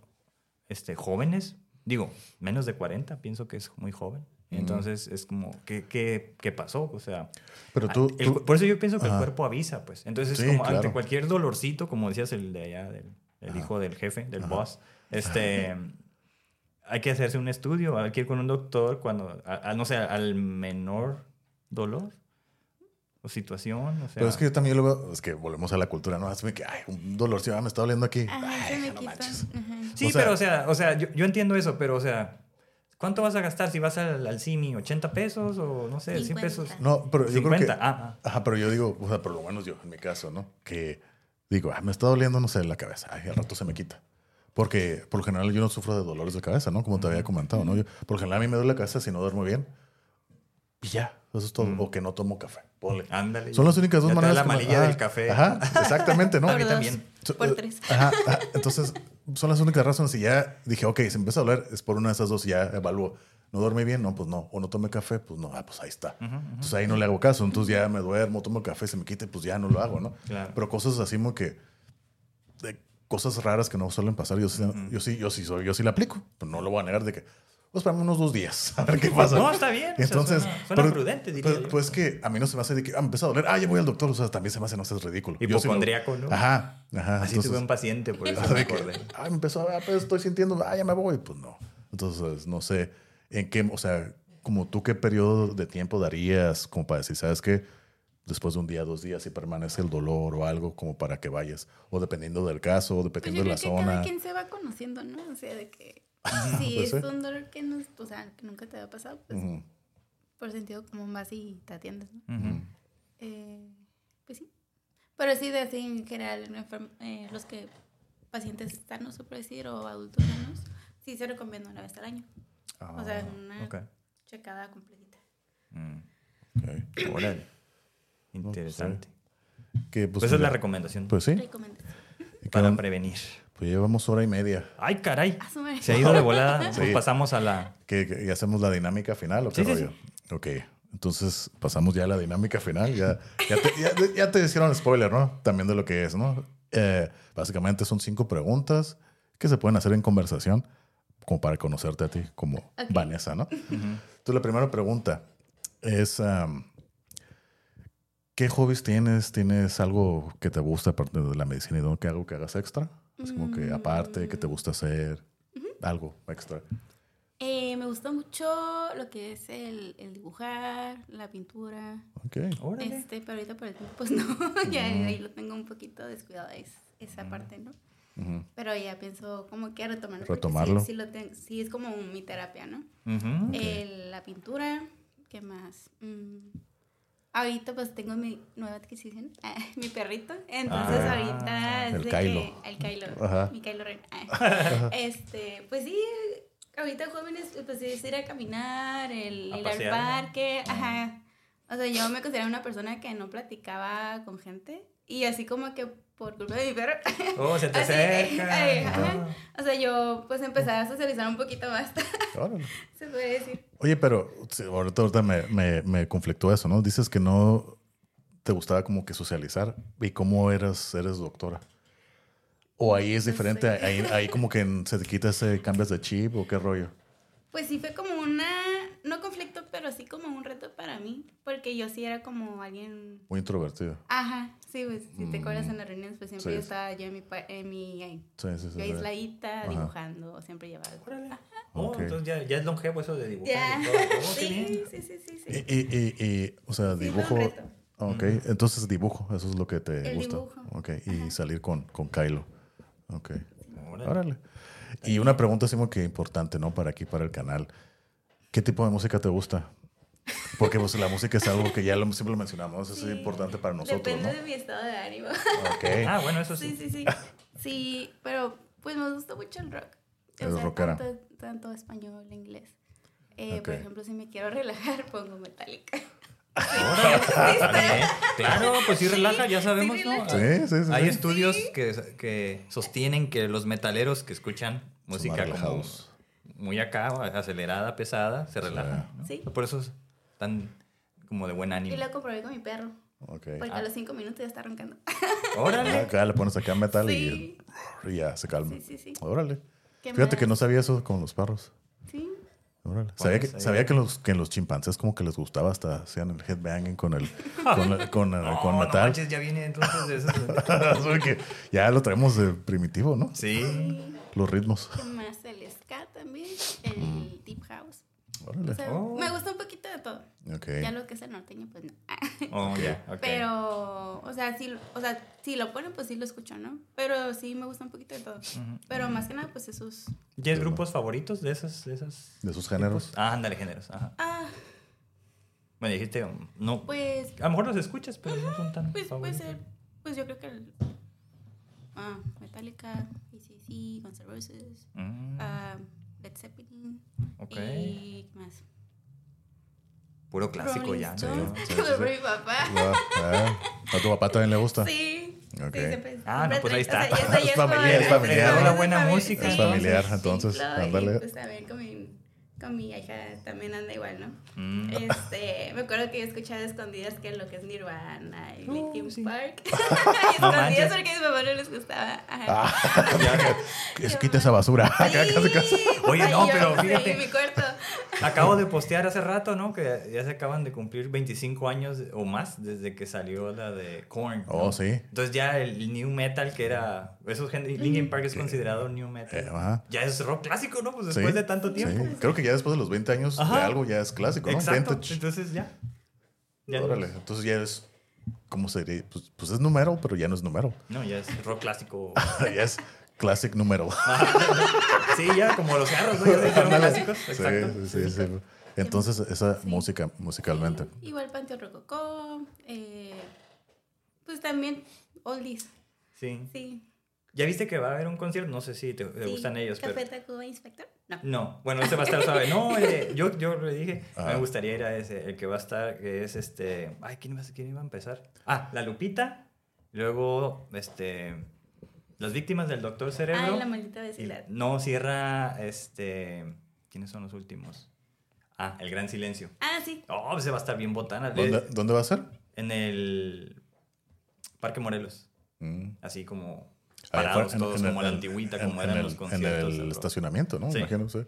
este, jóvenes. Digo, menos de 40, pienso que es muy joven. Entonces es como, ¿qué, qué, qué pasó? O sea, Pero tú, el tú- por eso yo pienso que Ajá. el cuerpo avisa, pues. Entonces es Sí, como ante claro. cualquier dolorcito, como decías el de allá, del, el hijo del jefe, del boss, este, hay que hacerse un estudio, hay que ir con un doctor cuando, a- a- no sé, al menor dolor o situación, o sea. Pero es que yo también lo veo, es que volvemos a la cultura, ¿no? Así que, ay, un dolorcito, ah, me está doliendo aquí. Ajá, Ay, se me no manches. Ajá. Sí, O sea- pero o sea, o sea yo, yo entiendo eso, pero o sea, ¿cuánto vas a gastar si vas al, al CIMI? ¿80 pesos o no sé, 100 50. pesos? No, pero yo creo 50, que... ah, ah. Ajá, pero yo digo, o sea, por lo menos yo, en mi caso, ¿no? Que digo, ah, me está doliendo, no sé, la cabeza. Ay, al rato se me quita. Porque por lo general yo no sufro de dolores de cabeza, ¿no? Como te había comentado, ¿no? Yo, por lo general a mí me duele la cabeza si no duermo bien. Y ya, eso es todo. O que no tomo café. Ponle. Ándale. Son las únicas dos Ya te da maneras la me- amarilla del café. Ajá, exactamente, ¿no? Por mí dos, también. Por eh, tres. Ajá, ajá. Entonces, son las únicas razones. Y ya dije, ok, si empieza a doler, es por una de esas dos y ya evalúo. ¿No dormí bien? No, pues no. ¿O no tomé café? Pues no. Ah, pues ahí está. Entonces ahí no le hago caso. Entonces ya me duermo, tomo café, se me quite, pues ya no lo hago, ¿no? Claro. Pero cosas así como que... de cosas raras que no suelen pasar. Yo, sí, yo sí, yo sí soy, yo sí la aplico. Pero no lo voy a negar de que... Pues para unos dos días. A ver qué pasa. No, está bien, o sea, Entonces, suena- suena prudente, diría pues, yo. pues que a mí no se me hace de que ah, me empezó a doler. Ah, ya voy al doctor. O sea, también se me hace, no sé, es ridículo. Sí Hipocondríaco, ¿no? Ajá, ajá. Así entonces- tuve un paciente, por eso me que, acordé. Ay, me empezó, ah, pues estoy sintiendo, ah, ya me voy. Pues no. Entonces, no sé en qué, o sea, como tú qué periodo de tiempo darías como para decir, ¿sabes qué? Después de un día, dos días, si permanece el dolor o algo como para que vayas. O dependiendo del caso, o Pues dependiendo yo de la creo que cada zona. quien se va conociendo, ¿no? O sea, de que si pues es sí. un dolor que, no, o sea, que nunca te ha pasado, pues por sentido común vas y te atiendes. Eh, pues sí. Pero sí, de así en general, eh, los que pacientes sanos, se puede decir, o adultos sanos, sí se recomienda una vez al año. o sea, una ok. checada completita. Mm. Órale. Interesante. Que, pues, Pues esa es la recomendación Pues sí. Recomendación. para prevenir. Pues llevamos hora y media. Ay, caray. A su madre. Se ha ido de volada. Sí. Pues pasamos a la. ¿Que, ya hacemos la dinámica final o qué Sí, sí, rollo? Ok. Entonces pasamos ya a la dinámica final. Ya, ya, te, ya, ya te hicieron spoiler, ¿no? También de lo que es, ¿no? Eh, básicamente son cinco preguntas que se pueden hacer en conversación como para conocerte a ti como. Vanessa, ¿no? Entonces la primera pregunta es, ¿qué hobbies tienes? ¿Tienes algo que te gusta aparte de la medicina y no que algo que hagas extra? Es como que aparte, ¿qué te gusta hacer? Algo extra. Eh, me gusta mucho lo que es el, el dibujar, la pintura. Ok. Órale. Este, pero ahorita por el tiempo, pues no, ya ahí lo tengo un poquito descuidado es- esa parte, ¿no? Pero ya pienso como que retomarlo. Retomarlo. Sí, sí, lo ten- sí, es como mi terapia, ¿no? El- la pintura, ¿qué más? Mm, ahorita pues tengo mi nueva adquisición, ah, mi perrito. Entonces Ah, ahorita es el de Kylo. que- el Kylo, Ajá. mi Kylo Ren. ah. Este, pues sí, ahorita jóvenes pues es ir a caminar, el A ir al parque, ajá. O sea, yo me considero una persona que no platicaba con gente y así como que por culpa de mi perro. Oh, se te así, acerca. ajá. O sea, yo pues empecé a socializar un poquito más, se puede decir. Oye, pero ahorita, ahorita me, me, me conflictó eso, ¿no? Dices que no te gustaba como que socializar. ¿Y cómo eras, eres doctora? ¿O ahí es No diferente? sé. Ahí, ahí como que se te quita ese cambias de chip o qué rollo? Pues sí fue como una, no conflicto, pero sí como un reto para mí, porque yo sí era como alguien, Muy introvertido. ajá, sí, pues si te acuerdas en las reuniones, pues siempre Sí, yo estaba yo en mi, pa- en mi ahí, Sí, sí, sí. yo sí. aisladita, Ajá. dibujando, siempre llevaba. Órale. Oh, entonces ya, ya es longevo eso de dibujar. Ya, y todo. Oh, sí, sí, sí, sí, Y, sí. y, y, y, o sea, dibujo. reto. Ok, entonces dibujo, eso es lo que te El gusta. dibujo. Ok, y salir con, con Kylo. Ok, Órale. órale. Y una pregunta así como que importante, ¿no? Para aquí, para el canal. ¿Qué tipo de música te gusta? Porque pues, la música es algo que ya lo, siempre lo mencionamos, Sí. es importante para nosotros, Depende ¿no? de mi estado de ánimo. Ah, bueno, eso sí. Sí, sí, sí. Sí, pero pues me gusta mucho el rock. Eres rockera. Tanto, tanto español, inglés. Eh, Por Ok. ejemplo, si me quiero relajar, pongo Metallica. Claro, pues sí relaja, ya sabemos, Sí, ¿no? Sí, sí, sí. Hay sí. estudios que, que sostienen que los metaleros que escuchan música como. Muy acá, acelerada, pesada, se relajan. ¿no? Sí. Por eso están como de buen Y ánimo. lo comprobé con mi perro. Porque Ah. a los cinco minutos ya está roncando. Órale. Acá le pones acá metal Sí. y, y ya se calma. Sí, sí, sí. Órale. ¿Qué Fíjate que no sabía eso con los perros. Sí. Órale. Sabía, que, Pones ahí. sabía que, los, que los chimpancés como que les gustaba hasta hacían el headbanging con el con, el- con, el- No, con no metal. manches, ya viene entonces de esos. Así que ya lo traemos de primitivo, ¿no? Sí. Los ritmos. ¿Qué más? También. El Mm. deep house. Órale. O sea, Oh. me gusta un poquito de todo. Ya lo que es el norteño, pues no. Oh, ya, ok. Pero, o sea, si, o sea, si lo ponen, pues sí lo escucho, ¿no? Pero sí me gusta un poquito de todo. Pero más que nada, pues esos. ¿Tienes grupos favoritos de esas? De, esas De sus géneros. tipos? Ah, ándale, géneros. Ajá. Ah, Me dijiste, um, no. pues, A lo mejor los escuchas, pero no son tan pues puede favoritos. ser. Pues yo creo que el. Ah, Metallica, ACC, Guns N' Roses, Mm, ah, Led Zeppelin. ok. Y ¿qué más? Puro clásico Rolling ya. Stones. ¿no? Sí, sí, sí. mi papá. ¿A tu papá también le gusta? Sí. Ok. Sí, siempre, Ah, no, pues ahí está. o sea, Es familiar, es familiar. de- Una buena música. Es familiar, Sí, entonces, ándale. pues también con mi, con mi hija también anda igual, ¿no? Mm. Este, me acuerdo que yo escuchaba escondidas que lo que es Nirvana y Oh, Linkin sí. Park. y No escondidas manches. porque a mi papá no les gustaba. Ajá. Ah, que- quita esa basura. Acá, casi, casi. Oye, no, pero sí, fíjate. en mi cuarto. Acabo de postear hace rato, ¿no? Que ya se acaban de cumplir 25 años o más desde que salió la de Korn. ¿no? Oh, sí. Entonces ya el new metal que era... Esos gen- Linkin Park es considerado new metal. Eh, ajá. Ya es rock clásico, ¿no? Pues Sí, después de tanto tiempo. sí. Creo que ya después de los 20 años de algo ya es clásico, ¿no? Exacto. Vintage. Entonces ya. ya no Órale. es- Entonces ya es. ¿Cómo sería? Pues, pues es número, pero ya no es número. No, ya es rock clásico. ya es classic número. sí, ya como los carros, ¿no? Ya se hicieron clásicos. Sí, Exacto. sí, sí, sí. Entonces, esa música, musicalmente. Igual Panteón Rococó. Eh, pues también Oldies. Sí. Sí. ¿Ya viste que va a haber un concierto? No sé si te, te sí. gustan ellos, Café pero... Tacuba Inspector. No. No, bueno, ese va a estar suave. No, eh, yo, yo le dije, Ajá. me gustaría ir a ese, el que va a estar, que es este... Ay, ¿quién iba, a- quién iba a empezar? Ah, La Lupita, luego, este... Las víctimas del Doctor Cerebro. Ay, la maldita vecindad. no, cierra, este... ¿Quiénes son los últimos? Ah, El Gran Silencio. Ah, sí. Oh, ese va a estar bien botana. ¿Dónde, dónde va a ser? En el Parque Morelos. Mm. Así como parados todos, el- como la en- antigüita, en- como en eran el- los En conciertos. el del rock. estacionamiento, ¿no? Sí. Imagino, sí.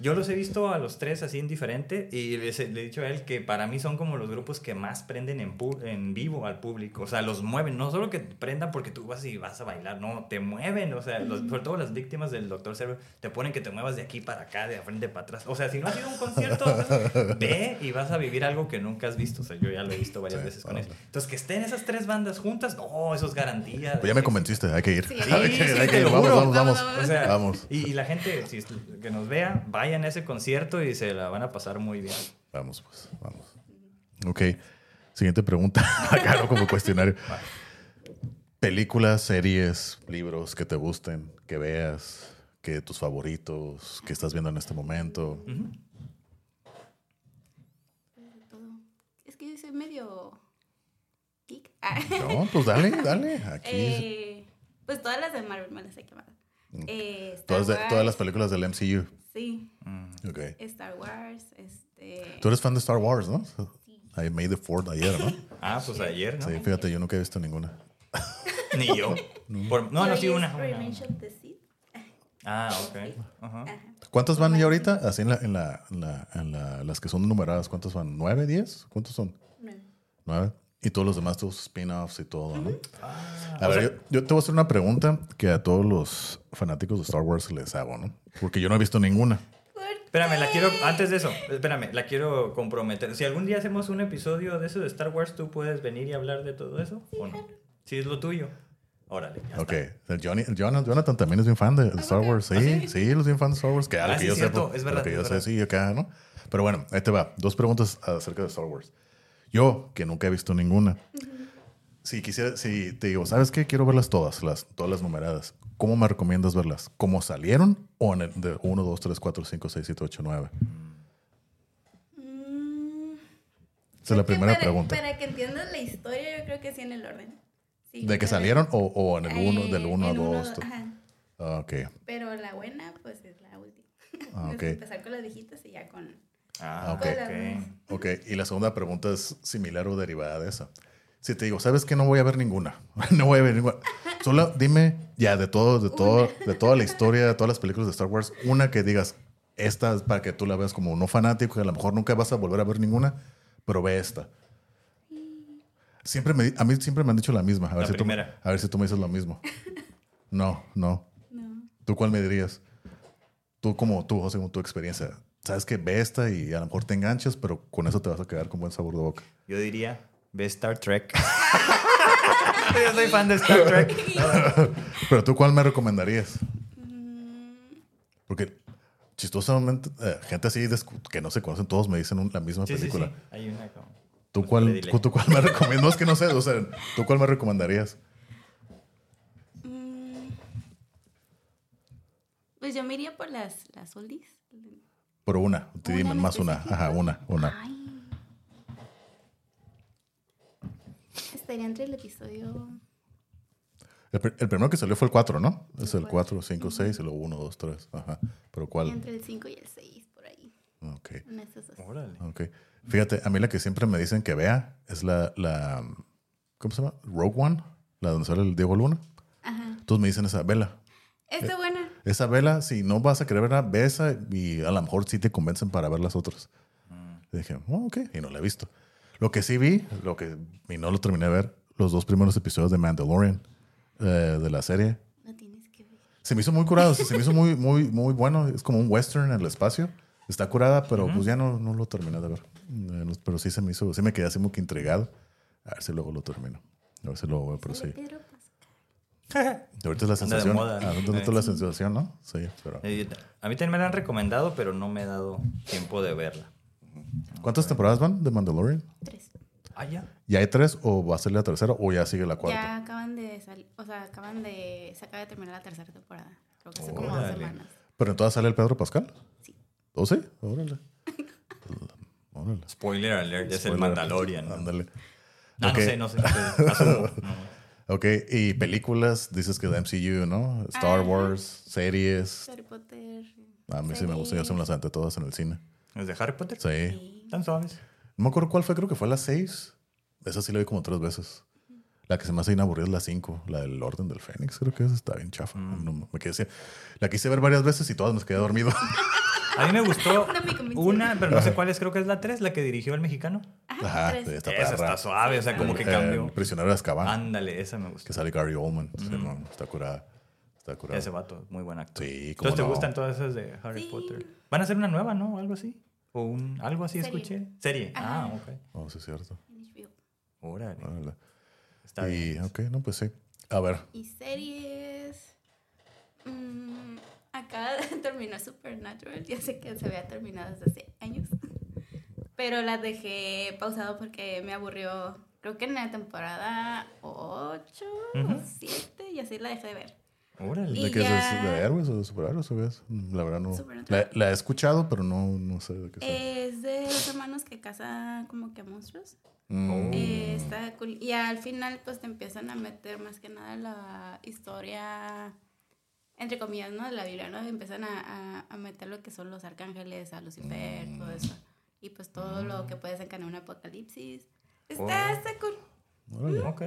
Yo los he visto a los tres así indiferente y les he- le he dicho a él que para mí son como los grupos que más prenden en, pu- en vivo al público. O sea, los mueven. No solo que prendan porque tú vas y vas a bailar, no, te mueven. O sea, los- sobre todo las víctimas del Dr. Cerebro te ponen que te muevas de aquí para acá, de frente para atrás. O sea, si no has ido a un concierto, ve y vas a vivir algo que nunca has visto. O sea, yo ya lo he visto varias Sí, veces con él. Entonces, que estén esas tres bandas juntas, no, eso es garantía. Pues ya me convenciste, hay que ir. Sí, hay que, sí, hay que te ir. Vamos, vamos, vamos. Vamos, O sea, Vamos. Y, y la gente si es- que nos vea, vayan a ese concierto y se la van a pasar muy bien. Vamos, pues, vamos. Ok. Siguiente pregunta. Acá, ¿no? Como cuestionario. Películas, series, libros que te gusten, que veas, que tus favoritos, que estás viendo en este momento. Todo. Es que yo soy medio geek. No, pues dale, dale. Aquí. Eh, pues todas las de Marvel me las he quemado. Eh, Star todas, Wars, todas las películas del MCU. Sí, Ok. Star Wars, este... Tú eres fan de Star Wars, ¿no? I made the Ford ayer, ¿no? Ah, pues ayer, ¿no? Sí, fíjate, yo nunca he visto ninguna. Ni yo. Por- no, no, sí, una. Ah, ok. Ajá. Ajá. ¿Cuántas van ya ahorita? Así en, la, en, la, en, la, en la- las que son numeradas, ¿cuántas van? ¿Nueve, diez? ¿Cuántos son? Nueve. Nueve. Y todos los demás, todos spin-offs y todo, ¿no? Ah, a o ver, sea- yo, yo te voy a hacer una pregunta que a todos los fanáticos de Star Wars les hago, ¿no? Porque yo no he visto ninguna. ¿Por Espérame, la quiero, antes de eso, espérame, la quiero comprometer. Si algún día hacemos un episodio de eso de Star Wars, ¿tú puedes venir y hablar de todo eso? ¿O no? Si es lo tuyo. Órale, ya Ok. está. El Johnny, el Jonathan, Jonathan también es bien fan de, Star Wars. Sí, ¿Ah, sí, sí? él es bien fan de Star Wars. Que a lo Ah, que sí, yo es cierto, sepa, es a lo verdad, que es yo sé, verdad. sí, acá, ¿no? Pero bueno, ahí te va. Dos preguntas acerca de Star Wars. Yo, que nunca he visto ninguna. Si quisiera, si te digo, ¿sabes qué? Quiero verlas todas, las, todas las numeradas. ¿Cómo me recomiendas verlas? ¿Cómo salieron? ¿O en el de 1, 2, 3, 4, 5, 6, 7, 8, 9? Mm, Esa es la primera para- pregunta. Para que entiendas la historia, yo creo que sí en el orden. Sí, ¿De que salieron o, o en el 1, Eh, del 1 a en uno, 2? ajá. Ok. Pero la buena, pues es la última. Ah, Es ok. Empezar con las viejitas y ya con. Ah, Ok. ok. Ok, y la segunda pregunta es similar o derivada de esa. Si te digo, ¿sabes que No voy a ver ninguna. no voy a ver ninguna. Solo dime ya de todo, de todo, de toda la historia, de todas las películas de Star Wars, una que digas, esta es para que tú la veas como no fanático, que a lo mejor nunca vas a volver a ver ninguna, pero ve esta. Siempre me, a mí siempre me han dicho la misma. A ver, La si tú, primera. a ver si tú me dices lo mismo. No, no. No. ¿Tú cuál me dirías? Tú como tú, José, con tu experiencia. Sabes que ve esta y a lo mejor te enganchas, pero con eso te vas a quedar con buen sabor de boca. Yo diría, ve Star Trek. Yo soy fan de Star Trek. Pero tú cuál me recomendarías? Mm, Porque chistosamente, eh, gente así que no se conocen todos me dicen un- la misma Sí, película. sí. Hay una como... ¿Tú, Pues cuál. ¿Tú cuál me recomiendas? No, es que no sé, o sea, ¿tú cuál me recomendarías? mm, Pues yo me iría por las, las oldies. Por una, te ¿Una dime, en más una. Ajá, una, una. Ay. Estaría entre el episodio. El, el primero que salió fue el 4, ¿no? Es el cuatro. 4, 5, 6 y luego 1, 2, 3. Ajá. Pero ¿cuál? Entre el 5 y el 6, por ahí. Ok. De esas dos. Órale. Ok. Fíjate, a mí la que siempre me dicen que vea es la, la ¿cómo se llama? Rogue One, la donde sale el Diego Luna. Ajá. Todos me dicen esa vela. Está buena. Esa vela, si no vas a querer verla, ve esa y a lo mejor sí te convencen para ver las otras. Y dije, oh, ok, y no la he visto. Lo que sí vi, lo que y no lo terminé de ver, los dos primeros episodios de Mandalorian, eh, de la serie. No tienes que ver. Se me hizo muy curado, se me hizo muy, muy, muy bueno. Es como un western en el espacio. Está curada, pero pues ya no, no lo terminé de ver. Eh, no- pero sí se me hizo, sí me quedé así muy que intrigado. A ver si luego lo termino. A ver si luego pero sí. Ahorita es la Anda de sensación. moda, ¿no? Ah, ahorita es la sensación, ¿no? Sí, pero. Eh, A mí también me la han recomendado, pero no me he dado tiempo de verla. ¿Cuántas temporadas van de Mandalorian? Tres. Ah, ya. ¿Ya hay tres o va a ser la tercera o ya sigue la cuarta? Ya acaban de salir. O sea, acaban de. Se acaba de terminar la tercera temporada. Creo que hace como dos Órale. semanas. ¿Pero entonces sale el Pedro Pascal? Sí. ¿O sí? Órale. Órale. Spoiler alert, es el. Mandalorian. ¿no? Ándale. Ah, Ok. no sé, no sé. no sé. Ok, y películas, dices que de MCU, ¿no? Star Ajá. Wars, series. Harry Potter. A mí sí me gusta, yo se me las aventé todas en el cine. ¿Es de Harry Potter? Sí. Sí. Tan suaves. No me acuerdo cuál fue, creo que fue la 6. Esa sí la vi como tres veces. La que se me hace inaburrida es la 5, la del Orden del Fénix, creo que esa está bien chafa. Mm. No, me quedé, la quise ver varias veces y todas me quedé dormido. A mí me gustó No me convenció. una, pero no sé cuál es, creo que es la 3, la que dirigió el mexicano. Ajá, Ajá, está Esa está suave, o sea, como que cambió. El prisionero de Azkaban, Ándale, esa me que gustó. sale Gary Oldman. Sí, no, está curada. Está curada. Ese vato, muy buen actor. Sí, cómo Entonces, ¿te no. gustan todas esas de Harry Sí. Potter? ¿Van a hacer una nueva, no? Algo así. ¿O un, algo así Serie. escuché? Serie. Ah, ok. Oh, sí, es cierto. Órale. Órale. Está y, bien. ok, no, pues sí. A ver, Y series. mm, acaba de terminar Supernatural. Ya sé que se había terminado desde hace años. Pero la dejé pausado porque me aburrió. Creo que en la temporada 8 Ujú. o 7 y así la dejé de ver. Órale. ¿de qué es? ya- ¿De héroes o de superhéroes es? La verdad no. La, la he escuchado, pero no, no sé de qué sea. Es de dos hermanos que cazan como que monstruos. Oh. Eh, está cool. Y al final, pues te empiezan a meter más que nada la historia, entre comillas, ¿no? De la Biblia, ¿no? Empiezan a, a, a meter lo que son los arcángeles, a Lucifer, todo eso. Y pues todo lo que puede desencadenar un apocalipsis. Está, Oh. está cool. órale, Ok.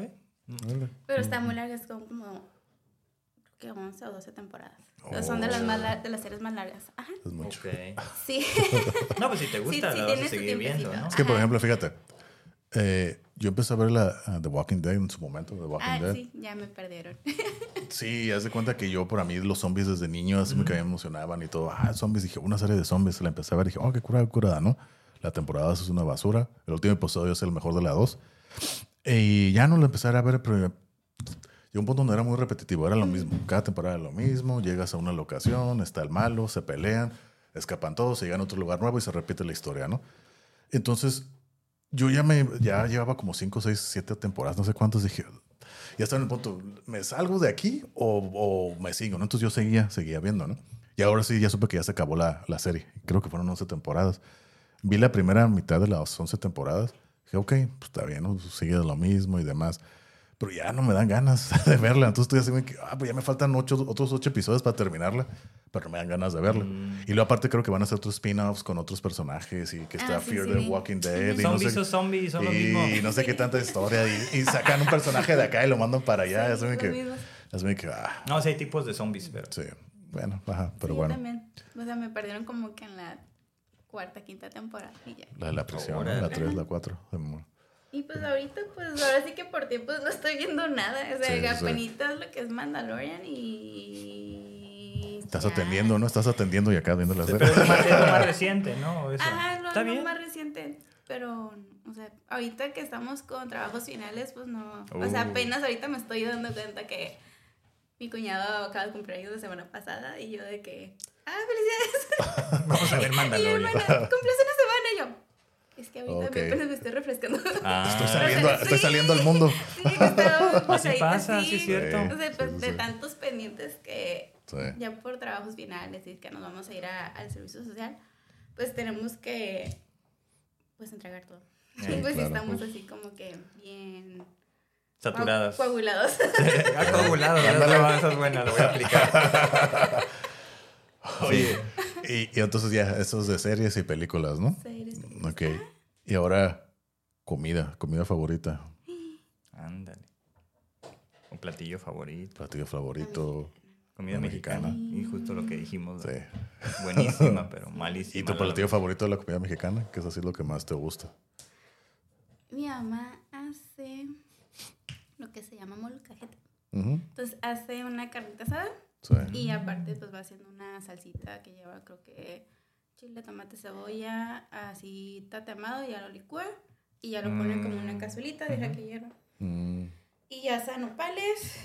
órale. Pero está muy larga, es como, como creo que 11 o 12 temporadas. Oh. Son de las, más lar- de las series más largas. Ajá. Es mucho. Ok. Sí. No, pues si te gusta, sí la vas a seguir viendo. ¿no? Es que, por ejemplo, fíjate, eh, yo empecé a ver la ah, The Walking Dead en su momento, The Walking ah, Dead. sí, ya me perdieron. Sí, haz de cuenta que yo, para mí, los zombies desde niño así me caían, emocionaban y todo. Ah, zombies. Dije, una serie de zombies. La empecé a ver y dije, oh, qué curada, curada, ¿no? La temporada es una basura. El último episodio es el mejor de la dos. Y ya no lo empecé a ver, pero llegó un punto donde era muy repetitivo. Era lo mismo. Cada temporada era lo mismo. Llegas a una locación, está el malo, se pelean, escapan todos, se llegan a otro lugar nuevo y se repite la historia, ¿no? Entonces, yo ya me ya llevaba como 5, 6, 7 temporadas, no sé cuántas. Dije, ya estaba en el punto, ¿me salgo de aquí o, o me sigo? ¿no? Entonces yo seguía, seguía viendo, ¿no? Y ahora sí, ya supe que ya se acabó la, la serie. Creo que fueron 11 temporadas. Vi la primera mitad de las 11 temporadas. Dije, ok, pues está bien, ¿no? sigue lo mismo y demás. Pero ya no me dan ganas de verla. Entonces estoy así, ah, pues ya me faltan ocho, otros ocho episodios para terminarla. Pero no me dan ganas de verla. Mm. Y luego aparte creo que van a hacer otros spin-offs con otros personajes y que está Ah, sí, Fear sí, the. Walking Dead. y no Zombies sé- o zombies son lo y mismo. no sé qué tanta historia. Y, y sacan un personaje de acá y lo mandan para allá. Sí, es muy que, es muy que, ah, No, sí hay tipos de zombies, pero... sí. Bueno, ajá, pero Sí, bueno. también. O sea, me perdieron como que en la cuarta, quinta temporada y ya. La de la prisión, ¿no? Órale. la 3, la 4. Y pues ahorita, pues ahora sí que por tiempos no estoy viendo nada. O sea, Sí, sí. apenitas lo que es Mandalorian y... Estás ya. atendiendo, ¿no? Estás atendiendo y acá viendo la Pero serie. es lo más, es lo más reciente, ¿no? Eso. Ajá, lo, Está lo bien. más reciente. Pero, o sea, ahorita que estamos con trabajos finales, pues no. O sea, Uh. apenas ahorita me estoy dando cuenta que mi cuñado acaba de cumplir años la semana pasada y yo de que, ah, felicidades. Vamos a ver Y Mandalorian. hermana, cumples una semana y yo. Es que ahorita Ok. apenas me estoy refrescando. Ah, Estoy saliendo, Sí. estoy saliendo al mundo. Sí, he estado Así pasa, así. sí es cierto. O sea, pues, Sí, de tantos pendientes que Sí. ya por trabajos finales y que nos vamos a ir a- al servicio social, pues tenemos que pues entregar todo. Sí, pues claro. estamos así como que bien Saturadas. coa- coagulados. Ah, coagulado, esa es buena, la voy a aplicar. Oye, y, y entonces ya, eso es de series y películas, ¿no? Series. Ok. Y ahora, comida, comida favorita, Ándale. Un platillo favorito. platillo favorito. Comida Mexicana. mexicana. Y justo lo que dijimos. Sí. Buenísima, pero malísima. ¿Y tu la platillo favorito de la comida mexicana? ¿Qué es así lo que más te gusta? Mi mamá hace lo que se llama molcajete. Entonces hace una carnita asada Sí. y aparte pues va haciendo una salsita que lleva creo que chile, tomate, cebolla, así tatemado, ya lo licúa y ya lo pone como en una Mm. cazuelita, deja que hierva. Mm, Y asa nopales,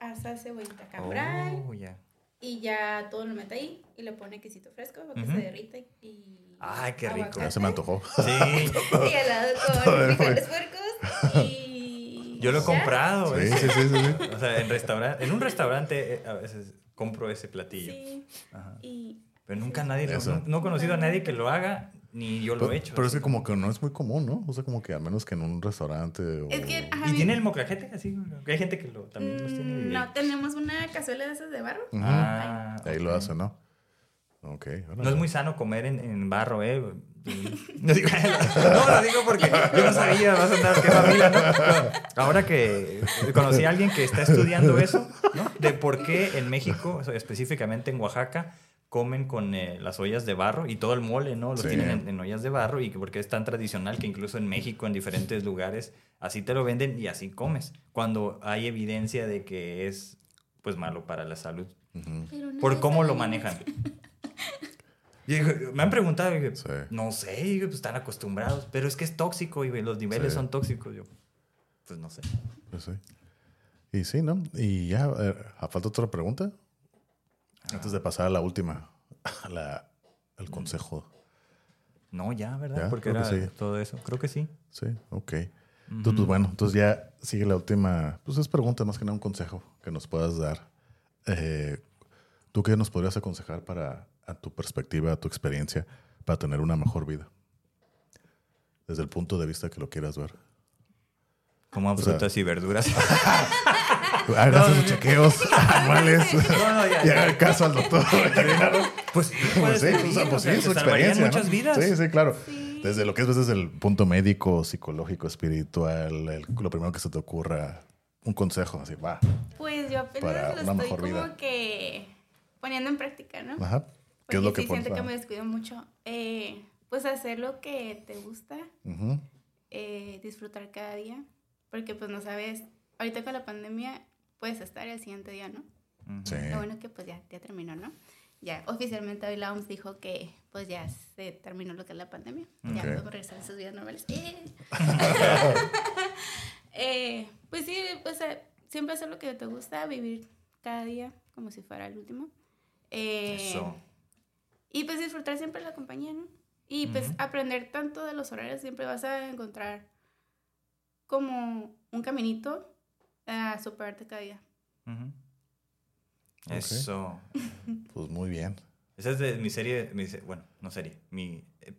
asa cebollita cambray Oh, ya. y ya todo lo mete ahí y le pone quesito fresco para que se derrita y-. Ay, qué rico. ya se me antojó. Sí, Y al lado con frijoles puercos y... yo lo he comprado. Sí, sí, sí, sí, sí. O sea, en, restaurante, en un restaurante eh, a veces compro ese platillo. Sí, Ajá. y... Pero nunca nadie lo, Eso. no, no he conocido a nadie que lo haga, ni yo lo Pero, he hecho. pero es que como que no es muy común, ¿no? O sea, como que a menos que en un restaurante o... Es que, ajá, ¿Y tiene el mocajete así? Hay gente que lo, también los tiene. Mm, No, tenemos una cazuela de esas de barro. Ah, Ahí lo hacen, ¿no? Ok. No es muy sano comer en, en barro, ¿eh? No, digo, no, lo digo porque yo no sabía, vas a andar, qué familia, ¿no? Ahora que conocí a alguien que está estudiando eso, ¿no? De por qué en México, específicamente en Oaxaca, comen con eh, las ollas de barro y todo el mole, ¿no? Lo Sí. tienen en, en ollas de barro y que porque es tan tradicional que incluso en México, en diferentes lugares, así te lo venden y así comes. Cuando hay evidencia de que es, pues, malo para la salud. Pero no Por cómo lo manejan. Y me han preguntado, y digo, Sí. no sé, y pues están acostumbrados, pero es que es tóxico y los niveles Sí. son tóxicos. Yo, pues no sé. Pues sí. Y sí, ¿no? Y ya, eh, ¿falta otra pregunta? Antes de pasar a la última, a la, el consejo. No, ya, ¿verdad? Ya, Porque creo era sí. todo eso. Creo que sí. Sí, ok. Entonces, pues bueno, entonces ya sigue la última, pues es pregunta más que nada un consejo que nos puedas dar. Eh, ¿Tú qué nos podrías aconsejar para, a tu perspectiva, a tu experiencia, para tener una mejor vida? Desde el punto de vista que lo quieras ver. Como sea- frutas y verduras. Hagas sus chequeos anuales y haga caso al doctor. pues, Pues sí, pues, servir, pues sí, su experiencia. ¿no? muchas vidas. Sí, sí, claro. Sí. Desde lo que es desde el punto médico, psicológico, espiritual, el- lo primero que se te ocurra, un consejo, así, va. Pues yo apenas Para lo una estoy mejor como vida. que poniendo en práctica, ¿no? Ajá. ¿Qué es Porque lo que sí siento que me descuido mucho. Eh, pues hacer lo que te gusta, Ujú. eh, disfrutar cada día, porque pues no sabes, ahorita con la pandemia puedes estar al siguiente día, ¿no? Sí. Lo bueno que pues ya, ya terminó, ¿no? Ya oficialmente hoy la OMS dijo que pues ya se terminó lo que es la pandemia. Ya Ok. podemos regresar a sus vidas normales. ¡Eh! Eh, pues sí, pues eh, siempre hacer lo que te gusta, vivir cada día como si fuera el último. Eh, Eso. Y pues disfrutar siempre la compañía, ¿no? Y pues Ujú. aprender tanto de los horarios, siempre vas a encontrar como un caminito a superarte cada día. Eso. Pues muy bien. Esa es de mi serie, mi bueno, no serie, mi, eh,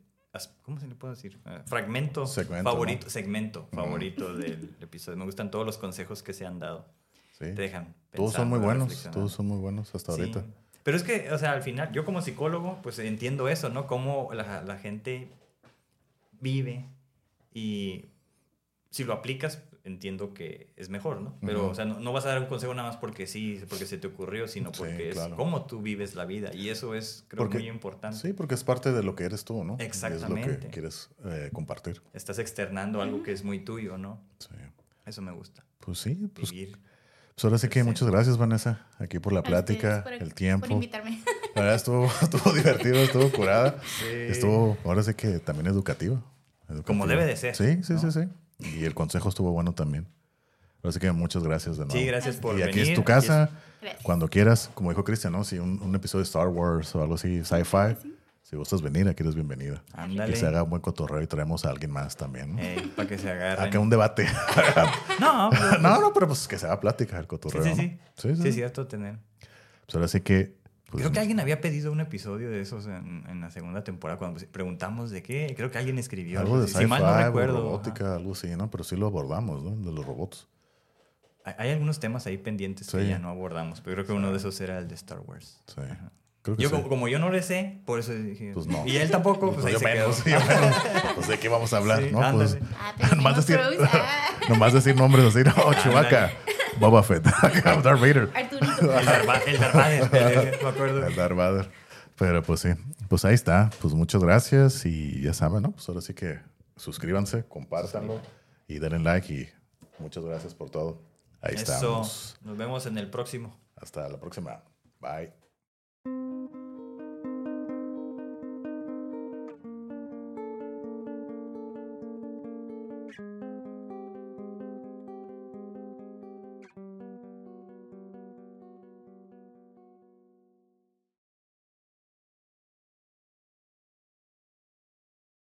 ¿cómo se le puede decir? Eh, fragmento Segmento, favorito, ¿no? segmento favorito del episodio. Me gustan todos los consejos que se han dado. Sí. Te dejan Todos son muy buenos. Todos son muy buenos hasta Sí. ahorita. Pero es que, o sea, al final, yo como psicólogo, pues entiendo eso, ¿no? Cómo la, la gente vive y si lo aplicas, entiendo que es mejor, ¿no? Pero, o sea, no, no vas a dar un consejo nada más porque sí, porque se te ocurrió, sino Sí, porque claro. es cómo tú vives la vida. Y eso es, creo, Porque- muy importante. Sí, porque es parte de lo que eres tú, ¿no? Y Es lo Exactamente. que quieres eh, compartir. Estás externando algo que es muy tuyo, ¿no? Sí. Eso me gusta. Pues sí, pues, Vivir. pues ahora sí que muchas gracias, Vanessa, aquí por la plática, por- el tiempo. Por invitarme. La verdad estuvo, estuvo divertido, estuvo curada. Sí. Estuvo, ahora sí que también educativa. Como Educativa. debe de ser, Sí, sí, ¿no? sí, sí. Y el consejo estuvo bueno también. Ahora sí que muchas gracias de nuevo. Sí, gracias por Y venir. aquí es tu casa. Gracias. Cuando quieras, como dijo Cristian, ¿no? Si un, un episodio de Star Wars o algo así, sci-fi, si gustas venir, aquí eres bienvenida. Ándale. Que se haga un buen cotorreo y traemos a alguien más también. ¿no? Ey, para que se agarren. Acá un debate. No, pues, no, no, pero pues que se haga plática el sí, cotorreo. sí, ¿no? sí. Sí, sí. Sí, es cierto tener. Pues ahora sí que. Pues, Creo que alguien había pedido un episodio de esos en, en la segunda temporada cuando preguntamos de qué. Creo que alguien escribió. algo de si mal no recuerdo. robótica, algo así, ¿no? Pero sí lo abordamos, ¿no? De los robots. Hay hay algunos temas ahí pendientes que ya no abordamos, pero creo que uno de esos era el de Star Wars. Sí. Creo que Yo, sí. como, como yo no le sé, por eso dije. Pues no. Y él tampoco, pues ahí yo se quedó. yo menos. Pues de qué vamos a hablar, Sí, ¿no? Pues. Ah, nomás, decir, nomás decir nombres así, no, Chewbacca, Boba Fett, Darth Vader. Arturito. El Darth me acuerdo. El Darth Vader. Pero pues sí, pues ahí está. Pues muchas gracias y ya saben, ¿no? Pues ahora sí que suscríbanse, compártanlo y denle like y muchas gracias por todo. Ahí Eso. estamos. Nos vemos en el próximo. Hasta la próxima. Bye.